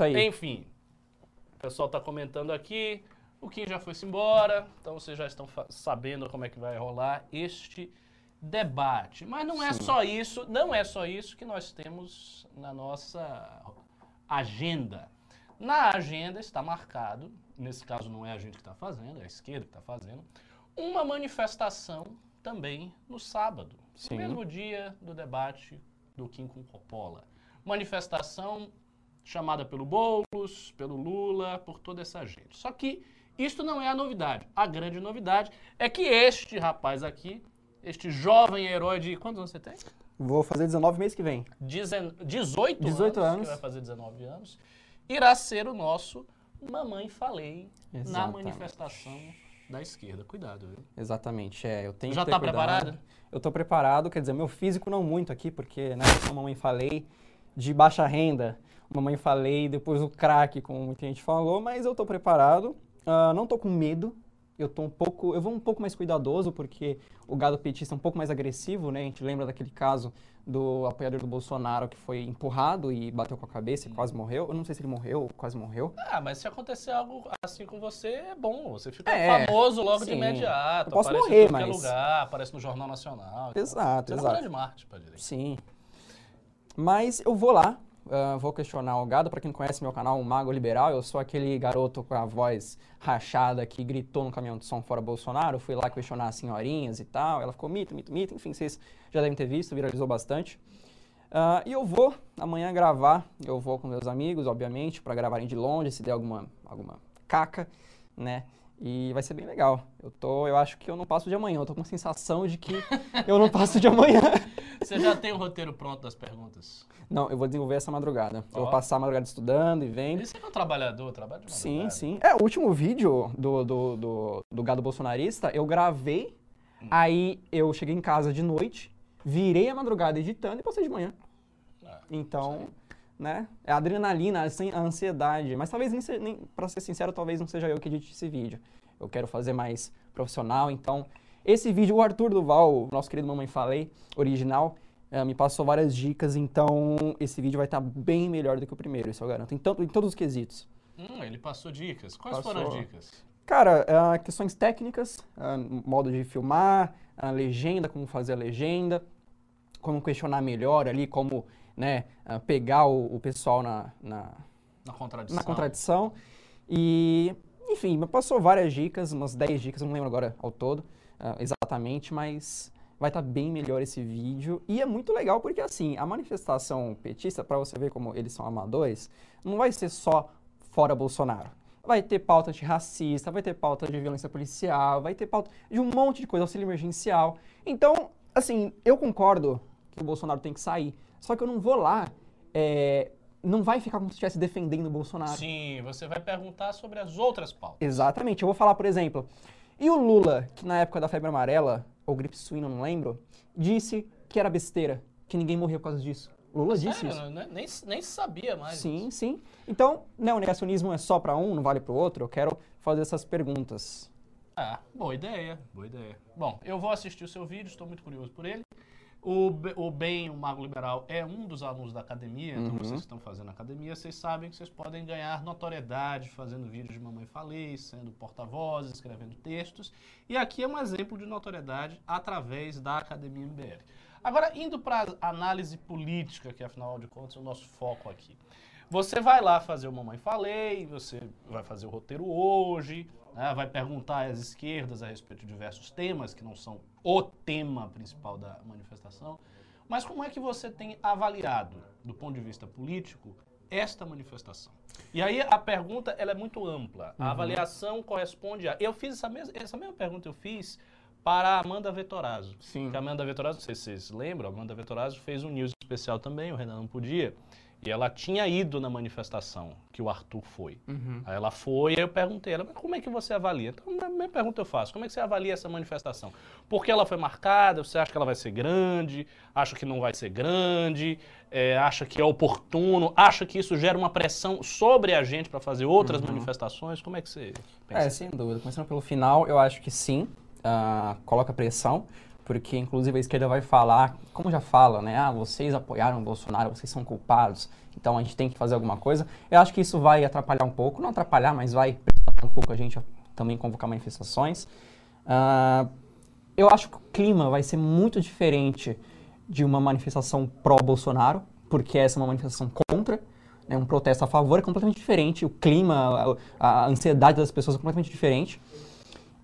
Isso aí. Enfim, o pessoal está comentando aqui. O Kim já foi-se embora, então vocês já estão sabendo como é que vai rolar este debate. Mas não é Sim. só isso, não é só isso que nós temos na nossa agenda. Na agenda está marcado, nesse caso não é a gente que está fazendo, é a esquerda que está fazendo, uma manifestação também no sábado, Sim. no mesmo dia do debate do Kim com Coppola. Manifestação chamada pelo Boulos, pelo Lula, por toda essa gente. Só que isto não é a novidade. A grande novidade é que este rapaz aqui, este jovem herói de. Quantos anos você tem? Vou fazer 19 meses que vem. Dezen... 18, 18 anos, anos. vai fazer 19 anos. Irá ser o nosso Mamãe Falei Exatamente. na manifestação da esquerda. Cuidado, viu? Exatamente, é. Eu tenho Já está preparado? Eu estou preparado, quer dizer, meu físico não muito aqui, porque, né, sou Mamãe Falei de baixa renda. Mamãe Falei, depois o crack, como muita gente falou, mas eu estou preparado. Uh, não estou com medo, eu tô um pouco, eu vou um pouco mais cuidadoso porque o gado petista é um pouco mais agressivo, né? A gente lembra daquele caso do apoiador do Bolsonaro que foi empurrado e bateu com a cabeça e quase morreu. Eu não sei se ele morreu ou quase morreu. Ah, mas se acontecer algo assim com você, é bom. Você fica é, famoso logo sim. de imediato. Eu posso aparece morrer, em mas... lugar, aparece no Jornal Nacional. Exato, exato. Você é Marte, pra direita. Sim. Mas eu vou lá, Uh, vou questionar o gado. Para quem não conhece meu canal, o Mago Liberal, eu sou aquele garoto com a voz rachada que gritou no caminhão de som fora Bolsonaro. fui lá questionar as senhorinhas e tal. Ela ficou mito, mito, mito. Enfim, vocês já devem ter visto, viralizou bastante. Uh, e eu vou amanhã gravar. Eu vou com meus amigos, obviamente, para gravarem de longe, se der alguma, alguma caca, né? E vai ser bem legal. Eu tô, eu acho que eu não passo de amanhã. Eu tô com a sensação de que eu não passo de amanhã. Você já tem o roteiro pronto das perguntas? Não, eu vou desenvolver essa madrugada. Oh. Eu vou passar a madrugada estudando e vendo. Você é um trabalhador, trabalha de madrugada. Sim, sim. É, o último vídeo do, do, do, do gado bolsonarista, eu gravei, hum. aí eu cheguei em casa de noite, virei a madrugada editando e passei de manhã. Ah, então, né? É a adrenalina, a ansiedade. Mas talvez, nem, nem para ser sincero, talvez não seja eu que edite esse vídeo. Eu quero fazer mais profissional, então... Esse vídeo, o Arthur Duval, nosso querido Mamãe Falei, original, é, me passou várias dicas, então esse vídeo vai estar bem melhor do que o primeiro, isso eu garanto, em, tanto, em todos os quesitos. Hum, ele passou dicas. Quais passou. foram as dicas? Cara, uh, questões técnicas, uh, modo de filmar, a legenda, como fazer a legenda, como questionar melhor ali, como né, uh, pegar o, o, pessoal na, na, na, contradição. na contradição. E, enfim, me passou várias dicas, umas 10 dicas, não lembro agora ao todo exatamente, mas vai estar tá bem melhor esse vídeo. E é muito legal porque, assim, a manifestação petista, para você ver como eles são amadores, não vai ser só fora Bolsonaro. Vai ter pauta de racista, vai ter pauta de violência policial, vai ter pauta de um monte de coisa, auxílio emergencial. Então, assim, eu concordo que o Bolsonaro tem que sair. Só que eu não vou lá é, não vai ficar como se estivesse defendendo o Bolsonaro. Sim, você vai perguntar sobre as outras pautas. Exatamente. Eu vou falar, por exemplo, e o Lula, que na época da febre amarela, ou gripe suína, não lembro, disse que era besteira, que ninguém morreu por causa disso. Lula Sério? disse isso. Né? Nem, nem sabia mais. Sim, sim. Então, né, o negacionismo é só para um, não vale para o outro. Eu quero fazer essas perguntas. Ah, boa ideia, boa ideia. Bom, eu vou assistir o seu vídeo, estou muito curioso por ele. O, o Ben, o Mago Liberal, é um dos alunos da academia, então uhum. vocês estão fazendo academia, vocês sabem que vocês podem ganhar notoriedade fazendo vídeos de Mamãe Falei, sendo porta-voz, escrevendo textos. E aqui é um exemplo de notoriedade através da Academia MBL. Agora, indo para a análise política, que afinal de contas é o nosso foco aqui. Você vai lá fazer o Mamãe Falei, você vai fazer o roteiro hoje, né, vai perguntar às esquerdas a respeito de diversos temas que não são o tema principal da manifestação. Mas como é que você tem avaliado, do ponto de vista político, esta manifestação? E aí a pergunta ela é muito ampla. A uhum. avaliação corresponde a. Eu fiz essa mesma, essa mesma pergunta eu fiz para a Amanda Vetorazzo. Sim. Que a Amanda Vetorazzo, não sei se vocês lembram, a Amanda Vetorazzo fez um news especial também, o Renan não podia. E ela tinha ido na manifestação que o Arthur foi. Uhum. Aí ela foi, aí eu perguntei ela, mas como é que você avalia? Então, a minha pergunta eu faço, como é que você avalia essa manifestação? Porque ela foi marcada, você acha que ela vai ser grande, acha que não vai ser grande, é, acha que é oportuno, acha que isso gera uma pressão sobre a gente para fazer outras uhum. manifestações? Como é que você pensa? É, sem dúvida. Começando pelo final, eu acho que sim, uh, coloca pressão, porque inclusive a esquerda vai falar, como já fala, né? Ah, vocês apoiaram o Bolsonaro, vocês são culpados, então a gente tem que fazer alguma coisa. Eu acho que isso vai atrapalhar um pouco, não atrapalhar, mas vai um pouco a gente também convocar manifestações. Uh, eu acho que o clima vai ser muito diferente de uma manifestação pró-Bolsonaro, porque essa é uma manifestação contra, né, um protesto a favor é completamente diferente, o clima, a, a ansiedade das pessoas é completamente diferente.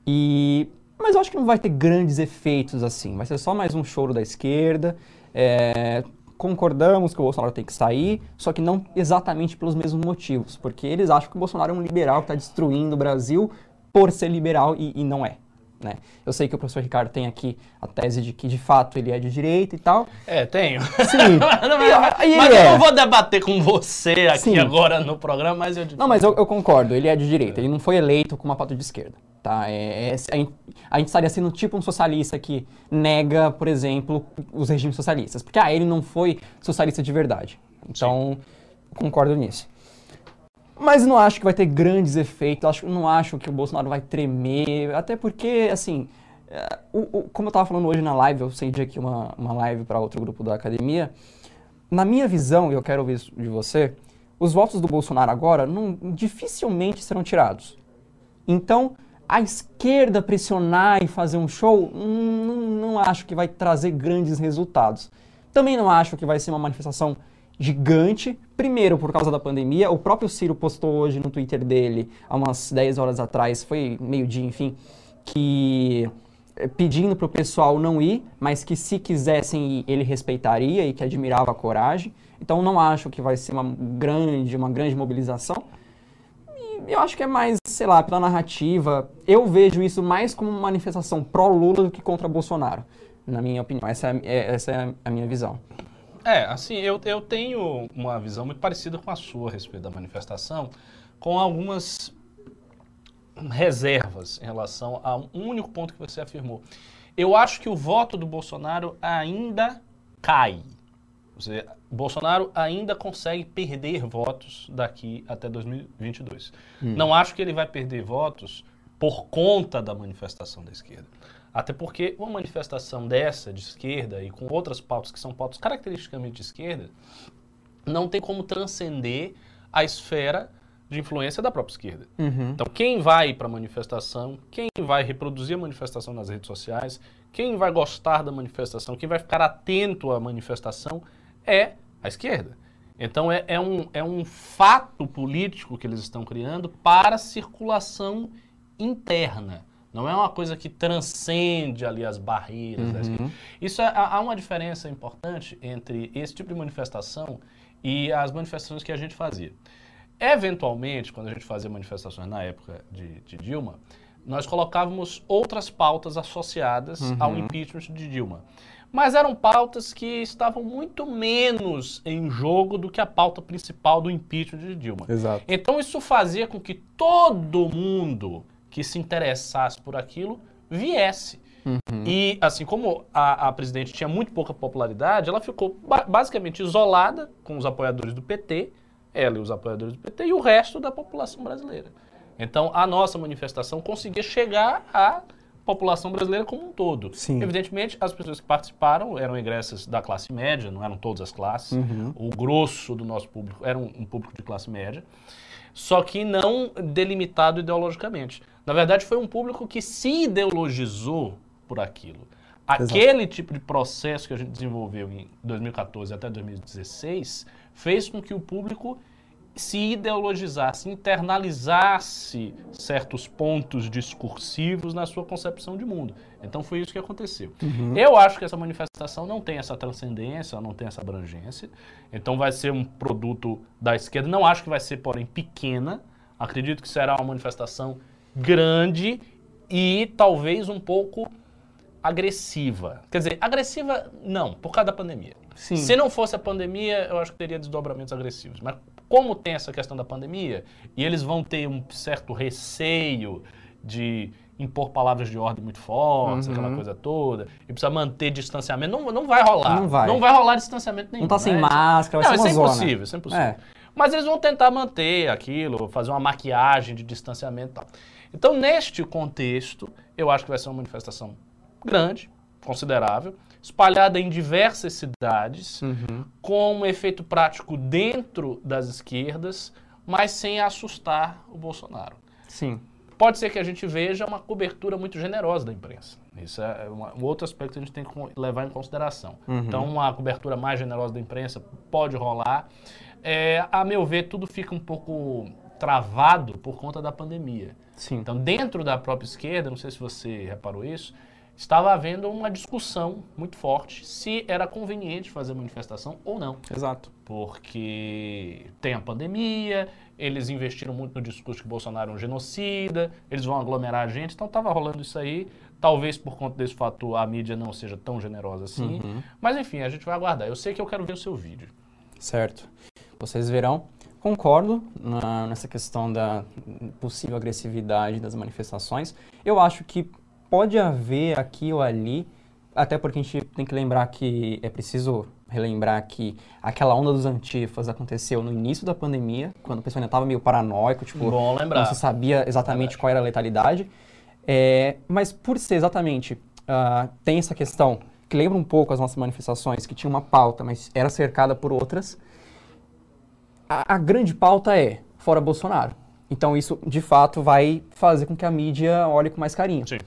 E mas eu acho que não vai ter grandes efeitos assim. Vai ser só mais um choro da esquerda. É, concordamos que o Bolsonaro tem que sair, só que não exatamente pelos mesmos motivos, porque eles acham que o Bolsonaro é um liberal que está destruindo o Brasil por ser liberal e, e não é. Né? Eu sei que o professor Ricardo tem aqui a tese de que de fato ele é de direita e tal. É, tenho. Sim. mas, mas eu é. não vou debater com você aqui Sim. agora no programa, mas eu. Não, mas eu, eu, concordo, ele é de direita, ele não foi eleito com uma pauta de esquerda. Tá? É, é, a, gente, a gente estaria sendo tipo um socialista que nega, por exemplo, os regimes socialistas. Porque ah, ele não foi socialista de verdade. Então, concordo nisso. Mas não acho que vai ter grandes efeitos, acho, não acho que o Bolsonaro vai tremer, até porque, assim, é, o, o, como eu estava falando hoje na live, eu acendi aqui uma, uma live para outro grupo da academia, na minha visão, e eu quero ouvir isso de você, os votos do Bolsonaro agora não, dificilmente serão tirados. Então, a esquerda pressionar e fazer um show, não, não acho que vai trazer grandes resultados. Também não acho que vai ser uma manifestação gigante. Primeiro, por causa da pandemia. O próprio Ciro postou hoje no Twitter dele, há umas 10 horas atrás, foi meio-dia, enfim, que eh, pedindo para o pessoal não ir, mas que se quisessem ir, ele respeitaria e que admirava a coragem. Então não acho que vai ser uma grande, uma grande mobilização eu acho que é mais, sei lá, pela narrativa. Eu vejo isso mais como uma manifestação pró-Lula do que contra Bolsonaro, na minha opinião. Essa é, é, essa é a minha visão. É, assim, eu, eu tenho uma visão muito parecida com a sua a respeito da manifestação, com algumas reservas em relação a um único ponto que você afirmou. Eu acho que o voto do Bolsonaro ainda cai. Seja, Bolsonaro ainda consegue perder votos daqui até 2022. Hum. Não acho que ele vai perder votos por conta da manifestação da esquerda. Até porque uma manifestação dessa de esquerda e com outras pautas que são pautas caracteristicamente de esquerda, não tem como transcender a esfera de influência da própria esquerda. Uhum. Então, quem vai para a manifestação, quem vai reproduzir a manifestação nas redes sociais, quem vai gostar da manifestação, quem vai ficar atento à manifestação, é a esquerda. Então é, é, um, é um fato político que eles estão criando para circulação interna. Não é uma coisa que transcende ali as barreiras. Uhum. Isso é, há uma diferença importante entre esse tipo de manifestação e as manifestações que a gente fazia. Eventualmente, quando a gente fazia manifestações na época de, de Dilma, nós colocávamos outras pautas associadas uhum. ao impeachment de Dilma mas eram pautas que estavam muito menos em jogo do que a pauta principal do impeachment de Dilma. Exato. Então isso fazia com que todo mundo que se interessasse por aquilo viesse. Uhum. E assim como a, a, presidente tinha muito pouca popularidade, ela ficou ba basicamente isolada com os apoiadores do PT, ela e os apoiadores do PT, e o resto da população brasileira. Então a nossa manifestação conseguia chegar a população brasileira como um todo. Sim. Evidentemente, as pessoas que participaram eram ingressas da classe média, não eram todas as classes. Uhum. O grosso do nosso público era um, um, público de classe média, só que não delimitado ideologicamente. Na verdade, foi um público que se ideologizou por aquilo. Aquele Exato. tipo de processo que a gente desenvolveu em 2014 até 2016 fez com que o público se ideologizasse, internalizasse certos pontos discursivos na sua concepção de mundo. Então foi isso que aconteceu. Uhum. Eu acho que essa manifestação não tem essa transcendência, não tem essa abrangência. Então vai ser um produto da esquerda. Não acho que vai ser, porém, pequena. Acredito que será uma manifestação grande e talvez um pouco agressiva. Quer dizer, agressiva não, por causa da pandemia. Sim. Se não fosse a pandemia, eu acho que teria desdobramentos agressivos. Mas como tem essa questão da pandemia, e eles vão ter um certo receio de impor palavras de ordem muito fortes, uhum. aquela coisa toda, e precisa manter distanciamento, não, não vai rolar. Não vai. Não vai rolar distanciamento nenhum. Não tá sem né? máscara, vai não, ser uma é impossível, isso é impossível. É. Mas eles vão tentar manter aquilo, fazer uma maquiagem de distanciamento e tal. Então, neste contexto, eu acho que vai ser uma manifestação grande, considerável, espalhada em diversas cidades, Uhum. com um efeito prático dentro das esquerdas, mas sem assustar o Bolsonaro. Sim. Pode ser que a gente veja uma cobertura muito generosa da imprensa. Isso é uma- um outro aspecto que a gente tem que levar em consideração. Uhum. Então, uma cobertura mais generosa da imprensa pode rolar. É, a meu ver, tudo fica um pouco travado por conta da pandemia. Sim. Então, dentro da própria esquerda, não sei se você reparou isso, estava havendo uma discussão muito forte se era conveniente fazer manifestação ou não Exato. porque tem a pandemia, eles investiram muito no discurso que Bolsonaro é um genocida, eles vão aglomerar a gente, então estava rolando isso aí. Talvez por conta desse fator a mídia não seja tão generosa assim. Uhum. Mas enfim, a gente vai aguardar. Eu sei que eu quero ver o seu vídeo. Certo. Vocês verão. Concordo na- nessa questão da possível agressividade das manifestações. Eu acho que pode haver aqui ou ali, até porque a gente tem que lembrar que é preciso relembrar que aquela onda dos antifas aconteceu no início da pandemia, quando o pessoal ainda estava meio paranoico, tipo, Bom lembrar. não se sabia exatamente qual era a letalidade. É, mas por ser exatamente, ah, tem essa questão que lembra um pouco as nossas manifestações, que tinha uma pauta, mas era cercada por outras. A, a grande pauta é fora Bolsonaro. Então isso, de fato, vai fazer com que a mídia olhe com mais carinho. Sim.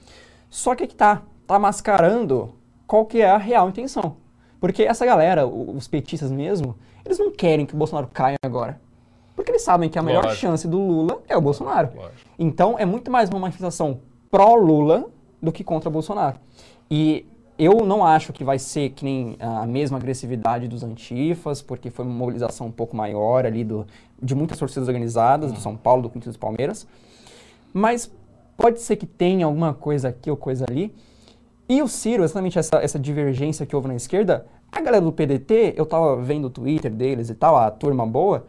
Só que aqui tá, tá mascarando qual que é a real intenção. Porque essa galera, os petistas mesmo, eles não querem que o Bolsonaro caia agora. Porque eles sabem que a melhor Lógico. chance do Lula é o Bolsonaro. Lógico. Então é muito mais uma manifestação pró-Lula do que contra Bolsonaro. E eu não acho que vai ser que nem a mesma agressividade dos antifas, porque foi uma mobilização um pouco maior ali do, de muitas torcidas organizadas, do São Paulo, do Corinthians e do Palmeiras. Mas pode ser que tenha alguma coisa aqui ou coisa ali. E o Ciro, exatamente essa, essa divergência que houve na esquerda, a galera do PDT, eu tava vendo o Twitter deles e tal, a turma boa,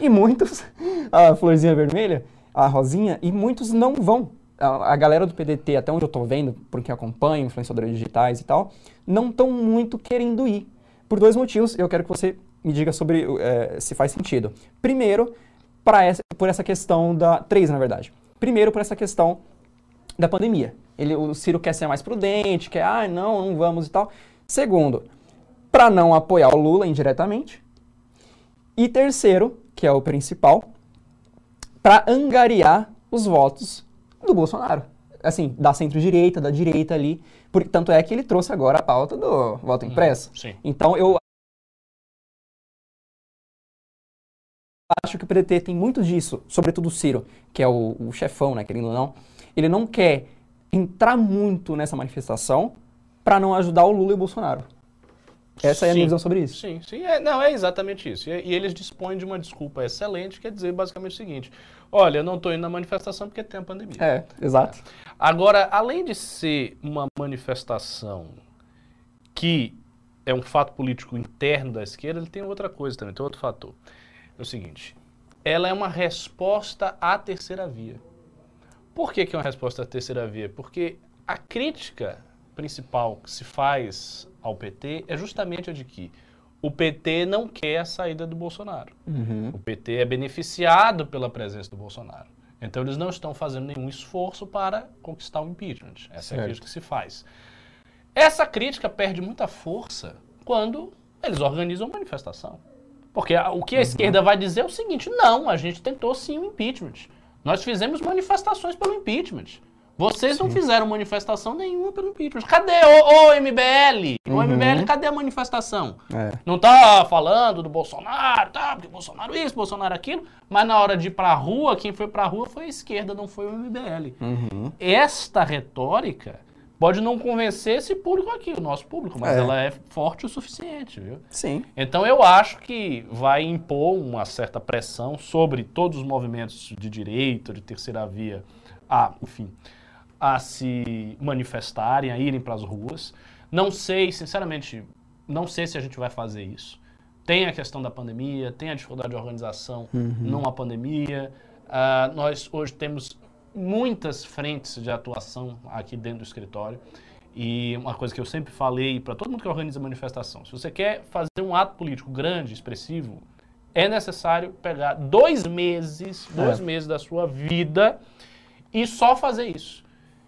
e muitos, a florzinha vermelha, a rosinha, e muitos não vão. A, a galera do PDT, até onde eu tô vendo, porque acompanho, influenciadores digitais e tal, não estão muito querendo ir. Por dois motivos, eu quero que você me diga sobre eh, se faz sentido. Primeiro, essa, por essa questão da. Três, na verdade. Primeiro, por essa questão da pandemia. Ele, o Ciro quer ser mais prudente, quer, ah, não, não vamos e tal. Segundo, para não apoiar o Lula indiretamente. E terceiro, que é o principal, para angariar os votos do Bolsonaro. Assim, da centro-direita, da direita ali. Por, tanto é que ele trouxe agora a pauta do voto impresso. Sim. Então eu acho que o PDT tem muito disso, sobretudo o Ciro, que é o, o chefão, né, querendo ou não. Ele não quer entrar muito nessa manifestação para não ajudar o Lula e o Bolsonaro. Essa é a minha visão sobre isso. Sim, sim. É, não, é exatamente isso. E, e eles dispõem de uma desculpa excelente, quer dizer basicamente o seguinte: olha, eu não estou indo na manifestação porque tem a pandemia. É, exato. Agora, além de ser uma manifestação que é um fato político interno da esquerda, ele tem outra coisa também, tem outro fator. É o seguinte, ela é uma resposta à terceira via. Por que, que é uma resposta à terceira via? Porque a crítica principal que se faz ao PT é justamente a de que o PT não quer a saída do Bolsonaro. Uhum. O PT é beneficiado pela presença do Bolsonaro. Então eles não estão fazendo nenhum esforço para conquistar o impeachment. Essa é a Certo. crítica que se faz. Essa crítica perde muita força quando eles organizam manifestação. Porque o que a esquerda vai dizer é o seguinte: não, a gente tentou sim o impeachment. Nós fizemos manifestações pelo impeachment. Vocês não fizeram manifestação nenhuma pelo impeachment. Cadê o, o MBL? O Uhum. MBL, cadê a manifestação? É. Não tá falando do Bolsonaro, tá? Porque Bolsonaro isso, Bolsonaro aquilo. Mas na hora de ir pra rua, quem foi pra rua foi a esquerda, não foi o MBL. Uhum. Esta retórica pode não convencer esse público aqui, o nosso público, mas É. ela é forte o suficiente, viu? Sim. Então eu acho que vai impor uma certa pressão sobre todos os movimentos de direita, de terceira via, a, enfim, a se manifestarem, a irem para as ruas. Não sei, sinceramente, não sei se a gente vai fazer isso. Tem a questão da pandemia, tem a dificuldade de organização numa pandemia. Ah, nós hoje temos muitas frentes de atuação aqui dentro do escritório. E uma coisa que eu sempre falei para todo mundo que organiza manifestação: se você quer fazer um ato político grande, expressivo, é necessário pegar dois meses, dois É. meses da sua vida e só fazer isso.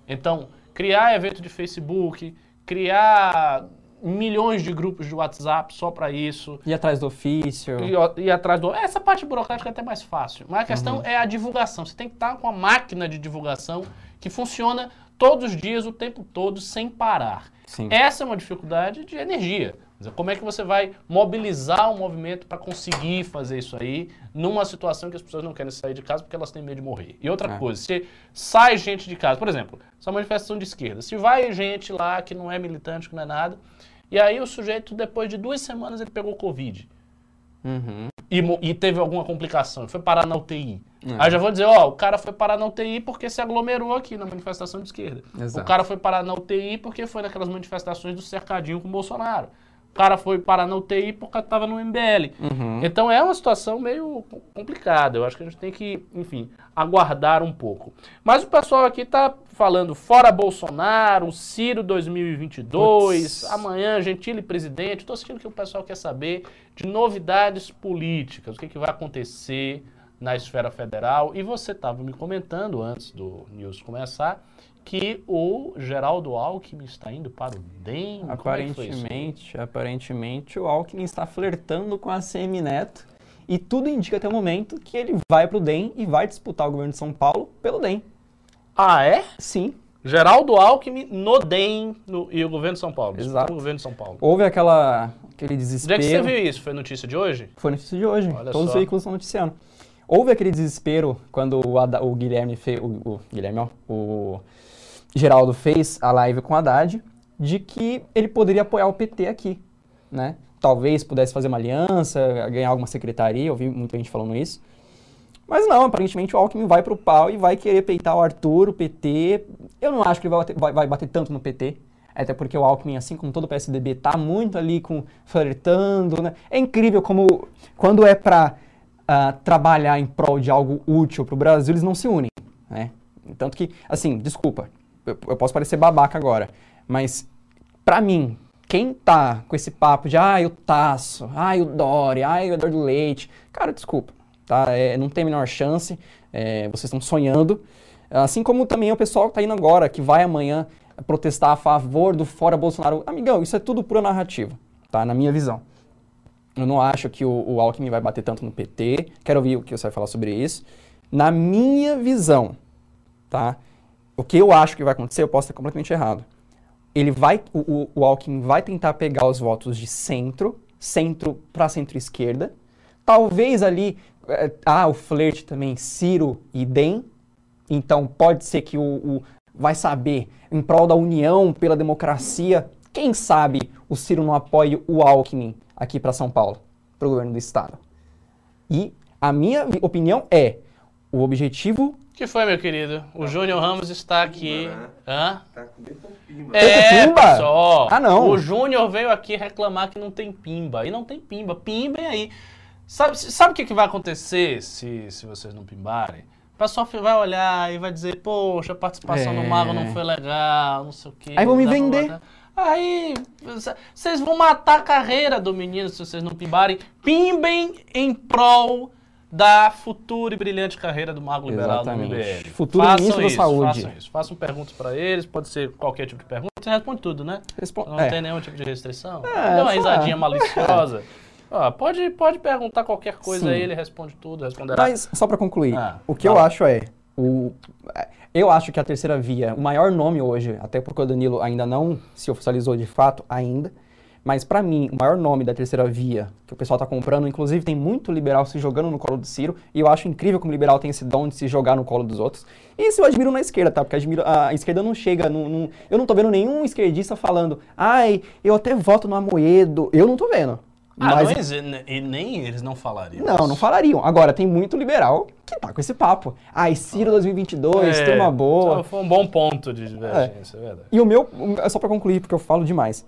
Então, criar evento de Facebook, criar milhões de grupos de WhatsApp só para isso. Ir atrás do ofício. E, e atrás do. Essa parte burocrática é até mais fácil. Mas a questão é a divulgação. Você tem que estar com a máquina de divulgação que funciona todos os dias, o tempo todo, sem parar. Sim. Essa é uma dificuldade de energia. Como é que você vai mobilizar o movimento para conseguir fazer isso aí numa situação que as pessoas não querem sair de casa porque elas têm medo de morrer? E outra É. coisa, se sai gente de casa, por exemplo, essa manifestação de esquerda, se vai gente lá que não é militante, que não é nada, e aí o sujeito, depois de duas semanas, ele pegou Covid Uhum. e, e teve alguma complicação, foi parar na UTI. É. Aí já vou dizer, ó, o cara foi parar na UTI porque se aglomerou aqui na manifestação de esquerda. Exato. O cara foi parar na UTI porque foi naquelas manifestações do cercadinho com o Bolsonaro. O cara foi parar na UTI porque estava no MBL. Uhum. Então é uma situação meio co- complicada. Eu acho que a gente tem que, enfim, aguardar um pouco. Mas o pessoal aqui tá falando fora Bolsonaro, Ciro 2022, Puts. amanhã Gentile presidente. Estou sentindo que o pessoal quer saber de novidades políticas, o que, que vai acontecer na esfera federal. E você estava me comentando antes do news começar que o Geraldo Alckmin está indo para o DEM. É foi isso? Aparentemente, aparentemente, o Alckmin está flertando com a CM Neto e tudo indica até o momento que ele vai pro DEM e vai disputar o governo de São Paulo pelo DEM. Ah, é? Sim. Geraldo Alckmin no DEM no- e o governo de São Paulo. Exato. O governo de São Paulo. Houve aquela, aquele Onde é desespero. que você viu isso? Foi notícia de hoje? Foi notícia de hoje. Olha Todos os só. veículos estão noticiando. Houve aquele desespero quando o, Hada- o Guilherme fez. O, o Guilherme, ó. O Geraldo fez a live com o Haddad de que ele poderia apoiar o PT aqui, né? Talvez pudesse fazer uma aliança, ganhar alguma secretaria, eu vi muita gente falando isso. Mas não, aparentemente o Alckmin vai pro pau e vai querer peitar o Arthur, o PT. Eu não acho que ele vai bater, vai- vai bater tanto no PT. Até porque o Alckmin, assim como todo o PSDB, tá muito ali com flertando, né? É incrível como quando é pra ah, trabalhar em prol de algo útil pro Brasil, eles não se unem, né? Tanto que, assim, desculpa, eu, eu posso parecer babaca agora, mas pra mim, quem tá com esse papo de ai o Tasso, ai o Dória, ai o Eduardo Leite, cara, desculpa, tá? É, não tem a menor chance, é, vocês estão sonhando. Assim como também o pessoal que tá indo agora, que vai amanhã protestar a favor do fora Bolsonaro. Amigão, isso é tudo pura narrativa, tá? Na minha visão. Eu não acho que o, o Alckmin vai bater tanto no PT. Quero ouvir o que você vai falar sobre isso. Na minha visão, tá? O que eu acho que vai acontecer, eu posso estar completamente errado. Ele vai, o, o, Alckmin vai tentar pegar os votos de centro, centro para centro-esquerda. Talvez ali, ah, o flerte também, Ciro e DEM. Então pode ser que o, o vai saber, em prol da união pela democracia, quem sabe o Ciro não apoie o Alckmin aqui para São Paulo, para o governo do estado. E a minha opinião é, o objetivo que foi, meu querido? O Júnior Ramos está aqui. né? Hã? Tá com bem pimba. É, pimba? pessoal. Ah, não. O Júnior veio aqui reclamar que não tem pimba. E não tem pimba. Pimbem aí. Sabe, sabe o que, que vai acontecer se, se vocês não pimbarem? O pessoal vai olhar e vai dizer, poxa, a participação É. no Mago não foi legal, não sei o quê. Aí vão me vender. Aí, vocês vão matar a carreira do menino se vocês não pimbarem. Pimbem em prol da futura e brilhante carreira do Mago Liberal do Exatamente. MBL. Futuro Façam ministro da isso, Saúde. Façam isso. Façam perguntas pra eles, pode ser qualquer tipo de pergunta. Você responde tudo, né? Não é. tem nenhum tipo de restrição. É, Dá uma risadinha maliciosa. Ó, pode, pode perguntar qualquer coisa Sim. aí, ele responde tudo, responderá. Mas, só para concluir, Ah, o que eu fala. acho é, o, eu acho que a terceira via, o maior nome hoje, até porque o Danilo ainda não se oficializou de fato ainda, mas para mim, o maior nome da terceira via que o pessoal tá comprando, inclusive tem muito liberal se jogando no colo do Ciro, e eu acho incrível como o liberal tem esse dom de se jogar no colo dos outros. E isso eu admiro na esquerda, tá? Porque admiro, a esquerda não chega, não, não- eu não tô vendo nenhum esquerdista falando, ai, eu até voto no Amoedo, eu não tô vendo. Ah, Mas- e nem eles não falariam. não, não falariam. Agora, tem muito liberal que tá com esse papo. Ai, Ciro 2022, É, turma boa. Foi um bom ponto de divergência, é, verdade. E o meu, é só pra concluir, porque eu falo demais.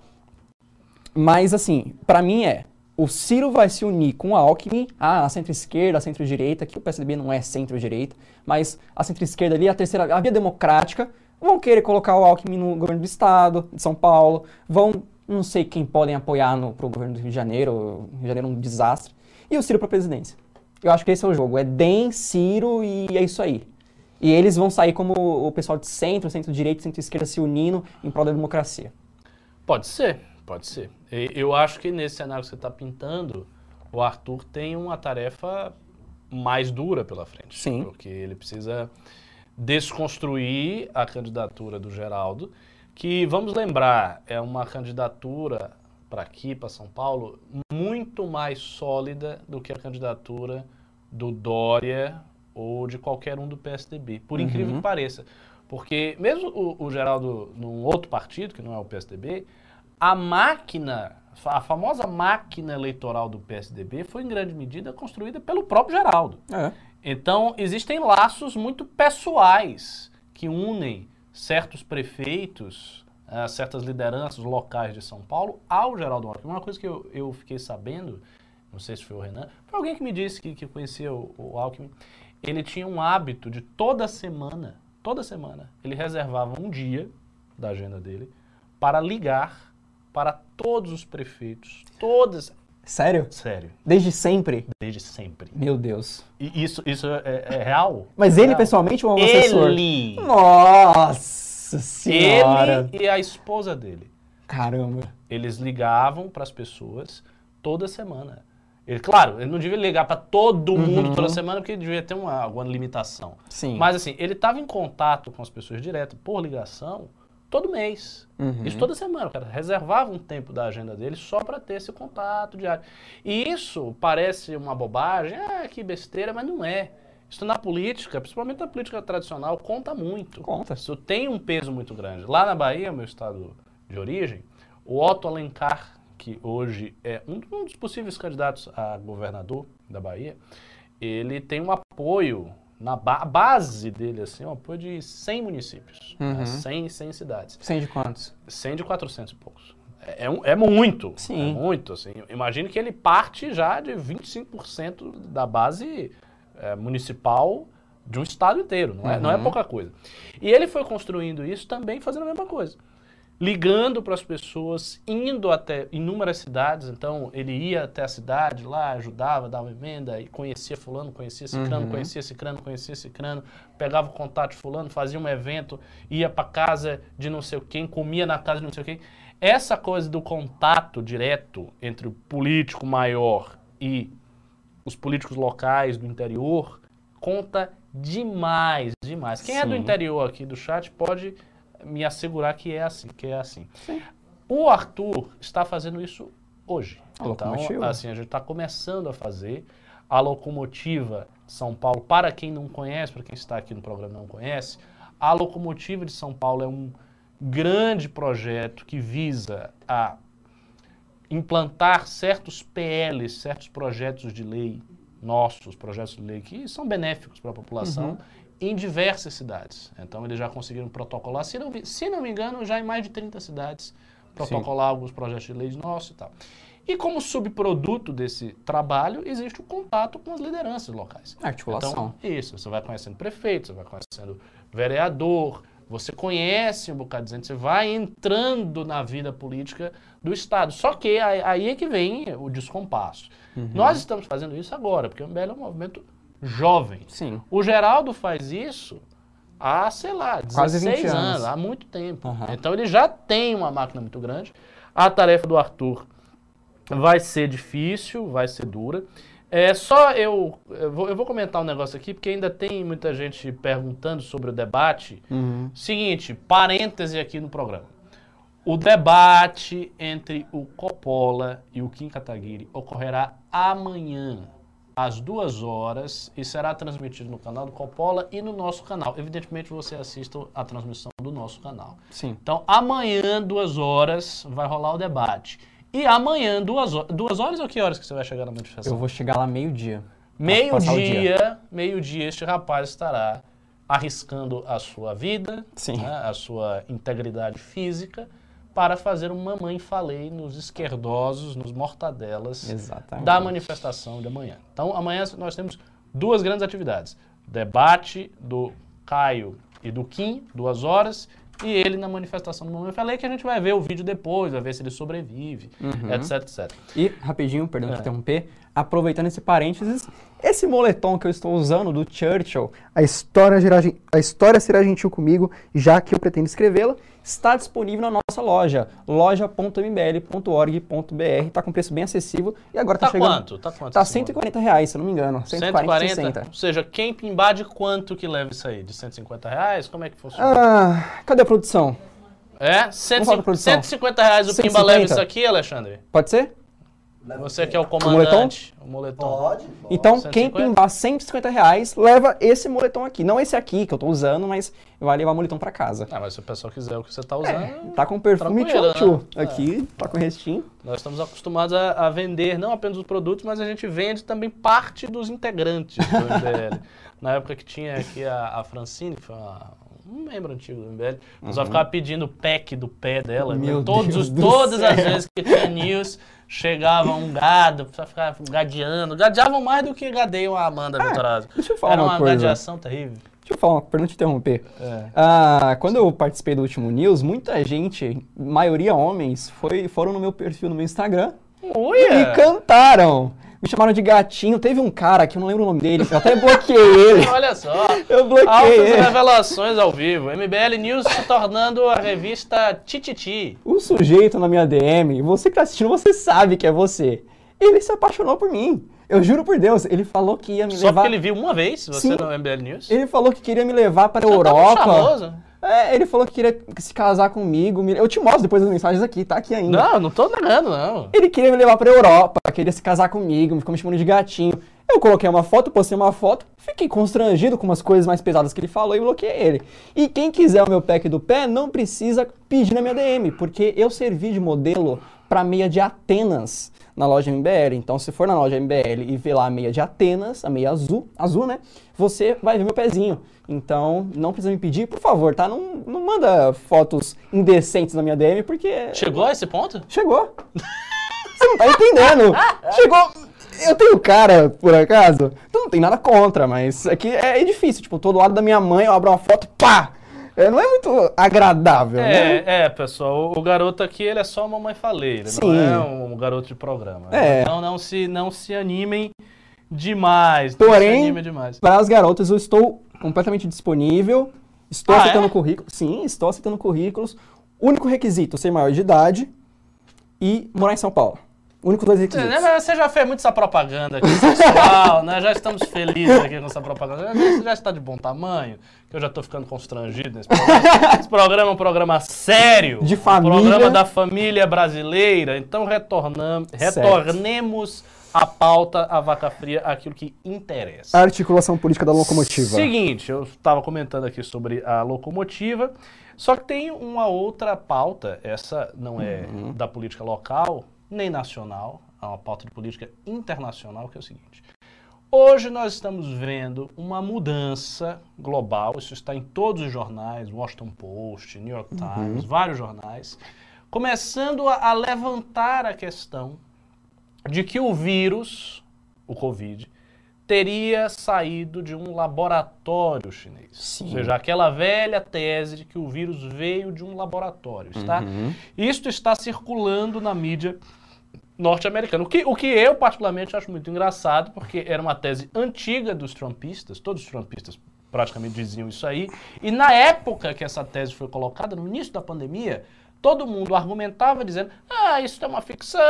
Mas, assim, pra mim é, o Ciro vai se unir com a Alckmin, ah, a centro-esquerda, a centro-direita, que o PSDB não é centro-direita, mas a centro-esquerda ali, a terceira, a via democrática, vão querer colocar o Alckmin no governo do estado, de São Paulo, vão, não sei quem podem apoiar no, pro governo do Rio de Janeiro, o Rio de Janeiro é um desastre, e o Ciro pra presidência. Eu acho que esse é o jogo, é DEM, Ciro e é isso aí. E eles vão sair como o pessoal de centro, centro-direita, centro-esquerda se unindo em prol da democracia. Pode ser, pode ser. Eu acho que nesse cenário que você está pintando, o Arthur tem uma tarefa mais dura pela frente. Sim. Porque ele precisa desconstruir a candidatura do Geraldo, que, vamos lembrar, é uma candidatura para aqui, para São Paulo, muito mais sólida do que a candidatura do Dória ou de qualquer um do PSDB, por uhum. incrível que pareça. Porque mesmo o, o Geraldo num outro partido, que não é o PSDB, a máquina, a famosa máquina eleitoral do PSDB foi em grande medida construída pelo próprio Geraldo. É. Então, existem laços muito pessoais que unem certos prefeitos, uh, certas lideranças locais de São Paulo ao Geraldo Alckmin. Uma coisa que eu, eu fiquei sabendo, não sei se foi o Renan, foi alguém que me disse que, que conhecia o, o Alckmin, ele tinha um hábito de toda semana, toda semana, ele reservava um dia da agenda dele para ligar para todos os prefeitos, todas. Sério? Sério. Desde sempre? Desde sempre. Meu Deus. E isso, isso é, é real? Mas ele real. pessoalmente ou um assessor? Ele! Nossa senhora! Ele e a esposa dele. Caramba. Eles ligavam para as pessoas toda semana. Ele, claro, ele não devia ligar para todo mundo uhum. toda semana, porque devia ter uma, alguma limitação. Sim. Mas assim, ele estava em contato com as pessoas direto por ligação todo mês. Uhum. Isso toda semana. O cara reservava um tempo da agenda dele só para ter esse contato diário. E isso parece uma bobagem, ah, que besteira, mas não é. Isso na política, principalmente na política tradicional, conta muito. Conta. Isso tem um peso muito grande. Lá na Bahia, meu estado de origem, o Otto Alencar, que hoje é um, um dos possíveis candidatos a governador da Bahia, ele tem um apoio na ba base dele, assim, um apoio de 100 municípios. Né? Uhum. Né? 100, 100 cidades. 100 de quantos? 100 de 400 e poucos. É, é, é muito. Sim. É muito, assim. Imagine que ele parte já de 25% da base é, municipal de um estado inteiro. Não é, uhum. não é uhum. pouca coisa. E ele foi construindo isso também fazendo a mesma coisa ligando para as pessoas, indo até inúmeras cidades. Então, ele ia até a cidade lá, ajudava, dava emenda, e conhecia fulano, conhecia cicrano, uhum. conhecia cicrano, conhecia cicrano, pegava o contato de fulano, fazia um evento, ia para casa de não sei quem, comia na casa de não sei quem. Essa coisa do contato direto entre o político maior e os políticos locais do interior conta demais, demais. Quem Sim. é do interior aqui do chat pode me assegurar que é assim, que é assim. Sim. O Arthur está fazendo isso hoje. A então, assim, a gente está começando a fazer a locomotiva São Paulo. Para quem não conhece, para quem está aqui no programa não conhece, a locomotiva de São Paulo é um grande projeto que visa a implantar certos PLs, certos projetos de lei nossos, projetos de lei que são benéficos para a população uhum em diversas cidades. Então eles já conseguiram protocolar, se não, se não me engano, já em mais de 30 cidades, protocolar Sim. alguns projetos de leis nossos e tal. E como subproduto desse trabalho, existe o contato com as lideranças locais. Articulação. Então, isso, você vai conhecendo prefeito, você vai conhecendo vereador, você conhece um bocado de gente, você vai entrando na vida política do Estado. Só que aí é que vem o descompasso. Uhum. Nós estamos fazendo isso agora, porque o MBL é um movimento jovem. Sim. O Geraldo faz isso há, sei lá, 16 anos. anos. há muito tempo. Uhum. Então ele já tem uma máquina muito grande. A tarefa do Arthur vai ser difícil, vai ser dura. É só eu, eu vou, eu vou comentar um negócio aqui, porque ainda tem muita gente perguntando sobre o debate. Uhum. Seguinte, parêntese aqui no programa. O debate entre o Coppola e o Kim Kataguiri ocorrerá amanhã às duas horas e será transmitido no canal do Coppola e no nosso canal. Evidentemente, você assista a transmissão do nosso canal. Sim. Então, amanhã, duas horas, vai rolar o debate. E amanhã, duas horas. Duas horas ou que horas que você vai chegar na manifestação? Eu vou chegar lá meio-dia. Meio-dia, meio-dia, este rapaz estará arriscando a sua vida, né, a sua integridade física para fazer uma mamãe falei nos esquerdosos, nos mortadelas Exatamente. da manifestação de amanhã. Então, amanhã nós temos duas grandes atividades. Debate do Caio e do Kim, duas horas, e ele na manifestação do Mamãe Falei, que a gente vai ver o vídeo depois, vai ver se ele sobrevive, uhum. etc, etc. E, rapidinho, perdão é. por interromper, aproveitando esse parênteses, esse moletom que eu estou usando do Churchill, a história, a história será gentil comigo, já que eu pretendo escrevê-la, está disponível na nossa loja, loja.mbl.org.br. Tá com preço bem acessível e agora tá, Tá chegando. quanto? Tá quanto? Tá esse 140 reais, se eu não me engano. 140, 140? 160. Ou seja, quem pimbar de quanto que leva isso aí? De 150 reais? Como é que funciona? Ah, cadê a produção? é? falar da 150, produção. 150 reais o pimba 150? leva isso aqui, Alexandre? Pode ser? Você que é o moletom? comandante. O moletom. Pode? pode. Então, 150? quem pimbar 150 reais, leva esse moletom aqui. Não esse aqui que eu tô usando, mas vai levar o moletom pra casa. Ah, mas se o pessoal quiser o que você tá usando, Tá com perfume Tranquilo, tchau né? Aqui, tá com restinho. nós estamos acostumados a, a vender não apenas os produtos, mas a gente vende também parte dos integrantes do MBL. Na época que tinha aqui a, a Francine, que foi uma- um membro antigo do MBL, o pessoal ficava pedindo o pack do pé dela. né? Meu Todos Deus todas as vezes que tinha news, chegava um gado, pessoal ficava gadeando. Gadeavam mais do que gadeiam a Amanda Vitorazzo. deixa eu falar Era uma uma coisa. gadeação terrível. Deixa eu falar uma pra não te interromper. É. Ah, quando eu participei do último news, muita gente, maioria homens, foi, foram no meu perfil no meu Instagram e cantaram. Me chamaram de gatinho. Teve um cara que eu não lembro o nome dele, eu até bloqueei ele. Olha só. Eu bloqueei Altas ele. revelações ao vivo. MBL News se tornando a revista Tititi. O sujeito na minha DM, você que tá assistindo, você sabe que é você. Ele se apaixonou por mim. Eu juro por Deus, ele falou que ia me Só levar. porque ele viu uma vez você Sim. no MBL News. Ele falou que queria me levar para a tá Europa. charmoso. É, ele falou que queria se casar comigo. me- Eu te mostro depois as mensagens aqui, tá aqui ainda. Não, não tô negando, não. Ele queria me levar pra Europa, queria se casar comigo, ficou me chamando de gatinho. Eu coloquei uma foto, postei uma foto, fiquei constrangido com umas coisas mais pesadas que ele falou e bloqueei ele. E quem quiser o meu pack do pé não precisa pedir na minha DM, porque eu servi de modelo pra meia de Atenas na loja MBL. Então, se for na loja MBL e ver lá a meia de Atenas, a meia azul, azul, né? Você vai ver meu pezinho. Então, não precisa me pedir, por favor, tá? Não, não manda fotos indecentes na minha DM, porque Chegou a esse ponto? Chegou. Você não tá entendendo. Chegou. Eu tenho cara, por acaso. Então não tem nada contra, mas aqui é, é difícil. Tipo, eu tô do lado da minha mãe, eu abro uma foto, pá! É, não é muito agradável, né? É, é, pessoal, o, garoto aqui, ele é só uma mãe faleira, não Sim. é um, garoto de programa. É. Então não se, não se animem demais. Porém, demais. Para as garotas, eu estou completamente disponível. Estou Ah, aceitando é? currículos. Sim, estou aceitando currículos. Único requisito, ser maior de idade e morar em São Paulo. Únicos dois Você, requisitos. né, mas você já fez muito essa propaganda aqui, pessoal, né? Já estamos felizes aqui com essa propaganda. Você já está de bom tamanho, que eu já estou ficando constrangido nesse programa. Esse programa é um programa sério. De Um família. programa da família brasileira. Então retornamos, Certo. A pauta, a vaca fria, aquilo que interessa. A articulação política da locomotiva. Seguinte, eu estava comentando aqui sobre a locomotiva, só que tem uma outra pauta, essa não é Uhum. da política local, nem nacional, é uma pauta de política internacional, que é o seguinte. Hoje nós estamos vendo uma mudança global, isso está em todos os jornais, Washington Post, New York Times, vários jornais, começando a, a levantar a questão de que o vírus, o Covid, teria saído de um laboratório chinês. Sim. Ou seja, aquela velha tese de que o vírus veio de um laboratório, está? Uhum. Isto está circulando na mídia norte-americana. O que, o que eu, particularmente, acho muito engraçado, porque era uma tese antiga dos trumpistas, todos os trumpistas praticamente diziam isso aí, e na época que essa tese foi colocada, no início da pandemia, todo mundo argumentava dizendo: ah, isso é uma ficção,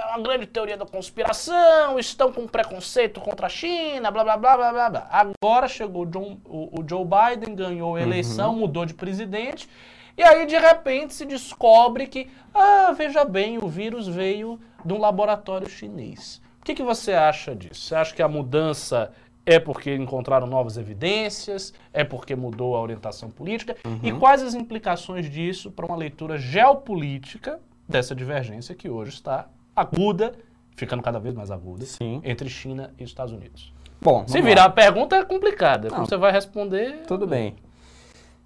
é uma grande teoria da conspiração, estão com preconceito contra a China, blá blá blá blá blá. blá. Agora chegou o, John- o- o Joe Biden, ganhou a eleição, mudou de presidente, e aí de repente se descobre que, ah, veja bem, o vírus veio de um laboratório chinês. O que, que você acha disso? Você acha que a mudança é porque encontraram novas evidências? É porque mudou a orientação política? E quais as implicações disso para uma leitura geopolítica dessa divergência que hoje está aguda, ficando cada vez mais aguda, Sim. entre China e Estados Unidos? Bom, Se vamos lá. virar a pergunta é complicada. Não. você vai responder? Tudo bem.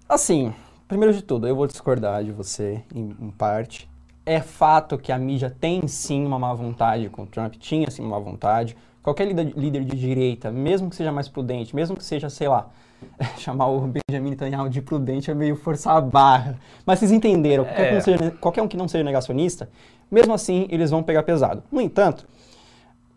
Assim, primeiro de tudo, eu vou discordar de você em, em parte. É fato que a mídia tem sim uma má vontade com o Trump, tinha sim uma má vontade. Qualquer líder, de direita, mesmo que seja mais prudente, mesmo que seja, sei lá, chamar o Benjamin Netanyahu de prudente é meio forçar a barra. Mas vocês entenderam, qualquer, É. não seja- qualquer um que não seja negacionista, mesmo assim eles vão pegar pesado. No entanto,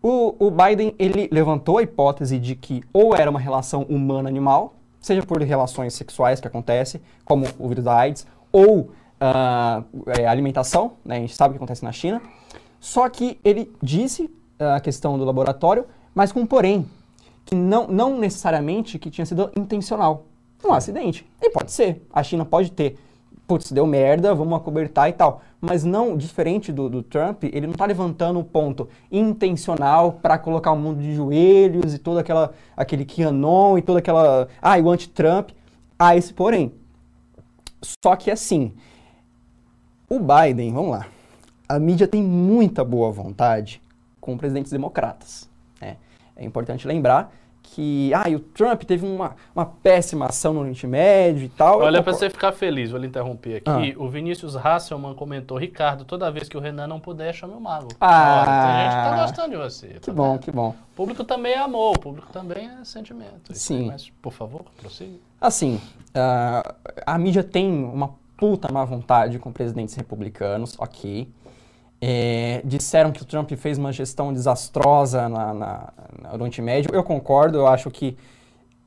o, o Biden ele levantou a hipótese de que ou era uma relação humana-animal, seja por relações sexuais que acontece, como o vírus da AIDS, ou uh, alimentação, né? A gente sabe o que acontece na China. Só que ele disse a questão do laboratório, mas com um porém, que não, não necessariamente que tinha sido intencional. Um acidente. E pode ser. A China pode ter putz, deu merda, vamos acobertar e tal. Mas não, diferente do, do Trump, ele não está levantando o ponto intencional para colocar o mundo de joelhos e todo aquela, aquele QAnon e toda aquela, ah, o anti-Trump. Ah, esse porém. Só que assim, o Biden, vamos lá, a mídia tem muita boa vontade com presidentes democratas. Né? É importante lembrar que ah, o Trump teve uma, uma péssima ação no Oriente Médio e tal. Olha, para você ficar feliz, vou lhe interromper aqui. Ah. O Vinícius Hasselman comentou: Ricardo, toda vez que o Renan não puder, chame o Mago. Ah, Olha, tem gente que tá gostando de você. Que tá bom, vendo? que bom. O público também é amor, o público também é sentimento. Sim. Mas, por favor, prossiga. Assim, uh, a mídia tem uma puta má vontade com presidentes republicanos, ok. É, disseram que o Trump fez uma gestão desastrosa na, na, no Oriente Médio. Eu concordo, eu acho que.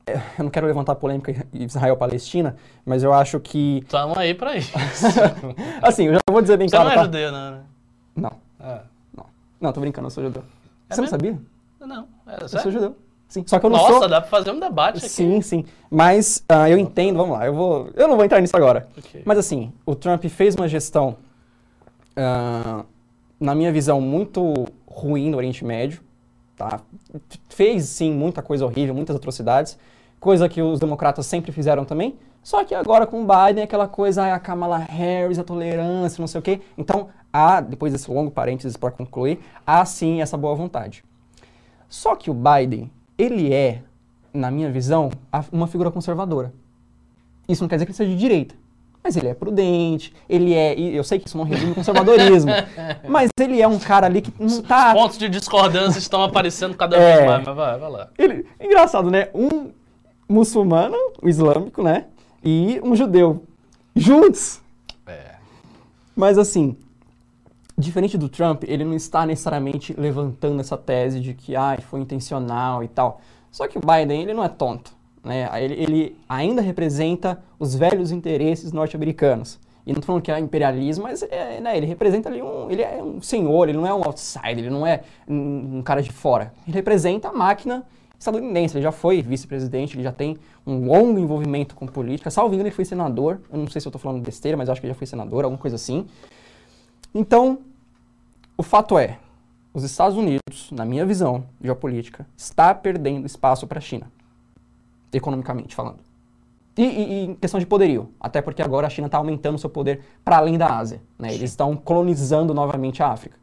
É, eu não quero levantar polêmica Israel-Palestina, mas eu acho que. Estamos aí para isso. assim, eu já vou dizer bem Você claro. Você não é tá? judeu, não, né? Não. É. Não. Não, tô brincando, eu sou judeu. É Você mesmo? não sabia? Não, é, eu sou judeu. Sim, só que eu não Nossa, sou... dá pra fazer um debate aqui. Sim, sim. Mas uh, eu entendo, vamos lá, eu vou... Eu não vou entrar nisso agora. Okay. Mas assim, o Trump fez uma gestão uh, na minha visão, muito ruim no Oriente Médio. Tá? Fez, sim, muita coisa horrível, muitas atrocidades, coisa que os democratas sempre fizeram também. Só que agora com o Biden, aquela coisa, a Kamala Harris, a tolerância, não sei o quê. Então, há, depois desse longo parênteses para concluir, há sim essa boa vontade. Só que o Biden, ele é, na minha visão, uma figura conservadora. Isso não quer dizer que ele seja de direita. Mas ele é prudente, ele é. Eu sei que isso não resume o conservadorismo, mas ele é um cara ali que não tá. Os pontos de discordância estão aparecendo cada é, vez mais, mas vai, vai lá. Ele, engraçado, né? Um muçulmano, o islâmico, né? E um judeu. Juntos! É. Mas assim, diferente do Trump, ele não está necessariamente levantando essa tese de que ah, foi intencional e tal. Só que o Biden, ele não é tonto. Né? Ele, ele ainda representa os velhos interesses norte-americanos. E não estou falando que é imperialismo, mas é, né, ele representa ali um. Ele é um senhor, ele não é um outsider, ele não é um, um cara de fora. Ele representa a máquina estadunidense. Ele já foi vice-presidente, ele já tem um longo envolvimento com política. Salvo engano, ele foi senador. Eu não sei se eu estou falando besteira, mas acho que ele já foi senador, alguma coisa assim. Então, o fato é, os Estados Unidos, na minha visão geopolítica, está perdendo espaço para a China economicamente falando. E, e, em questão de poderio, até porque agora a China está aumentando seu poder para além da Ásia. Né? Eles estão colonizando novamente a África.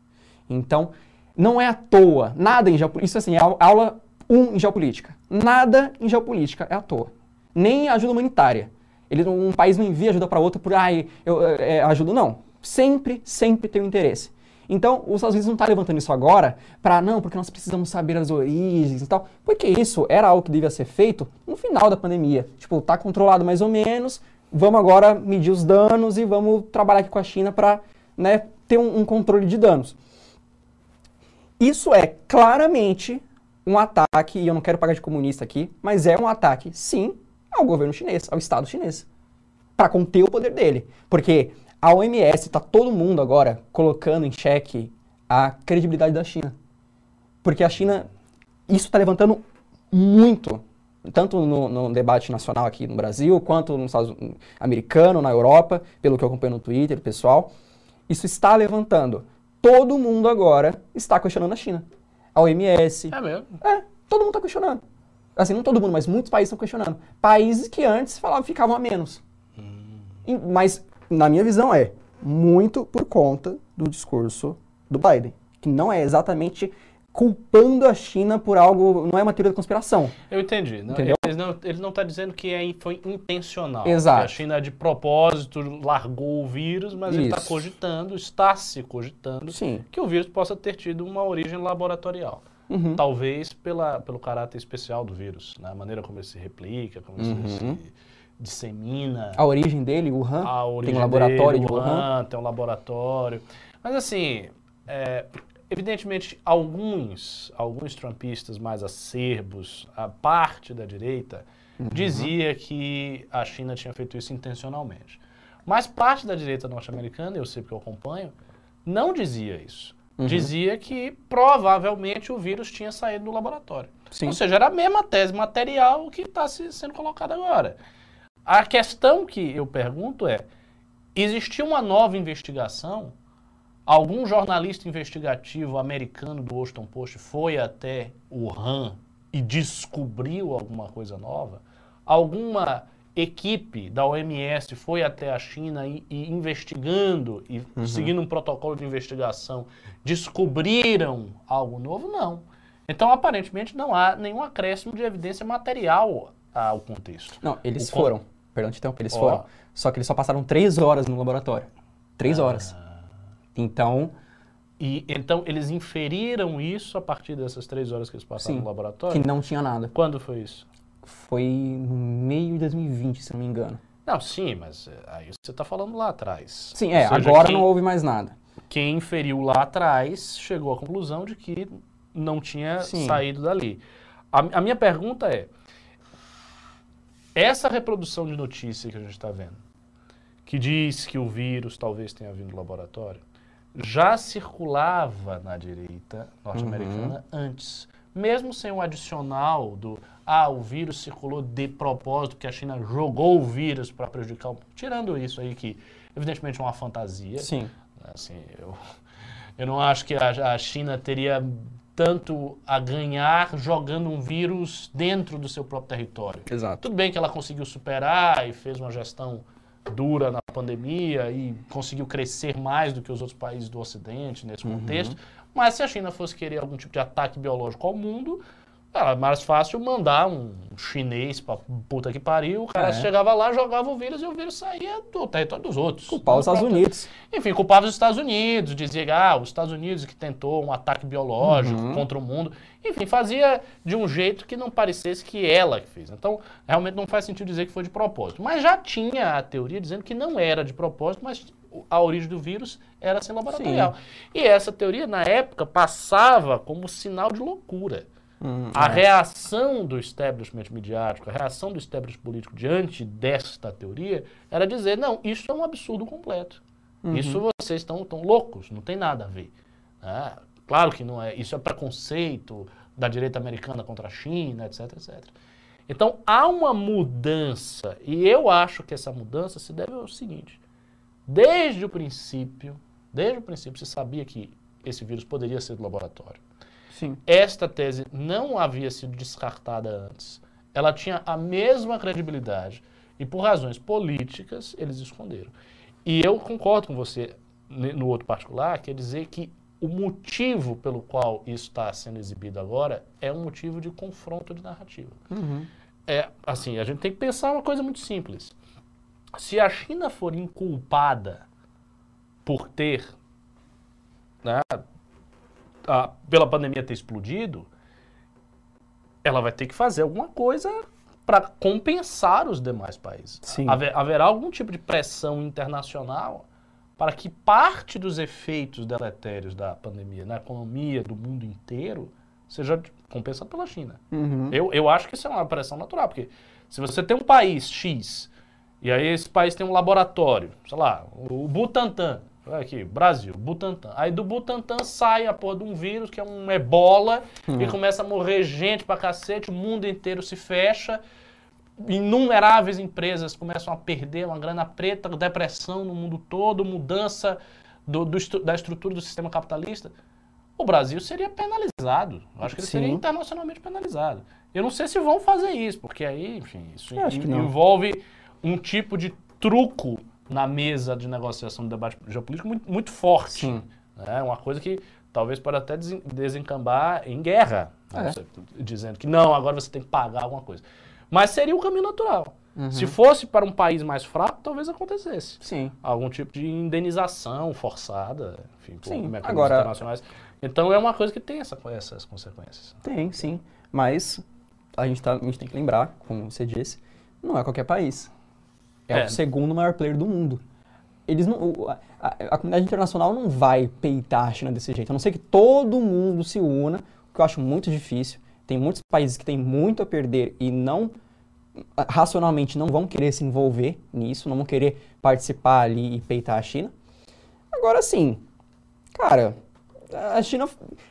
Então, não é à toa, nada em geopolítica. Isso assim, é aula 1 um em geopolítica. Nada em geopolítica é à toa. Nem ajuda humanitária. Ele, um país não envia ajuda para outro por, ai, eu é, ajudo. Não. Sempre, sempre tem um interesse. Então, os Estados Unidos não está levantando isso agora para, não, porque nós precisamos saber as origens e tal. Porque isso era algo que devia ser feito no final da pandemia. Tipo, tá controlado mais ou menos, vamos agora medir os danos e vamos trabalhar aqui com a China para né, ter um, um controle de danos. Isso é claramente um ataque, e eu não quero pagar de comunista aqui, mas é um ataque, sim, ao governo chinês, ao Estado chinês, para conter o poder dele. Porque a OMS está todo mundo agora colocando em xeque a credibilidade da China. Porque a China, isso está levantando muito, tanto no, no, debate nacional aqui no Brasil, quanto no Estados americano, na Europa, pelo que eu acompanho no Twitter, pessoal. Isso está levantando. Todo mundo agora está questionando a China. A OMS. É mesmo? É, todo mundo está questionando. Assim, não todo mundo, mas muitos países estão questionando. Países que antes falavam ficavam a menos. Hum. Mas na minha visão, é muito por conta do discurso do Biden, que não é exatamente culpando a China por algo, não é uma teoria da conspiração. Eu entendi. Não, Entendeu? Ele não está não tá dizendo que é, foi intencional. Exato. a China, de propósito, largou o vírus, mas tá Isso. ele está cogitando, está se cogitando, Sim. que o vírus possa ter tido uma origem laboratorial. Uhum. Talvez pela, pelo caráter especial do vírus, né? a maneira como ele se replica, como uhum. ele se dissemina. A origem dele, Wuhan? A origem tem um laboratório dele, de Wuhan, Wuhan? Tem um laboratório. Mas assim, é, evidentemente, alguns, alguns trumpistas mais acerbos, a parte da direita, uhum. dizia que a China tinha feito isso intencionalmente. Mas parte da direita norte-americana, eu sei porque eu acompanho, não dizia isso. Uhum. Dizia que provavelmente o vírus tinha saído do laboratório. Sim. Ou seja, era a mesma tese material que está sendo colocada agora. A questão que eu pergunto é: existiu uma nova investigação? Algum jornalista investigativo americano do Washington Post foi até Wuhan e descobriu alguma coisa nova? Alguma equipe da OMS foi até a China e, e investigando e seguindo um protocolo de investigação descobriram algo novo? Não. Então, aparentemente, não há nenhum acréscimo de evidência material ao contexto. Não, eles O con- foram. Perdão te interromper, eles Ó. foram. Só que eles só passaram três horas no laboratório. Três horas. Ah. Então, E então eles inferiram isso a partir dessas três horas que eles passaram Sim, no laboratório? que não tinha nada. Quando foi isso? Foi no meio de 2020, se não me engano. Não, sim, mas é, aí você está falando lá atrás. Sim, é, seja, agora quem, não houve mais nada. Quem inferiu lá atrás chegou à conclusão de que não tinha Sim. saído dali. A, a minha pergunta é: essa reprodução de notícia que a gente está vendo, que diz que o vírus talvez tenha vindo do laboratório, já circulava na direita norte-americana antes. Mesmo sem o adicional do ah, o vírus circulou de propósito, que a China jogou o vírus para prejudicar o. Tirando isso aí, que evidentemente é uma fantasia. Sim. Assim, eu, eu não acho que a, a China teria tanto a ganhar jogando um vírus dentro do seu próprio território. Exato. Tudo bem que ela conseguiu superar e fez uma gestão dura na pandemia e conseguiu crescer mais do que os outros países do Ocidente nesse contexto. Mas se a China fosse querer algum tipo de ataque biológico ao mundo, era mais fácil mandar um chinês pra puta que pariu. O cara É. chegava lá, jogava o vírus e o vírus saía do território dos outros. Culpar Não os Estados próprio- Unidos. enfim, culpava os Estados Unidos, dizia que ah, os Estados Unidos que tentou um ataque biológico Uhum. contra o mundo. Enfim, fazia de um jeito que não parecesse que ela que fez. Então, realmente não faz sentido dizer que foi de propósito. Mas já tinha a teoria dizendo que não era de propósito, mas a origem do vírus era sem laboratorial. E essa teoria, na época, passava como sinal de loucura. Hum, A é. reação do establishment midiático, a reação do establishment político diante desta teoria era dizer, não, isso é um absurdo completo. Uhum. Isso vocês estão tão loucos, não tem nada a ver. Ah, claro que não é, isso é preconceito da direita americana contra a China, etc, etc. Então há uma mudança, e eu acho que essa mudança se deve ao seguinte: desde o princípio, desde o princípio se sabia que esse vírus poderia ser do laboratório. Sim. Esta tese não havia sido descartada antes. Ela tinha a mesma credibilidade e por razões políticas eles esconderam. E eu concordo com você no outro particular, quer dizer que o motivo pelo qual isso está sendo exibido agora é um motivo de confronto de narrativa. Uhum. É, assim, a gente tem que pensar uma coisa muito simples. Se a China for inculpada por ter, né, a- pela pandemia ter explodido, ela vai ter que fazer alguma coisa para compensar os demais países. Haver- haverá algum tipo de pressão internacional para que parte dos efeitos deletérios da pandemia na economia do mundo inteiro seja compensado pela China. Uhum. Eu, eu acho que isso é uma pressão natural, porque se você tem um país X, e aí esse país tem um laboratório, sei lá, o Butantan, aqui, Brasil, Butantan. Aí do Butantan sai a porra de um vírus que é um ebola e começa a morrer gente pra cacete, o mundo inteiro se fecha, inumeráveis empresas começam a perder uma grana preta, depressão no mundo todo, mudança do- do da estrutura do sistema capitalista. O Brasil seria penalizado. Eu acho que ele seria Sim. internacionalmente penalizado. Eu não sei se vão fazer isso, porque aí, enfim, isso envolve um tipo de truco na mesa de negociação do debate geopolítico muito, muito forte. Sim. É uma coisa que talvez pode até desen- desencambar em guerra, né? É. Você- dizendo que não, agora você tem que pagar alguma coisa. Mas seria o caminho natural. Uhum. Se fosse para um país mais fraco, talvez acontecesse Sim. algum tipo de indenização forçada, enfim, por Sim, mecanismos agora- internacionais. Então é uma coisa que tem essa- essas consequências. Tem, sim. Mas a gente, tá, a gente tem que lembrar, como você disse, não é qualquer país. É, É. o segundo maior player do mundo. Eles não, a, a- a comunidade internacional não vai peitar a China desse jeito. A não ser que todo mundo se una, o que eu acho muito difícil. Tem muitos países que têm muito a perder e não racionalmente não vão querer se envolver nisso, não vão querer participar ali e peitar a China. Agora sim, cara, a China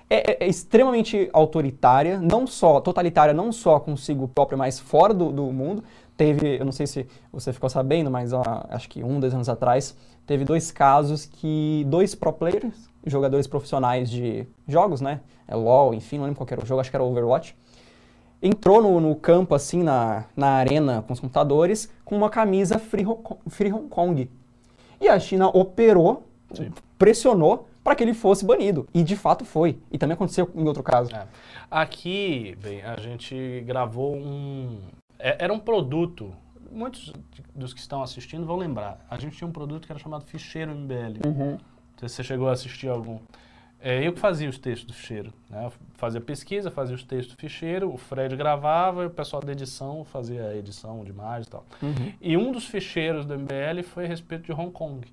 é, é, é, extremamente autoritária, não só totalitária, não só consigo própria, mas fora do, do mundo. Teve, eu não sei se você ficou sabendo, mas ó, acho que um, dois anos atrás, teve dois casos que dois pro players, jogadores profissionais de jogos, né? É LoL, enfim, não lembro qual era o jogo, acho que era Overwatch. Entrou no, no campo, assim, na, na arena com os computadores, com uma camisa Free, Free Hong Kong. E a China operou, Sim. pressionou para que ele fosse banido. E de fato foi. E também aconteceu em outro caso. É. Aqui, bem, a gente gravou um. É, era um produto. Muitos dos que estão assistindo vão lembrar. A gente tinha um produto que era chamado Ficheiro MBL. Uhum. Você chegou a assistir algum? É, eu que fazia os textos do ficheiro. Né? Fazia pesquisa, fazia os textos do ficheiro, o Fred gravava e o pessoal da edição fazia a edição de imagens e tal. Uhum. E um dos ficheiros do MBL foi a respeito de Hong Kong.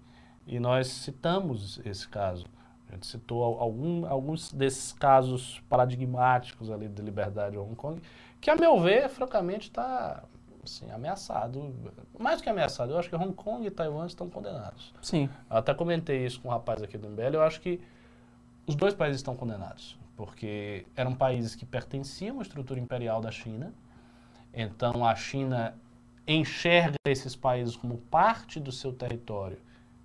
E nós citamos esse caso. A gente citou algum, alguns desses casos paradigmáticos ali de liberdade em Hong Kong, que, a meu ver, francamente, está assim, ameaçado. Mais do que ameaçado, eu acho que Hong Kong e Taiwan estão condenados. Sim. Eu até comentei isso com um rapaz aqui do MBL, eu acho que os dois países estão condenados, porque eram países que pertenciam à estrutura imperial da China, então a China enxerga esses países como parte do seu território,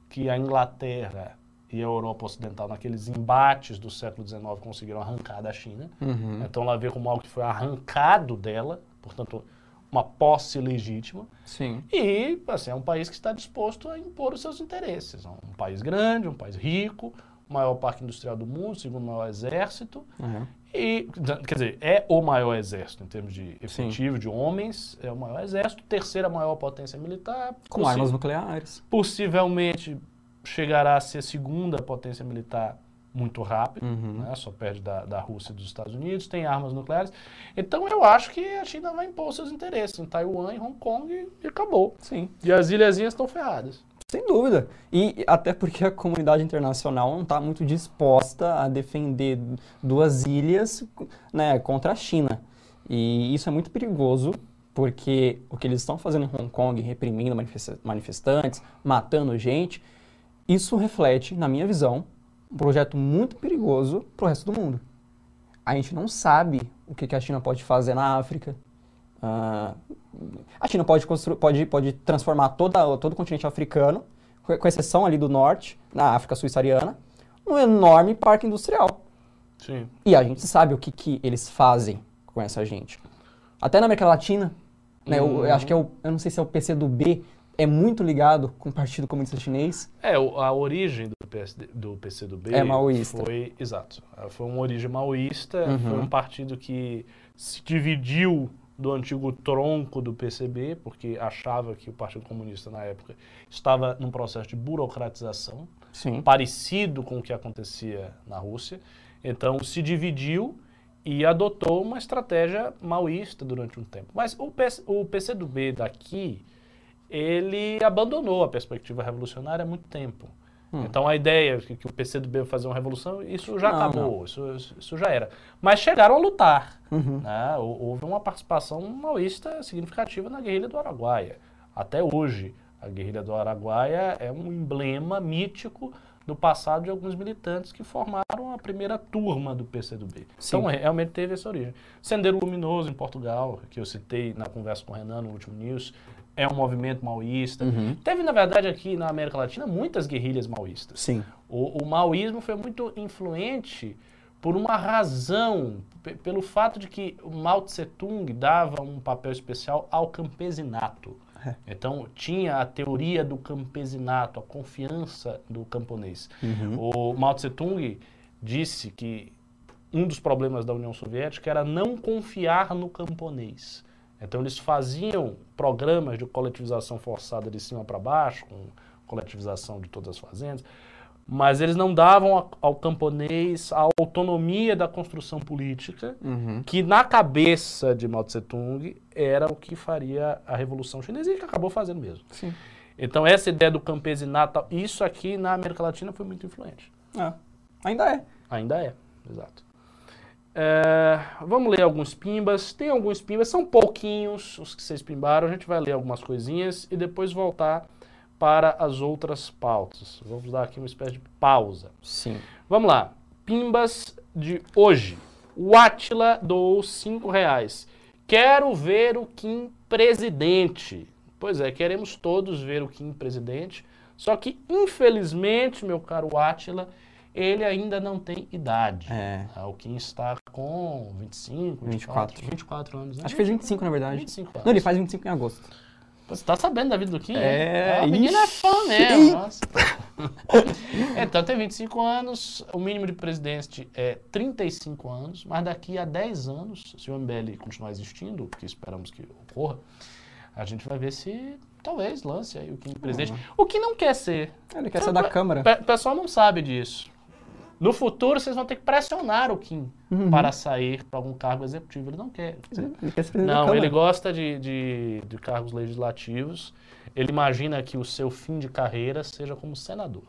que a Inglaterra e a Europa Ocidental, naqueles embates do século XIX, conseguiram arrancar da China. Uhum. Então ela vê como algo que foi arrancado dela, portanto, uma posse legítima. Sim. E assim, é um país que está disposto a impor os seus interesses. É um país grande, um país rico, maior parque industrial do mundo, segundo maior exército. Uhum. E, quer dizer, é o maior exército em termos de efetivo, Sim. de homens, é o maior exército, terceira maior potência militar. Com armas nucleares. Possivelmente chegará a ser a segunda potência militar muito rápido, uhum. né? só perde da, da Rússia e dos Estados Unidos, tem armas nucleares. Então eu acho que a China vai impor seus interesses em Taiwan e Hong Kong e, e acabou. Sim. E as ilhazinhas estão ferradas. Sem dúvida. E até porque a comunidade internacional não está muito disposta a defender duas ilhas né, contra a China. E isso é muito perigoso, porque o que eles estão fazendo em Hong Kong, reprimindo manifestantes, matando gente, isso reflete, na minha visão, um projeto muito perigoso para o resto do mundo. A gente não sabe o que, a China pode fazer na África. Uh, a China pode, pode, pode transformar toda, todo o continente africano, com exceção ali do norte, na África suíçariana, num enorme parque industrial. Sim. E a gente sabe o que, que eles fazem com essa gente. Até na América Latina, né, uhum. eu, eu, acho que é o, eu não sei se é o PCdoB, é muito ligado com o Partido Comunista Chinês. É, a origem do, PSD, do PCdoB é maoísta. foi, exato, foi uma origem maoísta, uhum. foi um partido que se dividiu do antigo tronco do PCB, porque achava que o Partido Comunista na época estava num processo de burocratização, Sim. parecido com o que acontecia na Rússia. Então se dividiu e adotou uma estratégia maoísta durante um tempo. Mas o, PC, o PCdoB daqui, ele abandonou a perspectiva revolucionária há muito tempo. Hum. Então a ideia que, que o PCdoB vai fazer uma revolução, isso já não, acabou, não. Isso, isso já era. Mas chegaram a lutar. Uhum. Né? Houve uma participação maoísta significativa na guerrilha do Araguaia. Até hoje, a guerrilha do Araguaia é um emblema mítico do passado de alguns militantes que formaram a primeira turma do PCdoB. Sim. Então, realmente teve essa origem. Sendeiro Luminoso, em Portugal, que eu citei na conversa com o Renan no último news, é um movimento maoísta. Uhum. Teve, na verdade, aqui na América Latina muitas guerrilhas maoístas. Sim. O, o maoísmo foi muito influente por uma razão, pelo fato de que Mao Tse Tung dava um papel especial ao campesinato. É. Então, tinha a teoria do campesinato, a confiança do camponês. Uhum. O Mao Tse Tung disse que um dos problemas da União Soviética era não confiar no camponês. Então eles faziam programas de coletivização forçada de cima para baixo, com coletivização de todas as fazendas, mas eles não davam ao camponês a autonomia da construção política, uhum. que na cabeça de Mao Tse Tung era o que faria a Revolução Chinesa e que acabou fazendo mesmo. Sim. Então essa ideia do campesinato, isso aqui na América Latina foi muito influente. É. Ainda é. Ainda é, exato. É, vamos ler alguns pimbas. Tem alguns pimbas, são pouquinhos os que vocês pimbaram. A gente vai ler algumas coisinhas e depois voltar para as outras pautas. Vamos dar aqui uma espécie de pausa. Sim. Vamos lá. Pimbas de hoje. O Atila doou 5 reais. Quero ver o Kim presidente. Pois é, queremos todos ver o Kim presidente. Só que, infelizmente, meu caro Atila, ele ainda não tem idade. É. Ah, O Kim está com 25, 24, 24. 24 anos, né? Acho que fez 25, na verdade. 25 anos. Não, ele faz 25 em agosto. Pô, Você tá sabendo da vida do Kim? É, Ah, O menino é fã mesmo. Nossa. então, tem 25 anos, o mínimo de presidente é 35 anos, mas daqui a 10 anos, se o MBL continuar existindo, o que esperamos que ocorra, a gente vai ver se talvez lance aí o Kim presidente. O que não quer ser. Ele quer ser da Câmara. O pessoal não sabe disso. No futuro, vocês vão ter que pressionar o Kim Uhum. para sair para algum cargo executivo. Ele não quer. Ele quer da Não, ele gosta de, de, de cargos legislativos. Ele imagina que o seu fim de carreira seja como senador.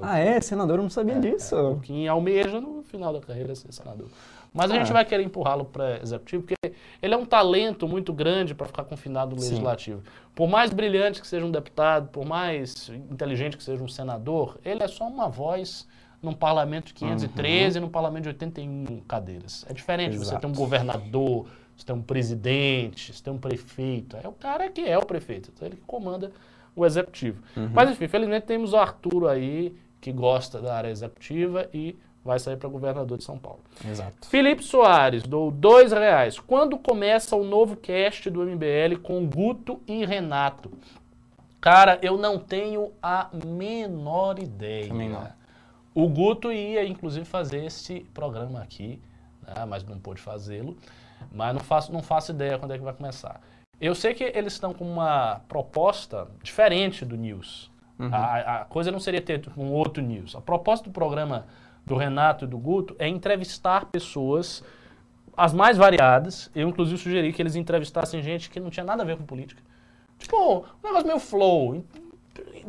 Ah, é? Senador, eu não sabia disso. O Kim almeja no final da carreira ser senador. Mas a gente Ah. vai querer empurrá-lo para executivo, porque ele é um talento muito grande para ficar confinado no Sim. legislativo. Por mais brilhante que seja um deputado, por mais inteligente que seja um senador, ele é só uma voz num parlamento de 513 e num parlamento de 81 cadeiras. É diferente você Exato. ter um governador, você ter um presidente, você ter um prefeito. É o cara que é o prefeito, então ele que comanda o executivo. Mas enfim, felizmente temos o Arturo aí, que gosta da área executiva e vai sair para governador de São Paulo. Exato. Felipe Soares, dou dois reais. Quando começa o novo cast do MBL com Guto e Renato? Cara, eu não tenho a menor ideia. Também não. O Guto ia, inclusive, fazer esse programa aqui, né, mas não pôde fazê-lo. Mas não faço, não faço ideia quando é que vai começar. Eu sei que eles estão com uma proposta diferente do News. A, a coisa não seria ter um outro News. A proposta do programa do Renato e do Guto é entrevistar pessoas, as mais variadas. Eu, inclusive, sugeri que eles entrevistassem gente que não tinha nada a ver com política. Tipo, um negócio meio flow.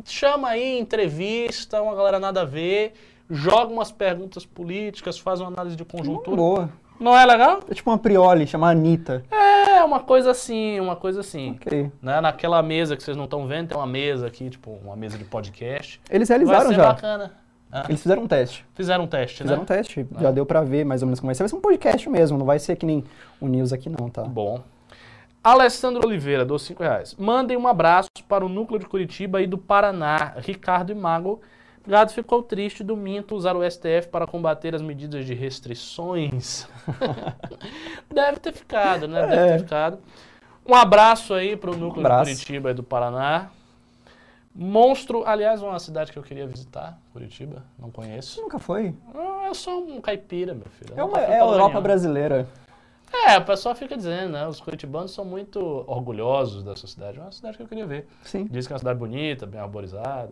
Chama aí, entrevista, uma galera nada a ver, joga umas perguntas políticas, faz uma análise de conjuntura. Boa. Não é legal? É tipo uma Prioli, chamar Anitta. É, uma coisa assim, uma coisa assim. Ok. Né? Naquela mesa que vocês não estão vendo, tem uma mesa aqui, tipo, uma mesa de podcast. Eles realizaram já. bacana. Ah, Eles fizeram um teste. fizeram um teste, Fizeram né? um teste. Já deu pra ver mais ou menos como vai ser. Vai ser um podcast mesmo, não vai ser que nem o News aqui não, tá? Bom. Alessandro Oliveira, dos 5 reais. Mandem um abraço para o núcleo de Curitiba e do Paraná, Ricardo e Mago. Gado ficou triste do Minto usar o STF para combater as medidas de restrições. Deve ter ficado, né? Deve É. ter ficado. Um abraço aí para o núcleo abraço. de Curitiba e do Paraná. Monstro, aliás, uma cidade que eu queria visitar, Curitiba, não conheço. Nunca foi. Ah, Eu sou um caipira, meu filho. eu É, uma, é a Europa brasileira. É, o pessoal fica dizendo, né? Os curitibanos são muito orgulhosos dessa cidade. É uma cidade que eu queria ver. Sim. Diz que é uma cidade bonita, bem arborizada,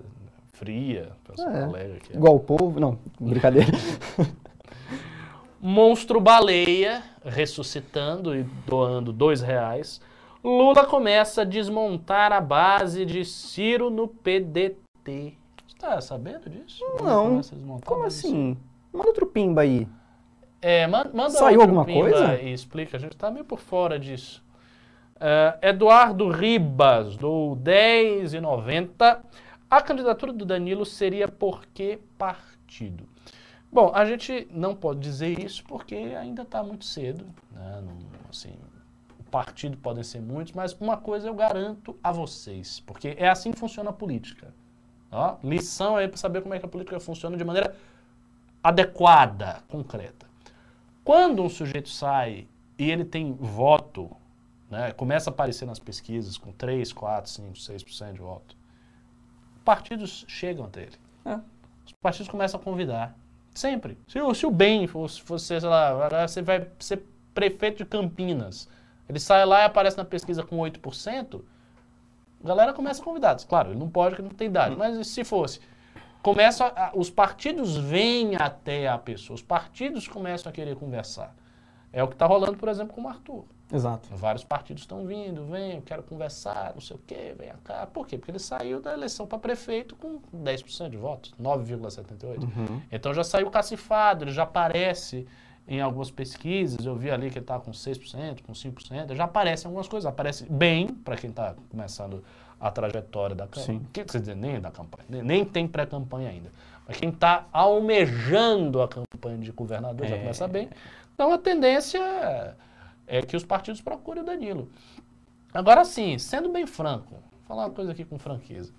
fria. É. alegre aqui. Igual o povo. Não, brincadeira. Monstro Baleia, ressuscitando e doando dois reais. Lula começa a desmontar a base de Ciro no PDT. Você tá sabendo disso? Não. Como assim? Manda outro pimba aí. É, man- manda Saiu alguma coisa? E explica, a gente tá meio por fora disso. É, Eduardo Ribas, do 10,90. A candidatura do Danilo seria por que partido? Bom, a gente não pode dizer isso porque ainda está muito cedo. Né? Não, assim, partido podem ser muitos, mas uma coisa eu garanto a vocês, porque é assim que funciona a política. Ó, lição aí para saber como é que a política funciona de maneira adequada, concreta. Quando um sujeito sai e ele tem voto, né, começa a aparecer nas pesquisas com 3, 4, 5, 6% de voto, partidos chegam até ele. É. Os partidos começam a convidar. Sempre. Se o, se o bem fosse, fosse, sei lá, você vai ser prefeito de Campinas, ele sai lá e aparece na pesquisa com 8%, a galera começa a convidar. Claro, ele não pode porque não tem idade, mas e se fosse? Começa a- os partidos vêm até a pessoa, os partidos começam a querer conversar. É o que está rolando, por exemplo, com o Arthur. Exato. Vários partidos estão vindo, vem, eu quero conversar, não sei o quê, vem cá. Por quê? Porque ele saiu da eleição para prefeito com 10% de votos, 9,78%. Então já saiu cacifado, ele já aparece em algumas pesquisas, eu vi ali que ele está com 6%, com 5%, já aparecem algumas coisas, aparece bem para quem está começando a trajetória da campanha. Quer dizer, nem da campanha, nem, nem tem pré-campanha ainda. Mas quem está almejando a campanha de governador é. já começa bem. Então a tendência é que os partidos procurem o Danilo. Agora sim, sendo bem franco, vou falar uma coisa aqui com franqueza.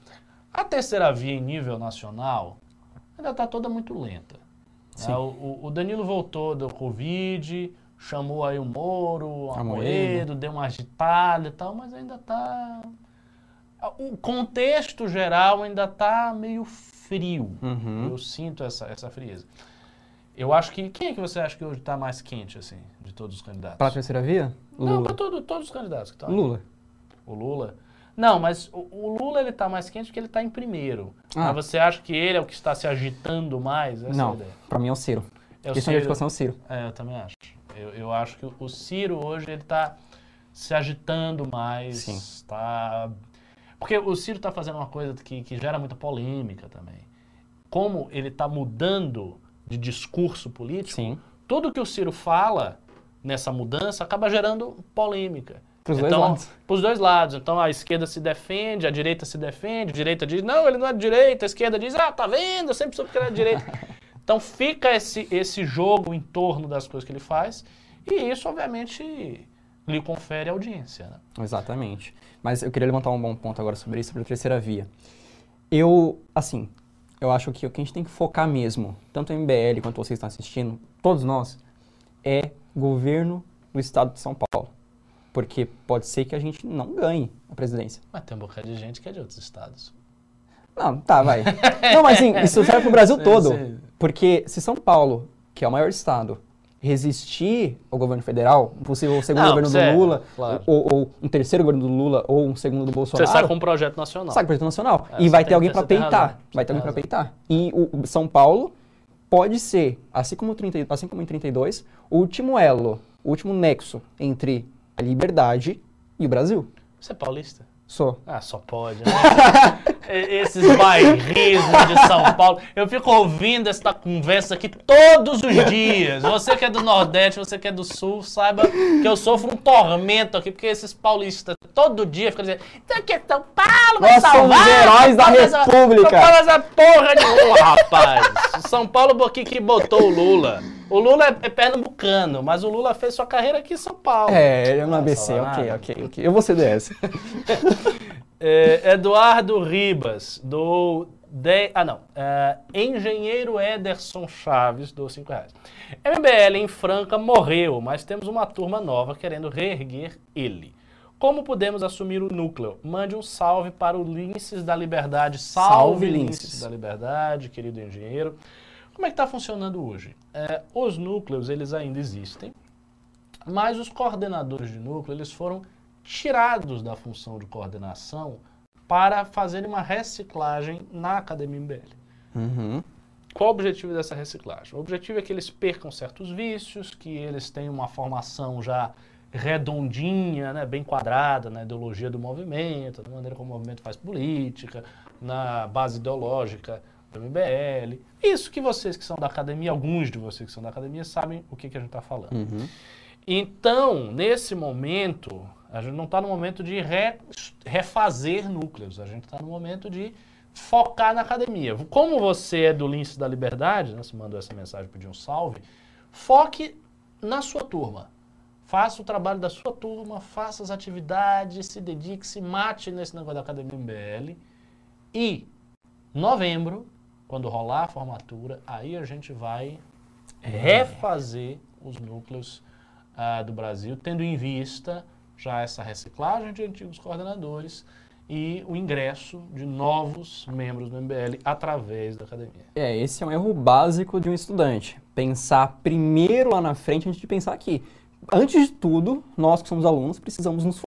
A terceira via em nível nacional ainda está toda muito lenta. É, o, o, Danilo voltou do Covid, chamou aí o Moro, a Moedo, deu uma agitada e tal, mas ainda está. O contexto geral ainda está meio frio. Uhum. Eu sinto essa, essa frieza. Eu acho que. Quem é que você acha que hoje está mais quente, assim, de todos os candidatos? Para a terceira via? Lula. Não, para todo, todos os candidatos que estão. Lula. O Lula. Não, mas o, o Lula ele está mais quente porque ele está em primeiro. Ah. Mas você acha que ele é o que está se agitando mais? Essa Não, é para mim é o Ciro. É o Questão Ciro. de educação é o Ciro. É, eu também acho. Eu, eu acho que o Ciro hoje ele está se agitando mais. Sim. Tá... Porque o Ciro está fazendo uma coisa que, que gera muita polêmica também. Como ele está mudando de discurso político, Sim. tudo que o Ciro fala nessa mudança acaba gerando polêmica. Para os então, dois lados. Para os dois lados. Então a esquerda se defende, a direita se defende, a direita diz, não, ele não é de direita, a esquerda diz, ah, tá vendo, eu sempre soube que ele é de direita. então fica esse, esse jogo em torno das coisas que ele faz, e isso, obviamente, lhe confere audiência. Né? Exatamente. Mas eu queria levantar um bom ponto agora sobre isso, sobre a terceira via. Eu, assim, eu acho que o que a gente tem que focar mesmo, tanto o MBL quanto vocês estão assistindo, todos nós, é governo do estado de São Paulo. Porque pode ser que a gente não ganhe a presidência. Mas tem um bocado de gente que é de outros estados. Não, tá, vai. não, mas assim, isso serve para o Brasil todo. Porque se São Paulo, que é o maior estado, resistir ao governo federal, possível segundo não, governo do é, Lula, claro. ou, ou, um terceiro governo do Lula, ou um segundo do Bolsonaro. Você sai com um projeto nacional. Sai com um projeto nacional. É, e vai ter alguém para peitar. Vai ter alguém para peitar. E o São Paulo pode ser, assim como, 30, assim como em 32, o último elo, o último nexo entre a liberdade e o Brasil. Você é paulista? Sou. Ah, só pode, né? Esses bairrismos de São Paulo. Eu fico ouvindo essa conversa aqui todos os dias. Você que é do Nordeste, você que é do Sul, saiba que eu sofro um tormento aqui, porque esses paulistas todo dia ficam dizendo: Então aqui é São Paulo, vai Nós salvar, somos heróis da República. São Paulo essa porra de Lula, rapaz. São Paulo que, que botou o Lula. O Lula é, é pernambucano, mas o Lula fez sua carreira aqui em São Paulo. É, ele é no ABC, ok, ok, ok. Eu vou ser dessa. é, Eduardo Ribas, do... De, ah, não. É, Engenheiro Ederson Chaves, do 5 reais. MBL em Franca morreu, mas temos uma turma nova querendo reerguer ele. Como podemos assumir o núcleo? Mande um salve para o Linces da Liberdade. Salve, salve Linces da Liberdade, querido engenheiro. Como é que está funcionando hoje? É, os núcleos, eles ainda existem, mas os coordenadores de núcleo, eles foram tirados da função de coordenação para fazerem uma reciclagem na Academia MBL. Uhum. Qual o objetivo dessa reciclagem? O objetivo é que eles percam certos vícios, que eles tenham uma formação já redondinha, né, bem quadrada na ideologia do movimento, da maneira como o movimento faz política, na base ideológica do MBL. Isso que vocês que são da academia, alguns de vocês que são da academia, sabem o que, que a gente está falando. Uhum. Então, nesse momento, a gente não está no momento de re, refazer núcleos, a gente está no momento de focar na academia. Como você é do Lince da Liberdade, né, você mandou essa mensagem, pediu um salve, foque na sua turma. Faça o trabalho da sua turma, faça as atividades, se dedique, se mate nesse negócio da Academia MBL. E, novembro, quando rolar a formatura, aí a gente vai é. refazer os núcleos uh, do Brasil, tendo em vista já essa reciclagem de antigos coordenadores e o ingresso de novos membros do MBL através da academia. É, esse é um erro básico de um estudante. Pensar primeiro lá na frente antes de pensar aqui. Antes de tudo, nós que somos alunos precisamos nos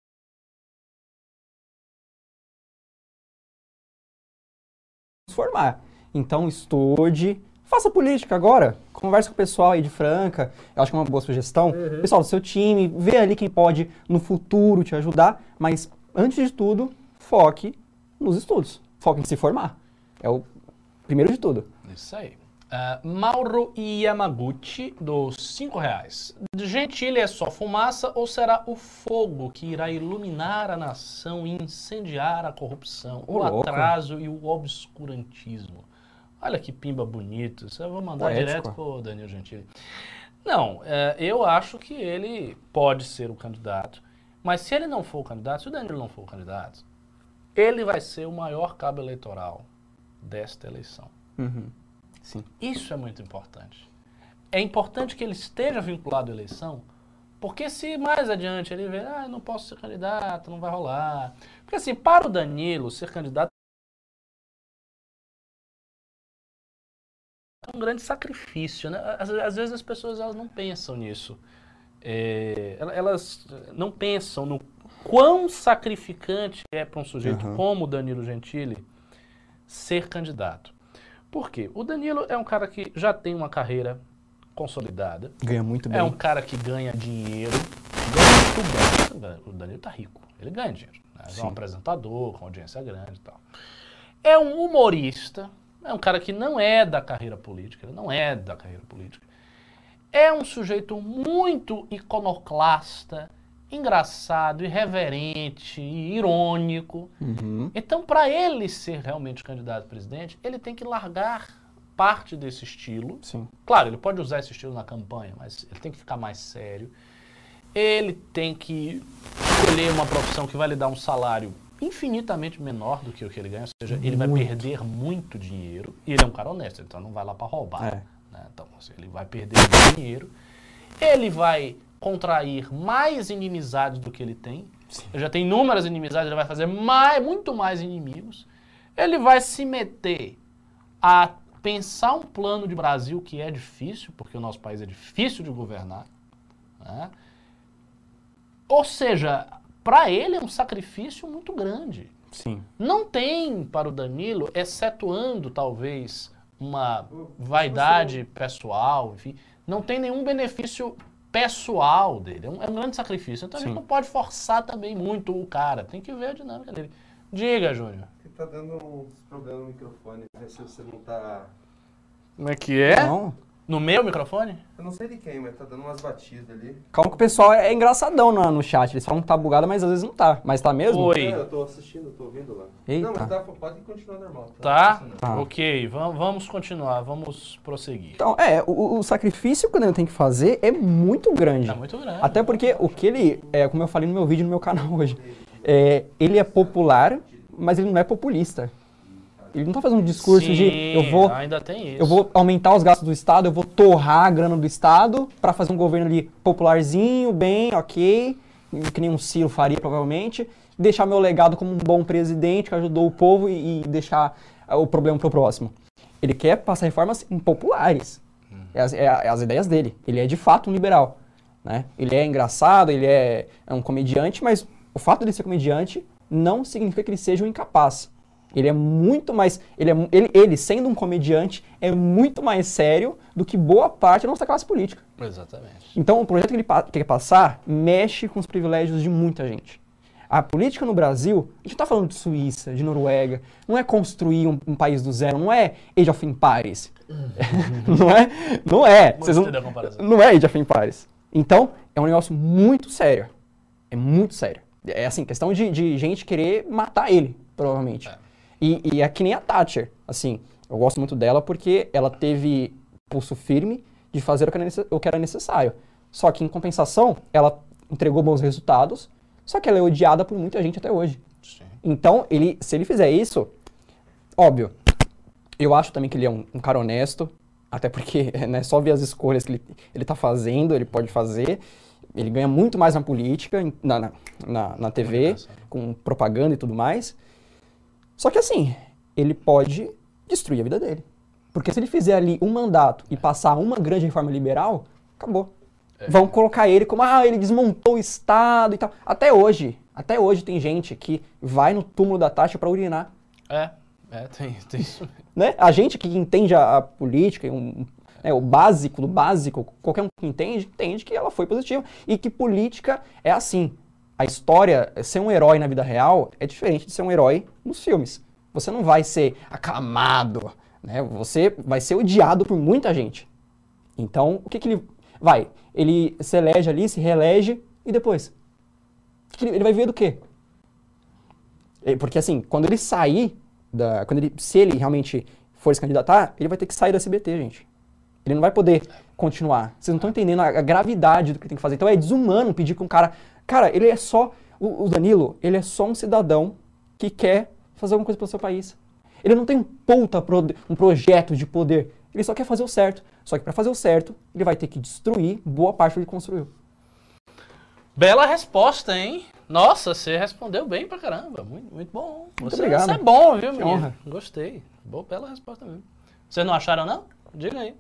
formar. Então estude, faça política agora. Converse com o pessoal aí de Franca. Eu acho que é uma boa sugestão. Uhum. Pessoal do seu time, vê ali quem pode no futuro te ajudar. Mas, antes de tudo, foque nos estudos. Foque em se formar. É o primeiro de tudo. Isso aí. Uh, Mauro Yamaguchi, dos 5 reais. Gentile é só fumaça ou será o fogo que irá iluminar a nação e incendiar a corrupção, o, o atraso e o obscurantismo? Olha que pimba bonito. Isso eu vou mandar Poético. direto pro Daniel Gentili. Não, é, eu acho que ele pode ser o candidato, mas se ele não for o candidato, se o Danilo não for o candidato, ele vai ser o maior cabo eleitoral desta eleição. Uhum. Sim. Isso é muito importante. É importante que ele esteja vinculado à eleição, porque se mais adiante ele ver, ah, eu não posso ser candidato, não vai rolar. Porque assim, para o Danilo ser candidato um grande sacrifício, né? Às, às vezes as pessoas elas não pensam nisso. É, elas não pensam no quão sacrificante é para um sujeito uhum. como o Danilo Gentili ser candidato. Por quê? O Danilo é um cara que já tem uma carreira consolidada. Ganha muito bem. É um cara que ganha dinheiro. Ganha muito bem. O Danilo tá rico. Ele ganha dinheiro. Né? É um apresentador com audiência grande e tal. É um humorista. É um cara que não é da carreira política. Não é da carreira política. É um sujeito muito iconoclasta engraçado, irreverente, irônico. Uhum. Então, para ele ser realmente candidato a presidente, ele tem que largar parte desse estilo. Sim. Claro, ele pode usar esse estilo na campanha, mas ele tem que ficar mais sério. Ele tem que escolher uma profissão que vai lhe dar um salário infinitamente menor do que o que ele ganha, ou seja, ele vai perder muito dinheiro. E ele é um cara honesto, então não vai lá para roubar. É. Né? Então, assim, ele vai perder dinheiro. Ele vai contrair mais inimizades do que ele tem. Sim. Ele já tem inúmeras inimizades, ele vai fazer mais, muito mais inimigos. Ele vai se meter a pensar um plano de Brasil que é difícil, porque o nosso país é difícil de governar. Né? Ou seja, para ele é um sacrifício muito grande. Sim. Não tem para o Danilo, excetuando talvez uma vaidade pessoal, enfim, não tem nenhum benefício pessoal dele. É um, é um grande sacrifício. Então Sim. a gente não pode forçar também muito o cara. Tem que ver a dinâmica dele. Diga, Júnior. Você tá dando uns problemas no microfone. Se você não tá. Como é que é? Não. No meu microfone? Eu não sei de quem, mas tá dando umas batidas ali. Calma que o pessoal é engraçadão no, no chat. Eles falam que tá bugado, mas às vezes não tá. Mas tá mesmo? Oi. É, eu tô assistindo, tô ouvindo lá. Eita. Não, mas tá, pode continuar normal. Tá? tá? tá. Ok, vamos, vamos continuar, vamos prosseguir. Então, é, o, o sacrifício que o Daniel tem que fazer é muito grande. É muito grande. Até porque o que ele, é, como eu falei no meu vídeo no meu canal hoje, é, ele é popular, mas ele não é populista. Ele não está fazendo um discurso Sim, de eu vou ainda tem isso. eu vou aumentar os gastos do Estado, eu vou torrar a grana do Estado para fazer um governo ali popularzinho, bem, ok, que nem um Ciro faria provavelmente, deixar meu legado como um bom presidente que ajudou o povo e, e deixar uh, o problema para o próximo. Ele quer passar reformas impopulares. Hum. É, as, é, é as ideias dele. Ele é de fato um liberal. Né? Ele é engraçado, ele é, é um comediante, mas o fato de ser comediante não significa que ele seja um incapaz. Ele é muito mais. Ele, é, ele, ele, sendo um comediante, é muito mais sério do que boa parte da nossa classe política. Exatamente. Então, o projeto que ele quer passar mexe com os privilégios de muita gente. A política no Brasil, a gente está falando de Suíça, de Noruega, não é construir um, um, país do zero, não é Age of Empires. não é? Não é. Não, não é Age of Empires. Então, é um negócio muito sério. É muito sério. É assim, questão de, de gente querer matar ele, provavelmente. É. E, e é que nem a Thatcher, assim, eu gosto muito dela porque ela teve pulso firme de fazer o que era necessário. Só que, em compensação, ela entregou bons resultados, só que ela é odiada por muita gente até hoje. Sim. Então, ele, se ele fizer isso, óbvio, eu acho também que ele é um, um cara honesto, até porque né, só ver as escolhas que ele, ele tá fazendo, ele pode fazer. Ele ganha muito mais na política, na, na, na, na TV, com propaganda e tudo mais. Só que assim, ele pode destruir a vida dele. Porque se ele fizer ali um mandato e passar uma grande reforma liberal, acabou. É. Vão colocar ele como, ah, ele desmontou o Estado e tal. Até hoje, até hoje tem gente que vai no túmulo da taxa para urinar. É, é, tem, tem isso. Né? A gente que entende a, a política, um, né, o básico do básico, qualquer um que entende, entende que ela foi positiva. E que política é assim a história, ser um herói na vida real é diferente de ser um herói nos filmes. Você não vai ser aclamado, Né? Você vai ser odiado por muita gente. Então, o que, que ele vai? Ele se elege ali, se reelege e depois? Ele vai ver do quê? É, Porque assim, quando ele sair da. Quando ele, se ele realmente for se candidatar, ele vai ter que sair da CBT, gente. Ele não vai poder continuar. Vocês não estão entendendo a, a gravidade do que tem que fazer. Então é desumano pedir que um cara. Cara, ele é só. O, o Danilo, ele é só um cidadão que quer fazer alguma coisa pelo seu país. Ele não tem um puta pro- um projeto de poder. Ele só quer fazer o certo. Só que para fazer o certo, ele vai ter que destruir boa parte do que ele construiu. Bela resposta, hein? Nossa, você respondeu bem pra caramba. Muito, muito bom. Você, obrigado. você é bom, viu, menino? honra. Gostei. Boa, bela resposta mesmo. Vocês não acharam, não? Diga aí.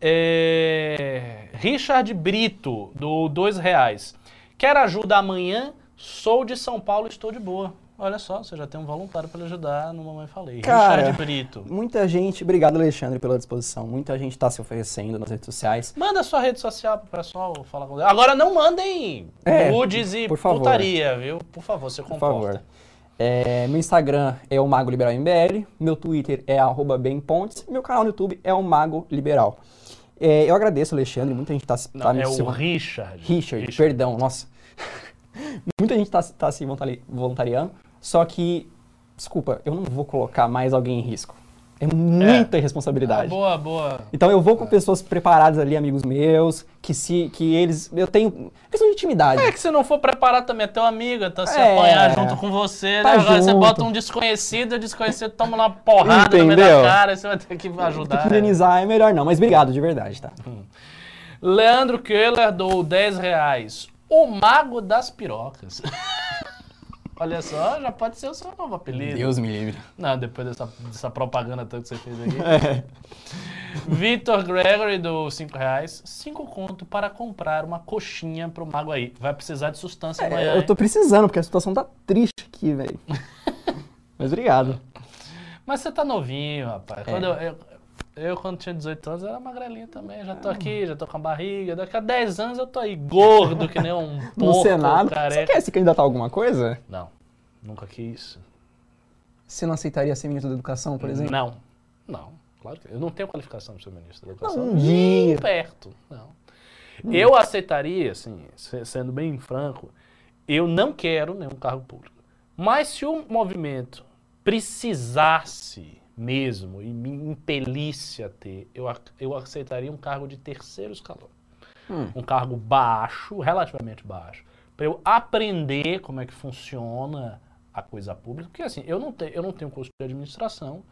É, Richard Brito, do dois reais. Quer ajuda amanhã? Sou de São Paulo, estou de boa. Olha só, você já tem um voluntário para lhe ajudar no Mamãe Falei. Cara, Richard Brito. Muita gente, obrigado Alexandre pela disposição. Muita gente está se oferecendo nas redes sociais. Manda sua rede social pro pessoal falar com Agora não mandem É, nudes e por favor. putaria, viu? Por favor, você Por comporta. favor. É, meu Instagram é o Mago Liberal MBL, meu Twitter é arroba bempontes, meu canal no YouTube é o Mago Liberal. É, eu agradeço, Alexandre, muita gente está Não, tá me é se- o Richard. Richard, perdão, nossa. muita gente está tá se voluntari- voluntariando, só que, desculpa, eu não vou colocar mais alguém em risco. É muita Ah, irresponsabilidade. boa, boa. Então eu vou com pessoas preparadas ali, amigos meus, que se que eles eu tenho questão de intimidade. É que se não for preparado também é teu amigo, tá se É. apanhar junto com você, Tá né? Agora você bota um desconhecido, o desconhecido toma uma porrada no meio Entendeu? da cara, e você vai ter que Tem ajudar. que né? indenizar é melhor não, mas obrigado de verdade, tá? Leandro Keller dou 10 reais. O Mago das Pirocas. Olha só, já pode ser o seu novo apelido. me livre. Não, depois dessa, dessa propaganda toda que você fez aqui. É. Vitor Gregory do 5 reais. 5 conto para comprar uma coxinha pro Mago aí. Vai precisar de sustância amanhã. É, eu hein? tô precisando porque a situação tá triste aqui, velho. mas obrigado. Mas você tá novinho, rapaz. É. Quando eu, eu, eu, quando tinha 18 anos, era magrelinho também. Já Ah. tô aqui, já tô com a barriga. Daqui a 10 anos eu tô aí gordo, que nem um No porco Senado, você careca. quer se candidatar a alguma coisa? Não, nunca quis. Você não aceitaria ser ministro da educação, por exemplo? Não, não. Claro que eu não tenho qualificação para ser ministro da educação. um Nem dia. perto, não. Eu aceitaria, assim, se- sendo bem franco, eu não quero nenhum cargo público. Mas se o movimento precisasse mesmo e me impelisse a ter, eu, eu aceitaria um cargo de terceiro escalão. Hum. Um cargo baixo, relativamente baixo, para eu aprender como é que funciona a coisa pública. Porque assim, eu não, te, eu não tenho curso de administração,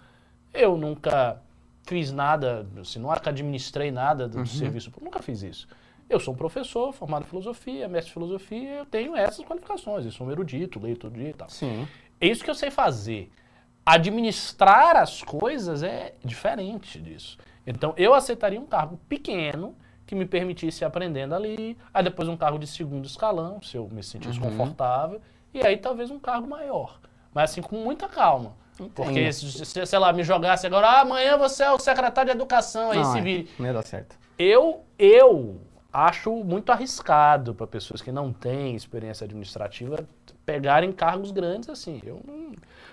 eu nunca fiz nada, assim, nunca administrei nada do serviço público, nunca fiz isso. Eu sou um professor formado em filosofia, mestre em filosofia, eu tenho essas qualificações, eu sou um erudito, leio todo dia e tal. Sim. É isso que eu sei fazer. Administrar as coisas é diferente disso. Então, eu aceitaria um cargo pequeno que me permitisse ir aprendendo ali, aí depois um cargo de segundo escalão, se eu me sentisse confortável, e aí talvez um cargo maior. Mas assim, com muita calma. Porque Entendo. se, se, sei lá, me jogasse agora, ah, amanhã você é o secretário de educação, aí Não, se é, vire. Não ia dar certo. Eu, eu acho muito arriscado para pessoas que não têm experiência administrativa pegarem cargos grandes assim. Eu não,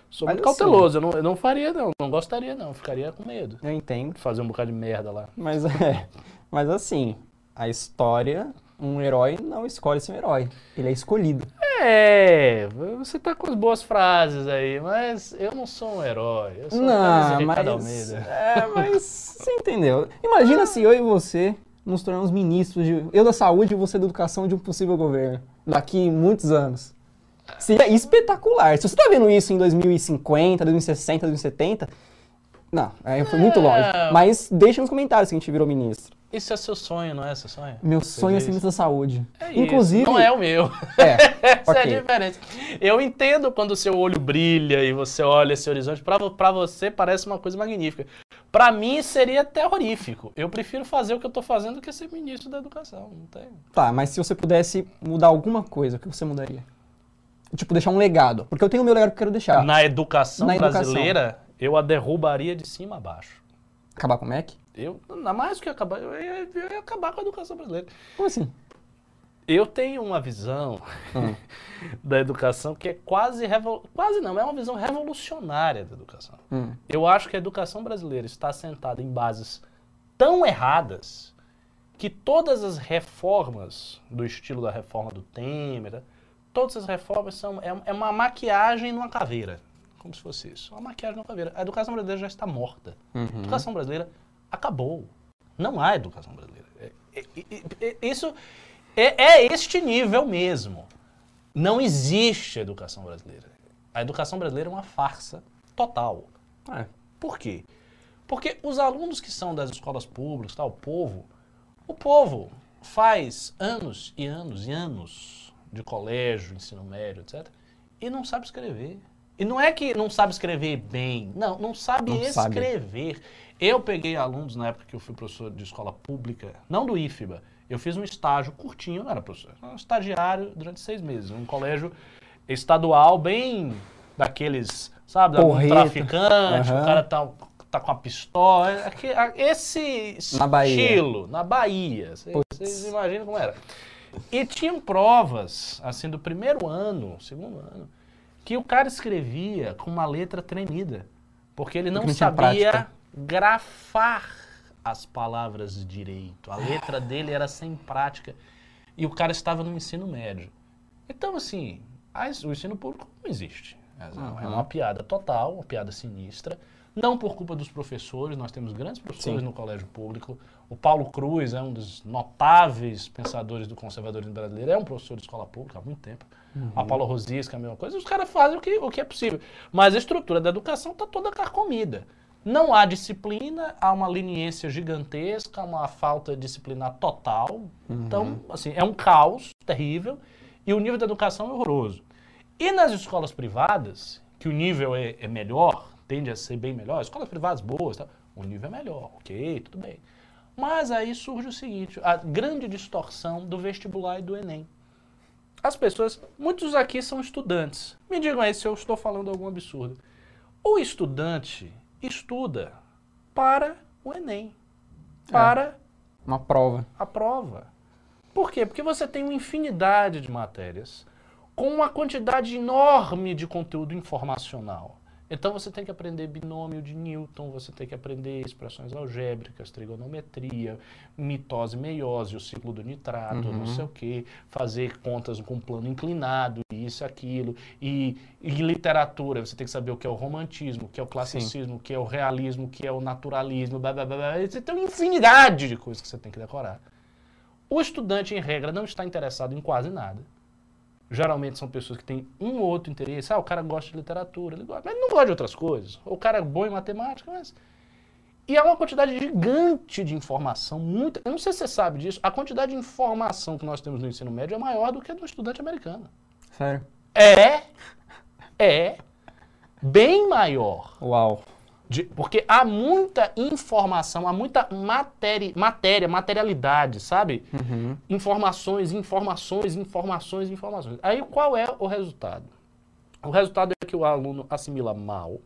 sou Mas muito assim- cauteloso, eu não, eu não faria não, não gostaria não, ficaria com medo Eu entendo. fazer um bocado de merda lá. Mas é. Mas assim, a história, um herói não escolhe ser um herói. Ele é escolhido. É, você tá com as boas frases aí, mas eu não sou um herói, eu sou Não, apenas mas. Almeida. É, mas você entendeu. Imagina se eu e você nos tornamos ministros de. Eu da saúde e você da educação de um possível governo. Daqui muitos anos. Seria espetacular. Se você tá vendo isso em 2050, 2060, 2070. Não, aí foi muito É. longe. Mas deixa nos comentários se a gente virou ministro. Isso é seu sonho, não é seu sonho? Meu Você sonho é ser isso? ministro da saúde. É isso, Inclusive. Não é o meu. É, Essa é ok. a diferença. Eu entendo quando o seu olho brilha e você olha esse horizonte. Pra você parece uma coisa magnífica. Pra mim seria terrorífico. Eu prefiro fazer o que eu tô fazendo do que ser ministro da educação. Não tem. Tá, mas se você pudesse mudar alguma coisa, o que você mudaria? Tipo, deixar um legado. Porque eu tenho o meu legado que eu quero deixar. Na educação Na educação. brasileira, eu a derrubaria de cima a baixo. Acabar com o MEC? Eu, na mais do que acabar, eu ia, eu ia acabar com a educação brasileira. Como assim? Eu tenho uma visão Hum. da educação que é quase revol... quase não, é uma visão revolucionária da educação. Hum. Eu acho que a educação brasileira está assentada em bases tão erradas que todas as reformas do estilo da reforma do Temer, todas as reformas são é, é uma maquiagem numa caveira, como se fosse isso, uma maquiagem numa caveira. A educação brasileira já está morta. A Uhum. educação brasileira acabou. Não há educação brasileira. É- é- é- é- isso é, é este nível mesmo. Não existe educação brasileira. A educação brasileira é uma farsa total. É. Por quê? Porque os alunos que são das escolas públicas, tal, o povo, o povo faz anos e anos e anos de colégio, ensino médio, etc. E não sabe escrever. E não é que não sabe escrever bem, não, não sabe Não sabe. escrever. Eu peguei alunos na época que eu fui professor de escola pública, não do IFBA, eu fiz um estágio curtinho, não era professor, era um estagiário durante seis meses, um colégio estadual bem daqueles, sabe, Porreta. traficante, o Aham. cara tá, tá com a pistola, é a- esse Na Bahia. estilo, na Bahia, vocês Putz. vocês imaginam como era. E tinham provas, assim, do primeiro ano, segundo ano, que o cara escrevia com uma letra tremida, porque ele não, não sabia prática. grafar as palavras direito. A letra dele era sem prática. E o cara estava no ensino médio. Então, assim, as- o ensino público não existe. É é Uhum. uma piada total, uma piada sinistra. Não por culpa dos professores, nós temos grandes professores Sim. no colégio público. O Paulo Cruz é um dos notáveis pensadores do conservadorismo brasileiro, é um professor de escola pública há muito tempo. A Paula Rosias, que é a mesma coisa, os caras fazem o que, o que é possível. Mas a estrutura da educação está toda carcomida. Não há disciplina, há uma leniência gigantesca, uma falta disciplinar total. Então, assim, é um caos terrível e o nível da educação é horroroso. E nas escolas privadas, que o nível é, é melhor, tende a ser bem melhor, escolas privadas boas, tá? o nível é melhor, ok, tudo bem. Mas aí surge o seguinte, a grande distorção do vestibular e do Enem. As pessoas, muitos aqui são estudantes. Me digam aí se eu estou falando algum absurdo. O estudante estuda para o Enem, para Uma prova. a prova. Por quê? Porque você tem uma infinidade de matérias com uma quantidade enorme de conteúdo informacional. Então você tem que aprender binômio de Newton, você tem que aprender expressões algébricas, trigonometria, mitose, meiose, o ciclo do nitrato, não sei o quê, fazer contas com plano inclinado, isso, aquilo. E, e literatura, você tem que saber o que é o romantismo, o que é o classicismo, o que é o realismo, o que é o naturalismo, blá, blá, blá, blá. Você tem uma infinidade de coisas que você tem que decorar. O estudante, em regra, não está interessado em quase nada. Geralmente são pessoas que têm um ou outro interesse. Ah, o cara gosta de literatura, ele gosta, mas ele não gosta de outras coisas. Ou o cara é bom em matemática, mas. E há uma quantidade gigante de informação, muita. Eu não sei se você sabe disso, a quantidade de informação que nós temos no ensino médio é maior do que a do estudante americano. Sério? É. É. Bem maior. Uau. De- porque há muita informação, há muita matéria, matéria, materialidade, sabe? Uhum. Informações, informações, informações, informações. Aí qual é o resultado? O resultado é que o aluno assimila mal.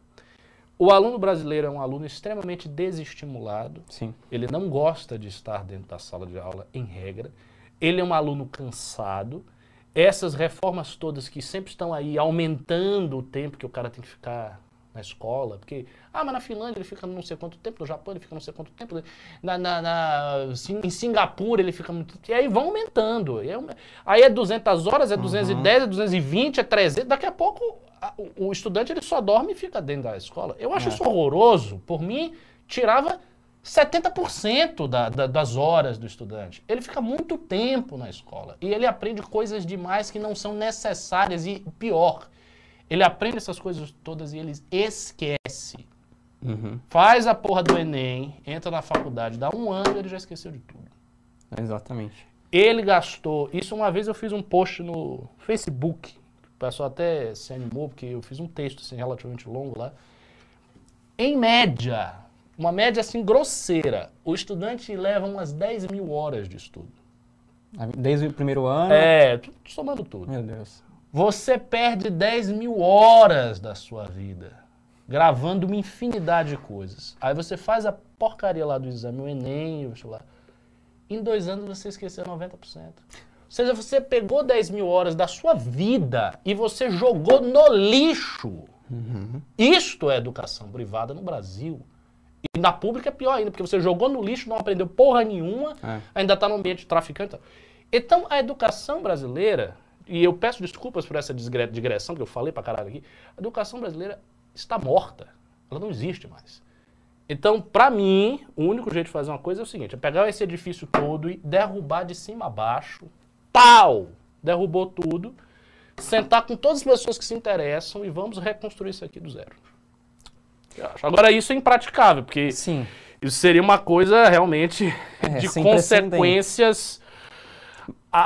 O aluno brasileiro é um aluno extremamente desestimulado. Sim. Ele não gosta de estar dentro da sala de aula, em regra. Ele é um aluno cansado. Essas reformas todas que sempre estão aí aumentando o tempo que o cara tem que ficar na escola, porque, ah, mas na Finlândia ele fica não sei quanto tempo, no Japão ele fica não sei quanto tempo, na, na, na- em Singapura ele fica muito E aí vão aumentando. E é um- Aí é 200 horas, é 210, é 220, é 300. Daqui a pouco a- o, o estudante ele só dorme e fica dentro da escola. Eu acho É. isso horroroso. Por mim, tirava 70% da, da, das horas do estudante. Ele fica muito tempo na escola e ele aprende coisas demais que não são necessárias e pior, ele aprende essas coisas todas e ele esquece. Uhum. Faz a porra do Enem, entra na faculdade, dá um ano e ele já esqueceu de tudo. Exatamente. Ele gastou. Isso uma vez eu fiz um post no Facebook. O pessoal até se animou, porque eu fiz um texto assim, relativamente longo lá. Em média, uma média assim grosseira, o estudante leva umas 10 mil horas de estudo. Desde o primeiro ano. É, somando tudo. Meu Deus. Você perde 10 mil horas da sua vida gravando uma infinidade de coisas. Aí você faz a porcaria lá do exame, o Enem, o vestibular. Em dois anos você esqueceu 90%. Ou seja, você pegou 10 mil horas da sua vida e você jogou no lixo. Isto é educação privada no Brasil. E na pública é pior ainda, porque você jogou no lixo, não aprendeu porra nenhuma, É. ainda está no ambiente traficante. Então, a educação brasileira, e eu peço desculpas por essa digressão que eu falei pra caralho aqui, a educação brasileira está morta. Ela não existe mais. Então, pra mim, o único jeito de fazer uma coisa é o seguinte: é pegar esse edifício todo e derrubar de cima a baixo. Pau! Derrubou tudo. Sentar com todas as pessoas que se interessam e vamos reconstruir isso aqui do zero. Agora, isso é impraticável, porque Sim. isso seria uma coisa realmente É, de consequências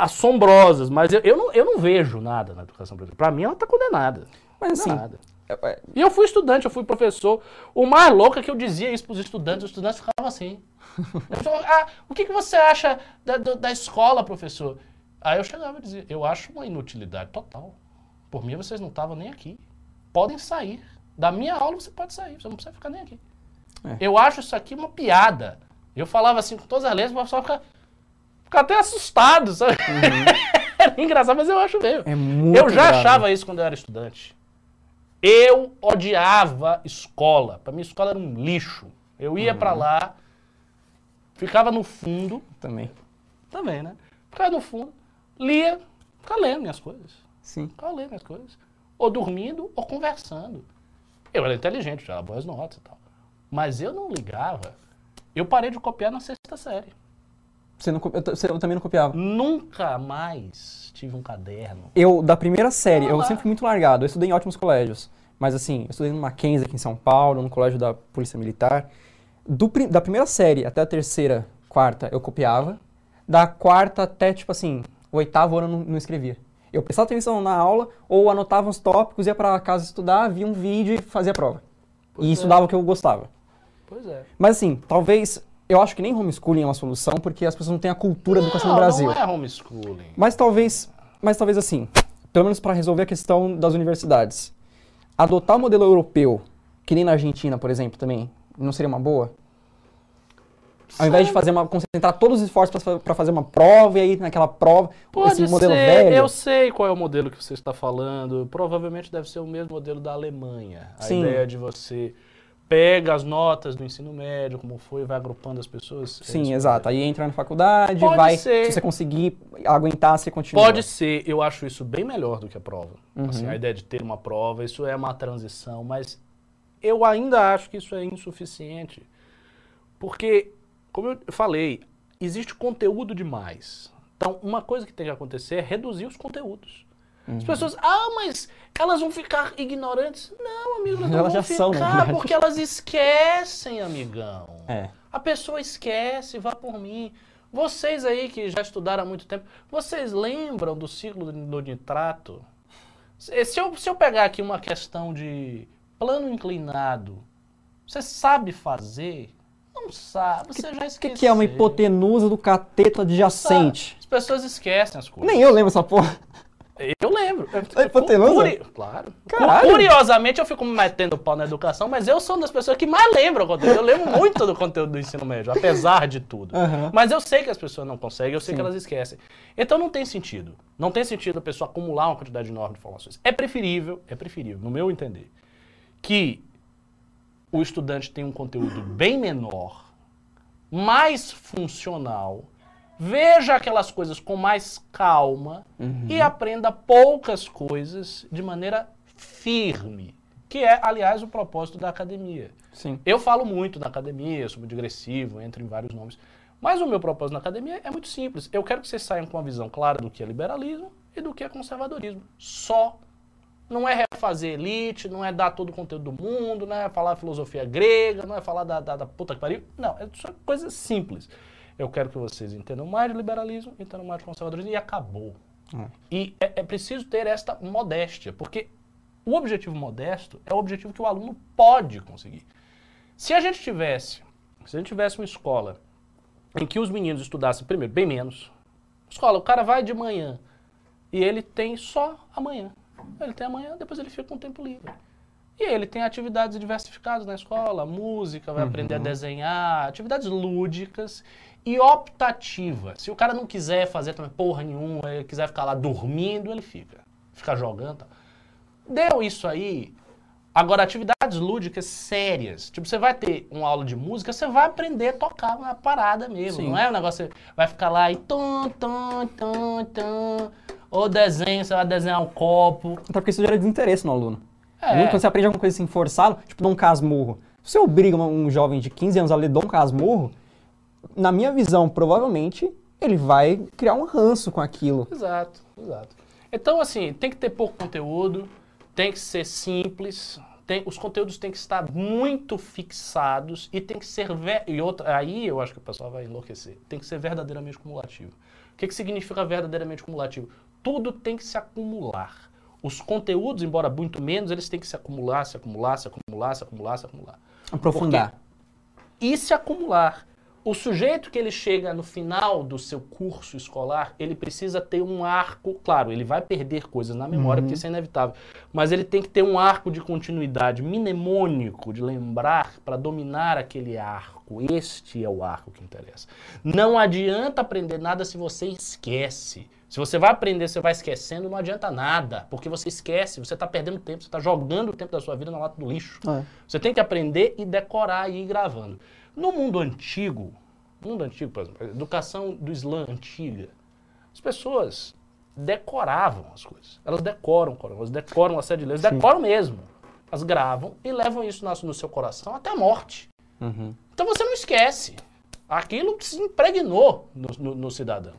assombrosas. Mas eu, eu, não, eu não vejo nada na educação brasileira. Pra mim, ela tá condenada. Mas assim, Nada. é- é- E eu fui estudante, eu fui professor. O mais louco é que eu dizia isso pros estudantes, os estudantes ficavam assim. Falava, ah, o que, que você acha da, do- da escola, professor? Aí eu chegava e dizia, eu acho uma inutilidade total. Por mim, vocês não estavam nem aqui. Podem sair. Da minha aula você pode sair, você não precisa ficar nem aqui. É. Eu acho isso aqui uma piada. Eu falava assim com todas as letras, o pessoal fica, fica até assustado, sabe? Era engraçado, mas eu acho mesmo. é muito Eu já grave. achava isso quando eu era estudante. Eu odiava escola. Pra mim, escola era um lixo. Eu ia pra lá, ficava no fundo, Também. também, né? Ficava no fundo, lia, ficava lendo minhas coisas. Sim. Ficava lendo minhas coisas. Ou dormindo, ou conversando. Eu era inteligente, tirava boas notas e tal. Mas eu não ligava. Eu parei de copiar na sexta série. Você não, eu, eu também não copiava. Nunca mais tive um caderno. Eu, da primeira série, Ah eu sempre fui muito largado. Eu estudei em ótimos colégios. Mas assim, eu estudei no Mackenzie aqui em São Paulo, no colégio da Polícia Militar. Do, da primeira série até a terceira, quarta, eu copiava. Da quarta até, tipo assim, o oitavo ano eu não, não escrevia. Eu prestava atenção na aula, ou anotava uns tópicos, ia pra casa estudar, via um vídeo e fazia a prova. Pois e é. estudava o que eu gostava. Pois é. Mas assim, talvez... Eu acho que nem homeschooling é uma solução, porque as pessoas não têm a cultura da educação no Brasil. Não é homeschooling. Mas talvez, mas talvez assim, pelo menos para resolver a questão das universidades, adotar o modelo europeu, que nem na Argentina, por exemplo, também, não seria uma boa? Ao invés de fazer uma, concentrar todos os esforços para fazer uma prova e aí naquela prova, Pode esse modelo ser, velho. eu sei qual é o modelo que você está falando. Provavelmente deve ser o mesmo modelo da Alemanha. A Sim. ideia de você pega as notas do ensino médio, como foi, vai agrupando as pessoas. É Sim, isso exato. Aí entra na faculdade, Pode vai, ser. se você conseguir aguentar, você continua. Pode ser, eu acho isso bem melhor do que a prova. Uhum. Assim, a ideia de ter uma prova, isso é uma transição, mas eu ainda acho que isso é insuficiente. Porque, como eu falei, existe conteúdo demais. Então, uma coisa que tem que acontecer é reduzir os conteúdos. Uhum. As pessoas, ah, mas elas vão ficar ignorantes. Não, amigo, elas não Elas vão já são, ficar, verdade. porque elas esquecem, amigão. É. A pessoa esquece, vá por mim. Vocês aí que já estudaram há muito tempo, vocês lembram do ciclo do nitrato? Se eu, se eu pegar aqui uma questão de plano inclinado, você sabe fazer? Não sabe, você já O que, esqueceu. que é uma hipotenusa do cateto adjacente? As pessoas esquecem as coisas. Nem eu lembro essa porra. Eu lembro. É hipotenusa? Curi- Claro. Caralho. Curiosamente, eu fico me metendo pau na educação, mas eu sou uma das pessoas que mais lembram o conteúdo. Eu lembro muito do conteúdo do ensino médio, apesar de tudo. Aham. Mas eu sei que as pessoas não conseguem, eu sei que Sim. elas esquecem. Então não tem sentido. Não tem sentido a pessoa acumular uma quantidade enorme de informações. É preferível, é preferível, no meu entender, que o estudante tenha um conteúdo bem menor, mais funcional, veja aquelas coisas com mais calma e aprenda poucas coisas de maneira firme, que é, aliás, o propósito da academia. Sim. Eu falo muito na academia, sou muito digressivo, entro em vários nomes. Mas o meu propósito na academia é muito simples. Eu quero que vocês saiam com uma visão clara do que é liberalismo e do que é conservadorismo. Só. Não é refazer elite, não é dar todo o conteúdo do mundo, não é falar filosofia grega, não é falar da, da, da puta que pariu. Não, é só coisa simples. Eu quero que vocês entendam mais de liberalismo, entendam mais de conservadorismo e acabou. É. E é, é preciso ter esta modéstia, porque o objetivo modesto é o objetivo que o aluno pode conseguir. Se a gente tivesse, se a gente tivesse uma escola em que os meninos estudassem primeiro bem menos, escola, o cara vai de manhã e ele tem só amanhã. Ele tem amanhã, depois ele fica com tempo livre. E ele tem atividades diversificadas na escola, música, vai aprender a Uhum. desenhar, atividades lúdicas e optativas. Se o cara não quiser fazer também porra nenhuma, ele quiser ficar lá dormindo, ele fica. Fica jogando. Deu isso aí. Agora, atividades lúdicas sérias. Tipo, você vai ter uma aula de música, você vai aprender a tocar uma parada mesmo. Sim. Não é um negócio, você vai ficar lá e tum, tum, tum, tum. Ou desenho, você vai desenhar um copo. Até porque isso gera desinteresse no aluno. É. Muito quando você aprende alguma coisa assim forçado, tipo Dom Casmurro. Se você obriga um jovem de 15 anos a ler Dom Casmurro, na minha visão, provavelmente, ele vai criar um ranço com aquilo. Exato, exato. Então, assim, tem que ter pouco conteúdo, tem que ser simples, tem- os conteúdos têm que estar muito fixados e tem que ser. E outra, aí eu acho que o pessoal vai enlouquecer. Tem que ser verdadeiramente cumulativo. O que, que significa verdadeiramente cumulativo? Tudo tem que se acumular. Os conteúdos, embora muito menos, eles têm que se acumular, se acumular, se acumular, se acumular, se acumular Aprofundar. e se acumular. O sujeito que ele chega no final do seu curso escolar, ele precisa ter um arco, claro, ele vai perder coisas na memória, porque isso é inevitável, mas ele tem que ter um arco de continuidade mnemônico, de lembrar para dominar aquele arco. Este é o arco que interessa. Não adianta aprender nada se você esquece. Se você vai aprender, você vai esquecendo, não adianta nada, porque você esquece, você está perdendo tempo, você está jogando o tempo da sua vida na lata do lixo. É. Você tem que aprender e decorar e ir gravando. No mundo antigo, mundo antigo, por exemplo, a educação do Islã antiga, as pessoas decoravam as coisas. Elas decoram, elas decoram uma série de leis, decoram mesmo. Elas gravam e levam isso no seu coração até a morte. Uhum. Então você não esquece. Aquilo que se impregnou no, no- no cidadão.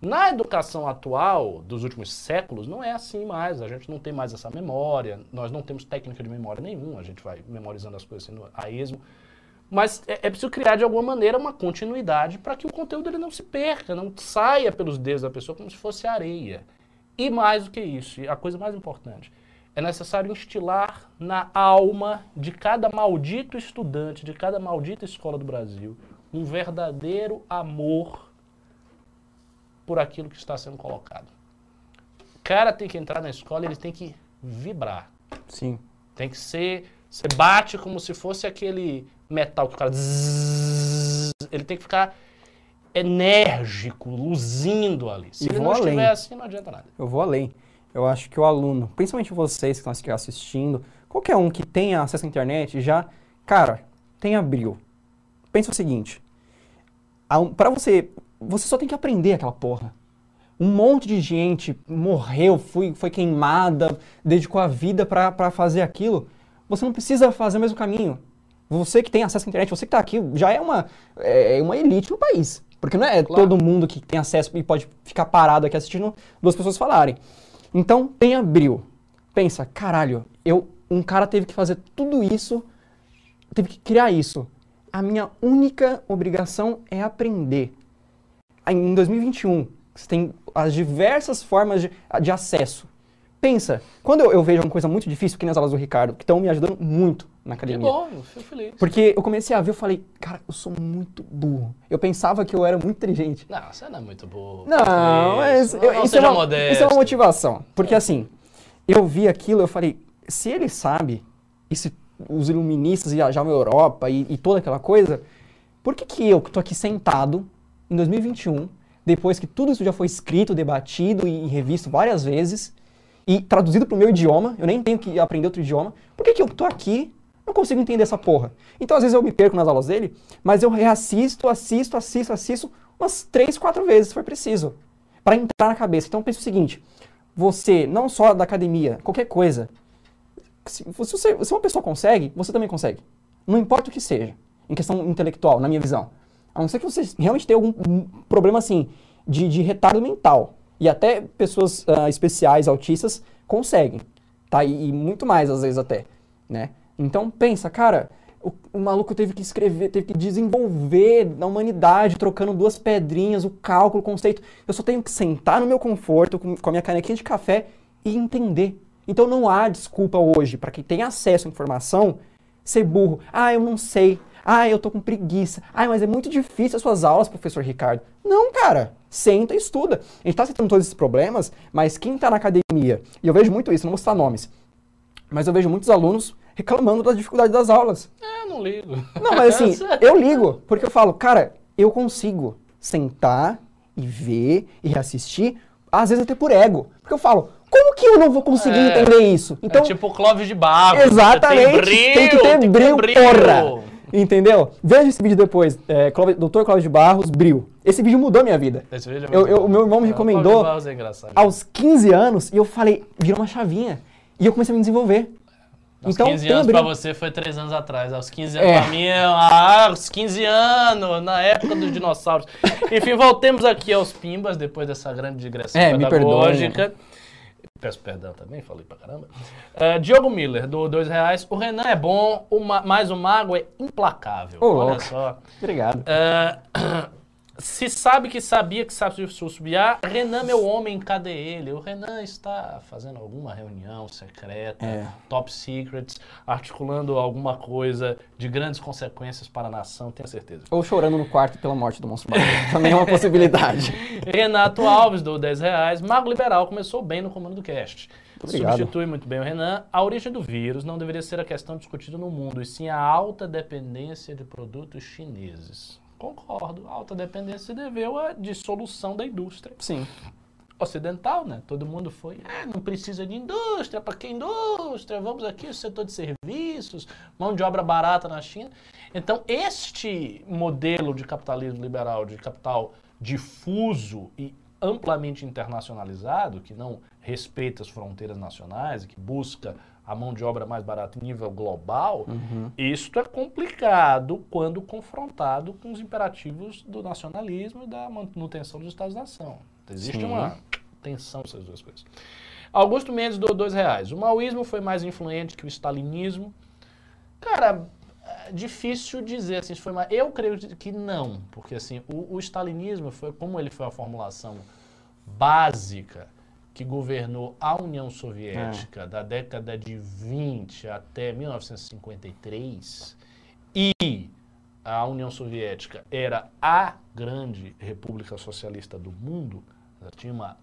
Na educação atual, dos últimos séculos, não é assim mais. A gente não tem mais essa memória, nós não temos técnica de memória nenhuma, a gente vai memorizando as coisas assim no- a esmo. Mas é, é preciso criar de alguma maneira uma continuidade para que o conteúdo ele não se perca, não saia pelos dedos da pessoa como se fosse areia. E mais do que isso, a coisa mais importante, é necessário instilar na alma de cada maldito estudante, de cada maldita escola do Brasil, um verdadeiro amor por aquilo que está sendo colocado. O cara tem que entrar na escola, ele tem que vibrar. Sim. Tem que ser. Você bate como se fosse aquele metal que o cara. zzzz, ele tem que ficar enérgico, luzindo ali. Se E ele não além. estiver assim, não adianta nada. Eu vou além. Eu acho que o aluno, principalmente vocês que estão assistindo, qualquer um que tenha acesso à internet já, cara, tenha brilho. Pensa o seguinte, para você, você só tem que aprender aquela porra. Um monte de gente morreu, foi, foi queimada, dedicou a vida pra fazer aquilo. Você não precisa fazer o mesmo caminho. Você que tem acesso à internet, você que tá aqui, já é uma, é uma elite no país. Porque não é Claro. todo mundo que tem acesso e pode ficar parado aqui assistindo duas pessoas falarem. Então, tenha brilho. Pensa, caralho, eu, um cara teve que fazer tudo isso, teve que criar isso. A minha única obrigação é aprender. Em 2021, você tem as diversas formas de, de acesso. Pensa, quando eu, eu vejo uma coisa muito difícil, que nas aulas do Ricardo, que estão me ajudando muito na Que academia. bom, eu fico feliz. Porque eu comecei a ver, eu falei, cara, eu sou muito burro. Eu pensava que eu era muito inteligente. Não, você não é muito boa. Não, mas eu- não isso, seja é uma, modesto. isso é uma motivação. Porque assim, eu vi aquilo, eu falei, se ele sabe, e se os iluministas viajavam à Europa e, e toda aquela coisa, por que que eu que tô aqui sentado em 2021, depois que tudo isso já foi escrito, debatido e, revisto várias vezes, e traduzido pro meu idioma, eu nem tenho que aprender outro idioma, por que que eu tô aqui não consigo entender essa porra? Então às vezes eu me perco nas aulas dele, mas eu reassisto, assisto, assisto, assisto umas três, quatro vezes se for preciso, para entrar na cabeça. Então pensa o seguinte, você, não só da academia, qualquer coisa, se, você, se uma pessoa consegue, você também consegue. Não importa o que seja, em questão intelectual, na minha visão. A não ser que você realmente tenha algum um problema assim, de, de retardo mental. E até pessoas ah, especiais, autistas, conseguem. Tá? E, e muito mais, às vezes, até. Né? Então pensa, cara, o, o maluco teve que escrever, teve que desenvolver na humanidade, trocando duas pedrinhas, o cálculo, o conceito. Eu só tenho que sentar no meu conforto, com, com a minha canequinha de café e entender. Então não há desculpa hoje para quem tem acesso à informação ser burro. Ah, eu não sei. Ah, eu tô com preguiça. Ah, mas é muito difícil as suas aulas, professor Ricardo. Não, cara. Senta e estuda. A gente tá citando todos esses problemas, mas quem tá na academia, e eu vejo muito isso, não vou citar nomes, mas eu vejo muitos alunos reclamando da dificuldade das aulas. É, eu não ligo. Não, mas assim, eu ligo, porque eu falo, cara, eu consigo sentar e ver e reassistir, às vezes até por ego. Porque eu falo, como que eu não vou conseguir É. entender isso? Então, é tipo o Clóvis de Barro. exatamente, tem, que ter brilho, porra! brilho. Entendeu? Veja esse vídeo depois, é, Clóvis- Dr. Cláudio de Barros, Bril. Esse vídeo mudou minha vida. Esse vídeo é Eu- eu- meu irmão me É, recomendou é engraçado. Aos 15 anos, e eu falei, virou uma chavinha. E eu comecei a me desenvolver. Aos então, 15 tem anos pra você foi 3 anos atrás. Aos 15 anos É. pra mim, é, ah, aos 15 anos, na época dos dinossauros. Enfim, voltemos aqui aos Pimbas, depois dessa grande digressão É, me pedagógica. Peço perdão também, falei pra caramba. Ah, Diogo Miller, do dois reais. O Renan é bom, o Ma- mas o Mago é implacável. Ô, Olha louco. só. Obrigado. Ah, se sabe que sabia que sabe subiar, Renan, meu homem, cadê ele? O Renan está fazendo alguma reunião secreta, É. top secrets, articulando alguma coisa de grandes consequências para a nação, tenho certeza. Ou chorando no quarto pela morte do monstro. Também é uma possibilidade. Renato Alves, do 10 reais. Mago Liberal começou bem no comando do cast. Obrigado. Substitui muito bem o Renan. A origem do vírus não deveria ser a questão discutida no mundo, e sim a alta dependência de produtos chineses. Concordo. A alta dependência se deveu à dissolução da indústria Sim. ocidental, né? Todo mundo foi, ah, não precisa de indústria, para que indústria? Vamos aqui, o setor de serviços, mão de obra barata na China. Então, este modelo de capitalismo liberal, de capital difuso e amplamente internacionalizado, que não respeita as fronteiras nacionais e que busca a mão de obra mais barata em nível global, isto é complicado quando confrontado com os imperativos do nacionalismo e da manutenção dos Estados-nação. Existe Sim. uma tensão essas duas coisas. Augusto Mendes doou dois reais. O maoísmo foi mais influente que o stalinismo. Cara, é difícil dizer assim, se foi mais... Eu creio que não, porque assim, o, o stalinismo foi como ele foi a formulação básica que governou a União Soviética da década de 20 até 1953 e a União Soviética era a grande república socialista do mundo, ela tinha uma,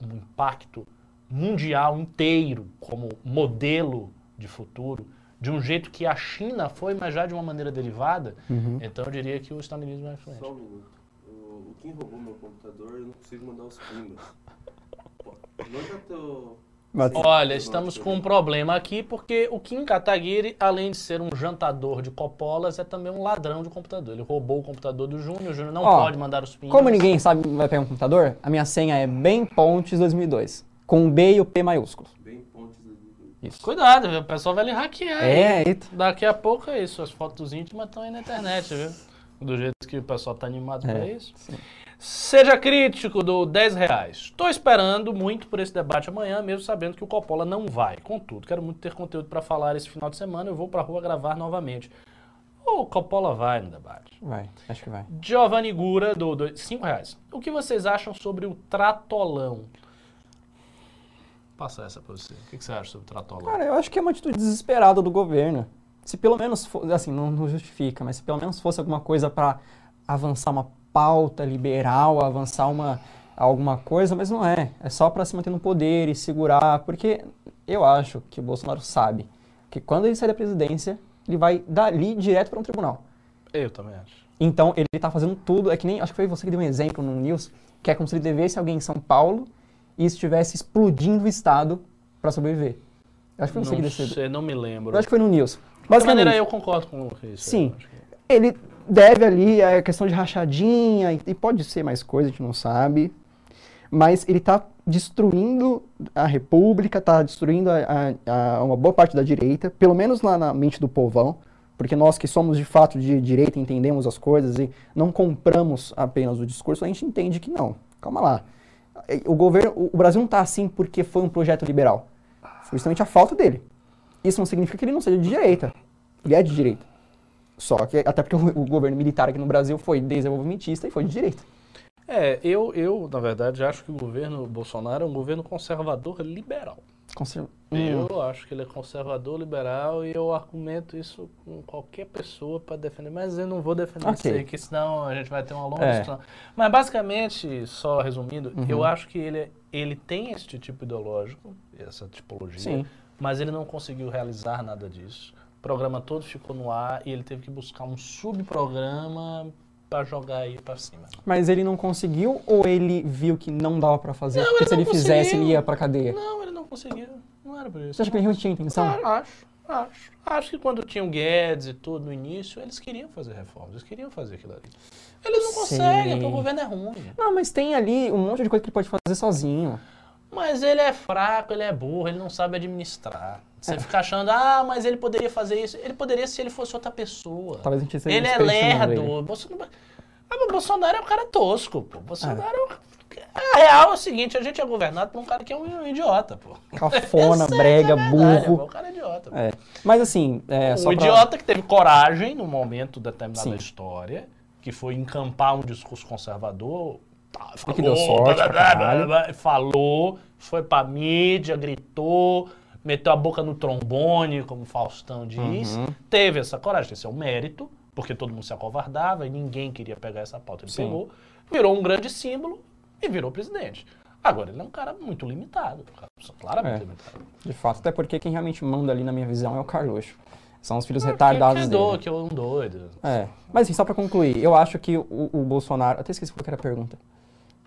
um impacto mundial inteiro como modelo de futuro, de um jeito que a China foi, mas já de uma maneira derivada, então eu diria que o stalinismo é influente. Só um minuto. O, o Kim roubou meu computador e eu não consigo mandar os pimbas. Olha, estamos com um problema aqui porque o Kim Kataguiri, além de ser um jantador de copolas, é também um ladrão de computador. Ele roubou o computador do Júnior, o Júnior não Ó, pode mandar os pins. Como ninguém sabe vai pegar um computador, a minha senha é Bem Pontes 2002. Com o B e o P maiúsculos. Bem pontes ali. Isso. Cuidado, viu? o pessoal vai lhe hackear. hein? É, eita. Daqui a pouco é isso, as fotos íntimas estão aí na internet, viu? Do jeito que o pessoal tá animado pra É, isso. sim. Seja crítico do 10 reais. Estou esperando muito por esse debate amanhã, mesmo sabendo que o Coppola não vai. Contudo, quero muito ter conteúdo para falar esse final de semana. Eu vou pra rua gravar novamente. O Coppola vai no debate. Vai, acho que vai. Giovanni Gura, do 5 reais. O que vocês acham sobre o Tratolão? Passa essa pra você. O que você acha sobre o Tratolão? Cara, eu acho que é uma atitude desesperada do governo. Se pelo menos, fo- assim, não, não justifica, mas se pelo menos fosse alguma coisa para avançar uma pauta liberal, avançar uma alguma coisa, mas não é. É só para se manter no poder e segurar, porque eu acho que o Bolsonaro sabe que quando ele sair da presidência, ele vai dali direto para um tribunal. Eu também acho. Então, ele tá fazendo tudo, é que nem, acho que foi você que deu um exemplo no News, que é como se ele devesse alguém em São Paulo e estivesse explodindo o Estado para sobreviver. Eu acho que foi você que Não sei, não me lembro. eu acho que foi no News. De Basicamente, maneira, eu concordo com o. Sim. Que- ele deve ali a questão de rachadinha, e, e pode ser mais coisa, a gente não sabe. Mas ele está destruindo a República, está destruindo a, a- a- uma boa parte da direita, pelo menos lá na mente do povão, porque nós que somos de fato de direita entendemos as coisas e não compramos apenas o discurso, a gente entende que não. Calma lá. O governo, o Brasil não está assim porque foi um projeto liberal. Foi justamente a falta dele. Isso não significa que ele não seja de direita. Ele é de direita. Só que, até porque o, o governo militar aqui no Brasil foi desenvolvimentista e foi de direita. É, eu, eu, na verdade, acho que o governo Bolsonaro é um governo conservador liberal. Conser... Hum, Eu acho que ele é conservador liberal e eu argumento isso com qualquer pessoa para defender, mas eu não vou defender Ok. isso aí, que senão a gente vai ter uma longa É. discussão. Mas basicamente, só resumindo, Uhum. eu acho que ele, ele tem esse tipo ideológico, essa tipologia, Sim. mas ele não conseguiu realizar nada disso. O programa todo ficou no ar e ele teve que buscar um subprograma para jogar aí para cima. Mas ele não conseguiu ou ele viu que não dava pra fazer? Não, porque ele se não ele fizesse, conseguiu. ele ia pra cadeia. Não, ele não conseguiu. Não era por isso. Você acha que ele realmente tinha intenção? Ah, acho, acho. Acho que quando tinha o Guedes e tudo no início, eles queriam fazer reformas, eles queriam fazer aquilo ali. Eles não Sei. conseguem, porque o governo é ruim. Não, mas tem ali um monte de coisa que ele pode fazer sozinho. Mas ele é fraco, ele é burro, ele não sabe administrar. Você fica achando, ah, mas ele poderia fazer isso. Ele poderia se ele fosse outra pessoa. Talvez a gente esteja Ele é lerdo. ele. Bolsonaro... Ah, mas o Bolsonaro é um cara tosco, pô. Bolsonaro é. um- A real é o seguinte, a gente é governado por um cara que é um idiota, pô. Cafona, é brega, a verdade, pô, burro. O cara é idiota. pô. É. Mas assim, é, um só pra... idiota que teve coragem num momento determinado Sim. da história, que foi encampar um discurso conservador. Tá, E que deu sorte pra caralho. falou, foi pra mídia, gritou, meteu a boca no trombone, como Faustão diz. Uhum. Teve essa coragem, esse é o mérito, porque todo mundo se acovardava e ninguém queria pegar essa pauta. Ele Sim. pegou, virou um grande símbolo e virou presidente. Agora, ele é um cara muito limitado, um claramente É. limitado. De fato, até porque quem realmente manda ali na minha visão é o Carluxo. São os filhos Que, retardados que, dele. do, que é um doido. É. Mas assim, só pra concluir, eu acho que o, o Bolsonaro... Até esqueci qual que era a pergunta.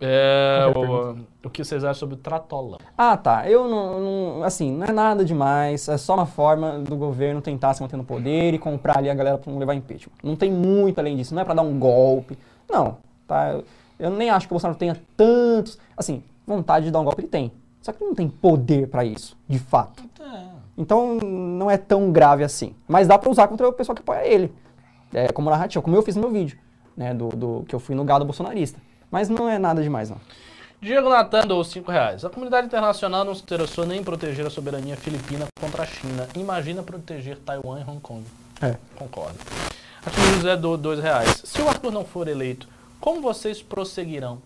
É, é o, o que vocês acham sobre o Tratolão? Ah, tá. Eu não, não- Assim, não é nada demais. É só uma forma do governo tentar se manter no poder e comprar ali a galera pra não levar impeachment. Não tem muito além disso. Não é pra dar um golpe. Não, tá? Eu, eu nem acho que o Bolsonaro tenha tantos. Assim, vontade de dar um golpe ele tem. Só que ele não tem poder pra isso, de fato. Então não é tão grave assim. Mas dá pra usar contra o pessoal que apoia ele. É, como narrativa, como eu fiz no meu vídeo, né? Do, do- que eu fui no gado bolsonarista. Mas não é nada demais, não. Diego Natan doou 5 reais. A comunidade internacional não se interessou nem em proteger a soberania filipina contra a China. Imagina proteger Taiwan e Hong Kong. É. Concordo. Aqui o José doou 2 reais. Se o Arthur não for eleito, como vocês prosseguirão?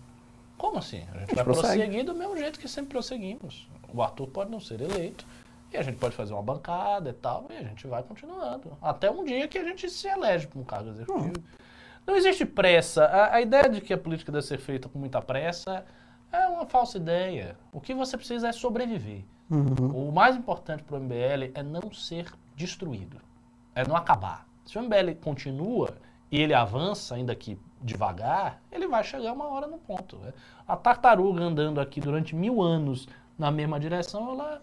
Como assim? A gente vai prossegue. prosseguir do mesmo jeito que sempre prosseguimos. O Arthur pode não ser eleito. E a gente pode fazer uma bancada e tal, e a gente vai continuando. Até um dia que a gente se elege para um cargo executivo. Não existe pressa. A, a ideia de que a política deve ser feita com muita pressa é uma falsa ideia. O que você precisa é sobreviver. O mais importante para o MBL é não ser destruído. É não acabar. Se o MBL continua e ele avança, ainda que devagar, ele vai chegar uma hora no ponto. né? A tartaruga andando aqui durante mil anos na mesma direção, ela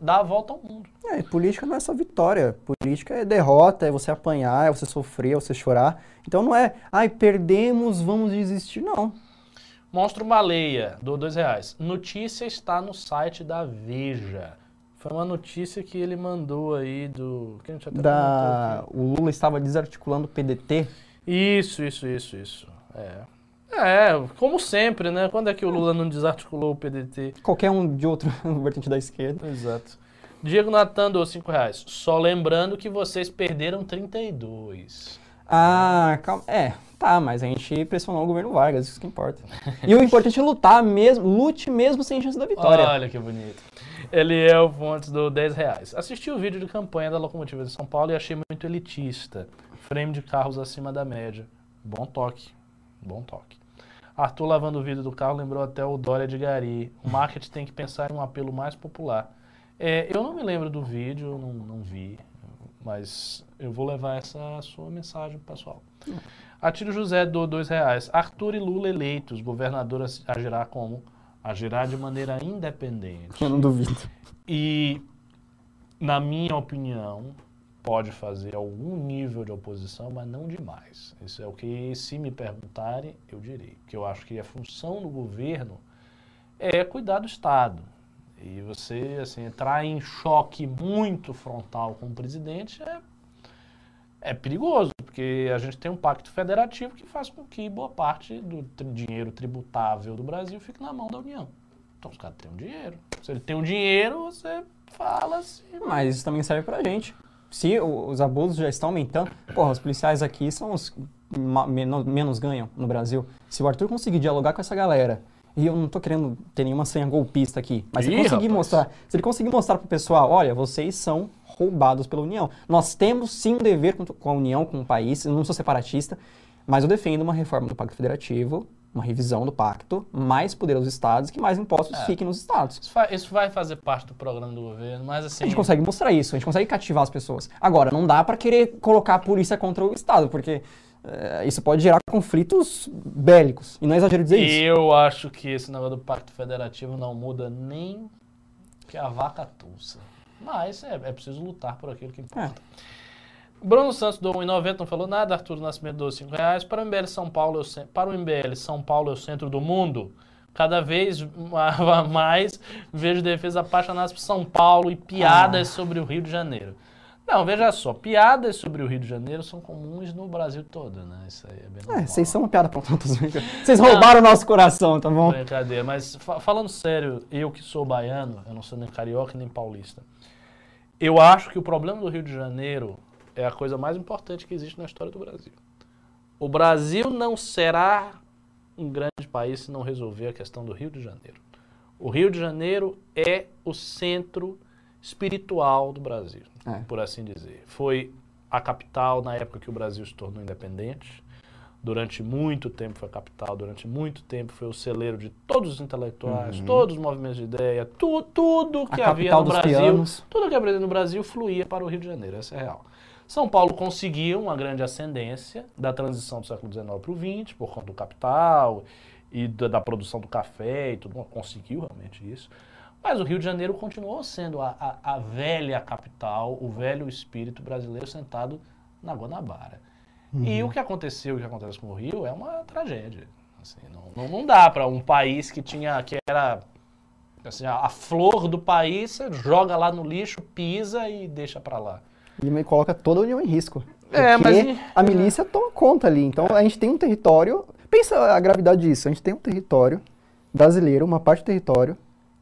dá a volta ao mundo. É, e política não é só vitória. Política é derrota, é você apanhar, é você sofrer, é você chorar. Então não é, ai, perdemos, vamos desistir. Não. Monstro Baleia, do dois reais. Notícia está no site da Veja. Foi uma notícia que ele mandou aí do. Que a gente até Da... O Lula estava desarticulando o PDT. Isso, isso, isso, isso. É. É, como sempre, né? Quando é que o Lula não desarticulou o PDT? Qualquer um de outro vertente da esquerda. Exato. Diego Natan deu 5 reais. Só lembrando que vocês perderam 32. Ah, calma. É, tá, mas a gente pressionou o governo Vargas, isso que importa. E o importante é lutar mesmo, lute mesmo sem chance da vitória. Olha que bonito. Eliel Fontes do 10 reais. Assisti o vídeo de campanha da locomotiva de São Paulo e achei muito elitista. Frame de carros acima da média. Bom toque. Bom toque. Arthur lavando o vidro do carro lembrou até o Dória de Gari. O marketing tem que pensar em um apelo mais popular. É, eu não me lembro do vídeo, não, não vi, mas eu vou levar essa sua mensagem pro pessoal. Atílio José do dois reais. Arthur e Lula eleitos, governador agirá como? Agirá de maneira independente. Eu não duvido. E, na minha opinião, pode fazer algum nível de oposição, mas não demais. Isso é o que, se me perguntarem, eu direi. Porque eu acho que a função do governo é cuidar do Estado. E você, assim, entrar em choque muito frontal com o presidente é, é perigoso, porque a gente tem um pacto federativo que faz com que boa parte do dinheiro tributável do Brasil fique na mão da União. Então os caras têm um dinheiro. Se ele tem um dinheiro, você fala assim. Mas isso também serve pra gente. Se os abusos já estão aumentando, porra, os policiais aqui são os menos, menos ganham no Brasil. Se o Arthur conseguir dialogar com essa galera, e eu não tô querendo ter nenhuma senha golpista aqui, mas se ele conseguir mostrar, se ele conseguir mostrar pro pessoal, olha, vocês são roubados pela União. Nós temos sim um dever com, com a União, com o país, eu não sou separatista, mas eu defendo uma reforma do Pacto Federativo, uma revisão do pacto, mais poder aos estados, que mais impostos É. fiquem nos estados. Isso, isso vai fazer parte do programa do governo, mas assim. A gente consegue mostrar isso, a gente consegue cativar as pessoas. Agora, não dá pra querer colocar a polícia contra o Estado, porque eh, isso pode gerar conflitos bélicos. E não é exagero dizer isso. Eu acho que esse negócio do Pacto Federativo não muda nem que a vaca tussa. Mas é, é preciso lutar por aquilo que importa. Bruno Santos do 1,90 não falou nada. Arthur Nascimento do 5 reais. Para o MBL São Paulo, é para o MBL São Paulo é o centro do mundo. Cada vez ma- mais vejo defesa apaixonadas por São Paulo e piadas sobre o Rio de Janeiro. Não, veja só, piadas sobre o Rio de Janeiro são comuns no Brasil todo, né? Isso aí é bem normal. É, vocês são uma piada pra tantos. Vocês roubaram o nosso coração, tá bom? Brincadeira, mas fa- falando sério, eu que sou baiano, eu não sou nem carioca nem paulista. Eu acho que o problema do Rio de Janeiro é a coisa mais importante que existe na história do Brasil. O Brasil não será um grande país se não resolver a questão do Rio de Janeiro. O Rio de Janeiro é o centro espiritual do Brasil, É. por assim dizer. Foi a capital na época que o Brasil se tornou independente. Durante muito tempo foi a capital, durante muito tempo foi o celeiro de todos os intelectuais, todos os movimentos de ideia, tu, tudo que Uhum. A havia no Brasil, pianos. tudo que havia no Brasil fluía para o Rio de Janeiro, essa é a real. São Paulo conseguiu uma grande ascendência da transição do século XIX para o XX, por conta do capital e da, da produção do café e tudo, conseguiu realmente isso. Mas o Rio de Janeiro continuou sendo a, a- a velha capital, o velho espírito brasileiro sentado na Guanabara. E o que aconteceu, o que acontece com o Rio é uma tragédia. Assim, não, não, não dá para um país que tinha, que era assim, a, a flor do país, você joga lá no lixo, pisa e deixa para lá. E coloca toda a União em risco. É, Porque mas- a milícia toma conta ali. Então a gente tem um território. Pensa a gravidade disso. A gente tem um território brasileiro, uma parte do território,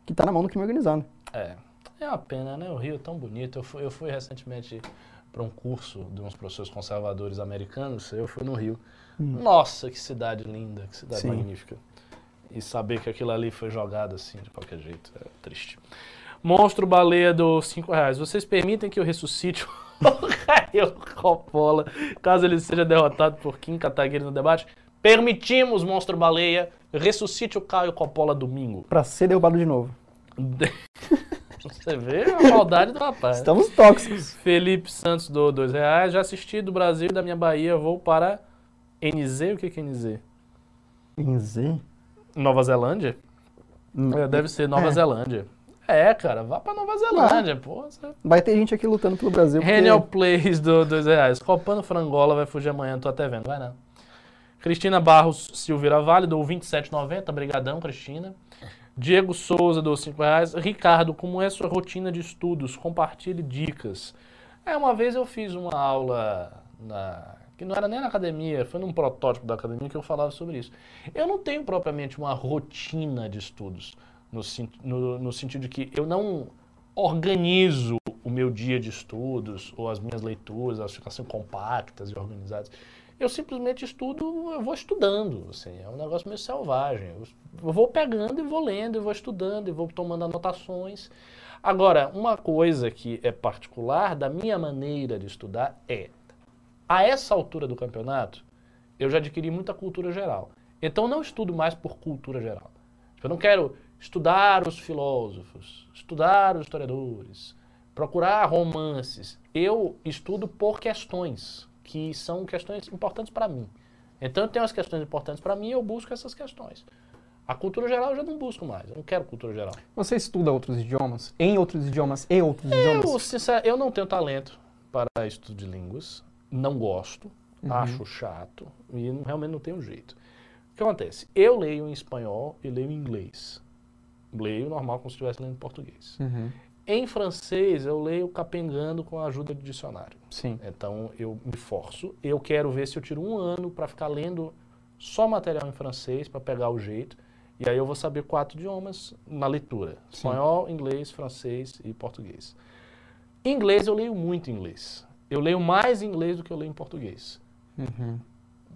que está na mão do crime organizado. É, é uma pena, né? O Rio é tão bonito. Eu fui, eu fui recentemente para um curso de uns professores conservadores americanos. Eu fui no Rio. Nossa, que cidade linda, que cidade Sim. magnífica. E saber que aquilo ali foi jogado assim, de qualquer jeito, é triste. Monstro Baleia do 5 reais. Vocês permitem que eu ressuscite o Caio Coppola, caso ele seja derrotado por Kim Kataguiri no debate? Permitimos, Monstro Baleia. Ressuscite o Caio Coppola domingo. Pra ser derrubado de novo. Você vê a maldade do rapaz. Estamos tóxicos. Felipe Santos do dois reais. Já assisti do Brasil e da minha Bahia. Vou para NZ. O que que é NZ? Em Z? Nova Zelândia? É, deve ser Nova É. Zelândia. É, cara, vá pra Nova Zelândia, pô. Vai ter gente aqui lutando pelo Brasil. porque- Renial Plays do dois reais. Copando Frangola vai fugir amanhã, tô até vendo, vai não. Cristina Barros Silveira Vale do 27,90. Brigadão, Cristina. Diego Souza do 5 reais. Ricardo, como é sua rotina de estudos? Compartilhe dicas. É, uma vez eu fiz uma aula na que não era nem na academia, foi num protótipo da academia que eu falava sobre isso. Eu não tenho propriamente uma rotina de estudos, no, no- no sentido de que eu não organizo o meu dia de estudos ou as minhas leituras, elas ficam assim compactas e organizadas. Eu simplesmente estudo, eu vou estudando, assim, é um negócio meio selvagem. Eu vou pegando e vou lendo, e vou estudando, e vou tomando anotações. Agora, uma coisa que é particular da minha maneira de estudar é, a essa altura do campeonato, eu já adquiri muita cultura geral. Então, não estudo mais por cultura geral. Eu não quero estudar os filósofos, estudar os historiadores, procurar romances. Eu estudo por questões, que são questões importantes para mim. Então, eu tenho as questões importantes para mim e eu busco essas questões. A cultura geral eu já não busco mais, eu não quero cultura geral. Você estuda outros idiomas? Em outros idiomas e outros Eu, idiomas? sincero, eu não tenho talento para estudo de línguas, não gosto, Uhum. acho chato e realmente não tenho jeito. O que acontece? Eu leio em espanhol e leio em inglês. Leio normal como se estivesse lendo em português. Uhum. Em francês, eu leio capengando com a ajuda de dicionário. Sim. Então, eu me forço. Eu quero ver se eu tiro um ano para ficar lendo só material em francês, para pegar o jeito. E aí eu vou saber quatro idiomas na leitura. Sim. Espanhol, inglês, francês e português. Inglês, eu leio muito inglês. Eu leio mais inglês do que eu leio em português. Uhum.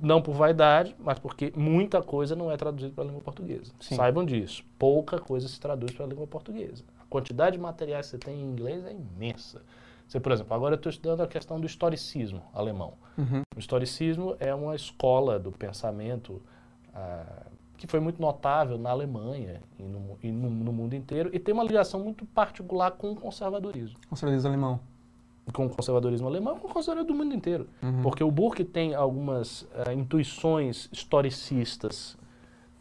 Não por vaidade, mas porque muita coisa não é traduzida para a língua portuguesa. Sim. Saibam disso. Pouca coisa se traduz para a língua portuguesa. A quantidade de materiais que você tem em inglês é imensa. Você, por exemplo, agora eu estou estudando a questão do historicismo alemão. Uhum. O historicismo é uma escola do pensamento ah, que foi muito notável na Alemanha e, no, e no, no mundo inteiro, e tem uma ligação muito particular com o conservadorismo. Conservadorismo alemão. Com o conservadorismo alemão com o conservadorismo do mundo inteiro. Uhum. Porque o Burke tem algumas eh, intuições historicistas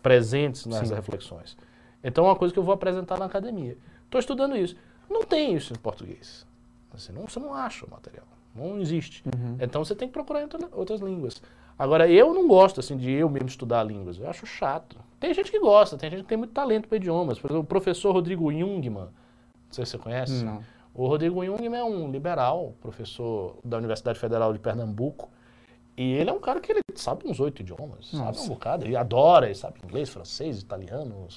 presentes nessas Sim. reflexões. Então é uma coisa que eu vou apresentar na academia. Estou estudando isso. Não tem isso em português. Você não, você não acha o material. Não existe. Uhum. Então você tem que procurar em outra- outras línguas. Agora, eu não gosto assim de eu mesmo estudar línguas. Eu acho chato. Tem gente que gosta, tem gente que tem muito talento para idiomas. Por exemplo, o professor Rodrigo Jungmann, não sei se você conhece. Não. O Rodrigo Jungmann é um liberal, professor da Universidade Federal de Pernambuco. E ele é um cara que ele sabe uns oito idiomas, sabe Nossa. um bocado. Ele adora, ele sabe inglês, francês, italiano,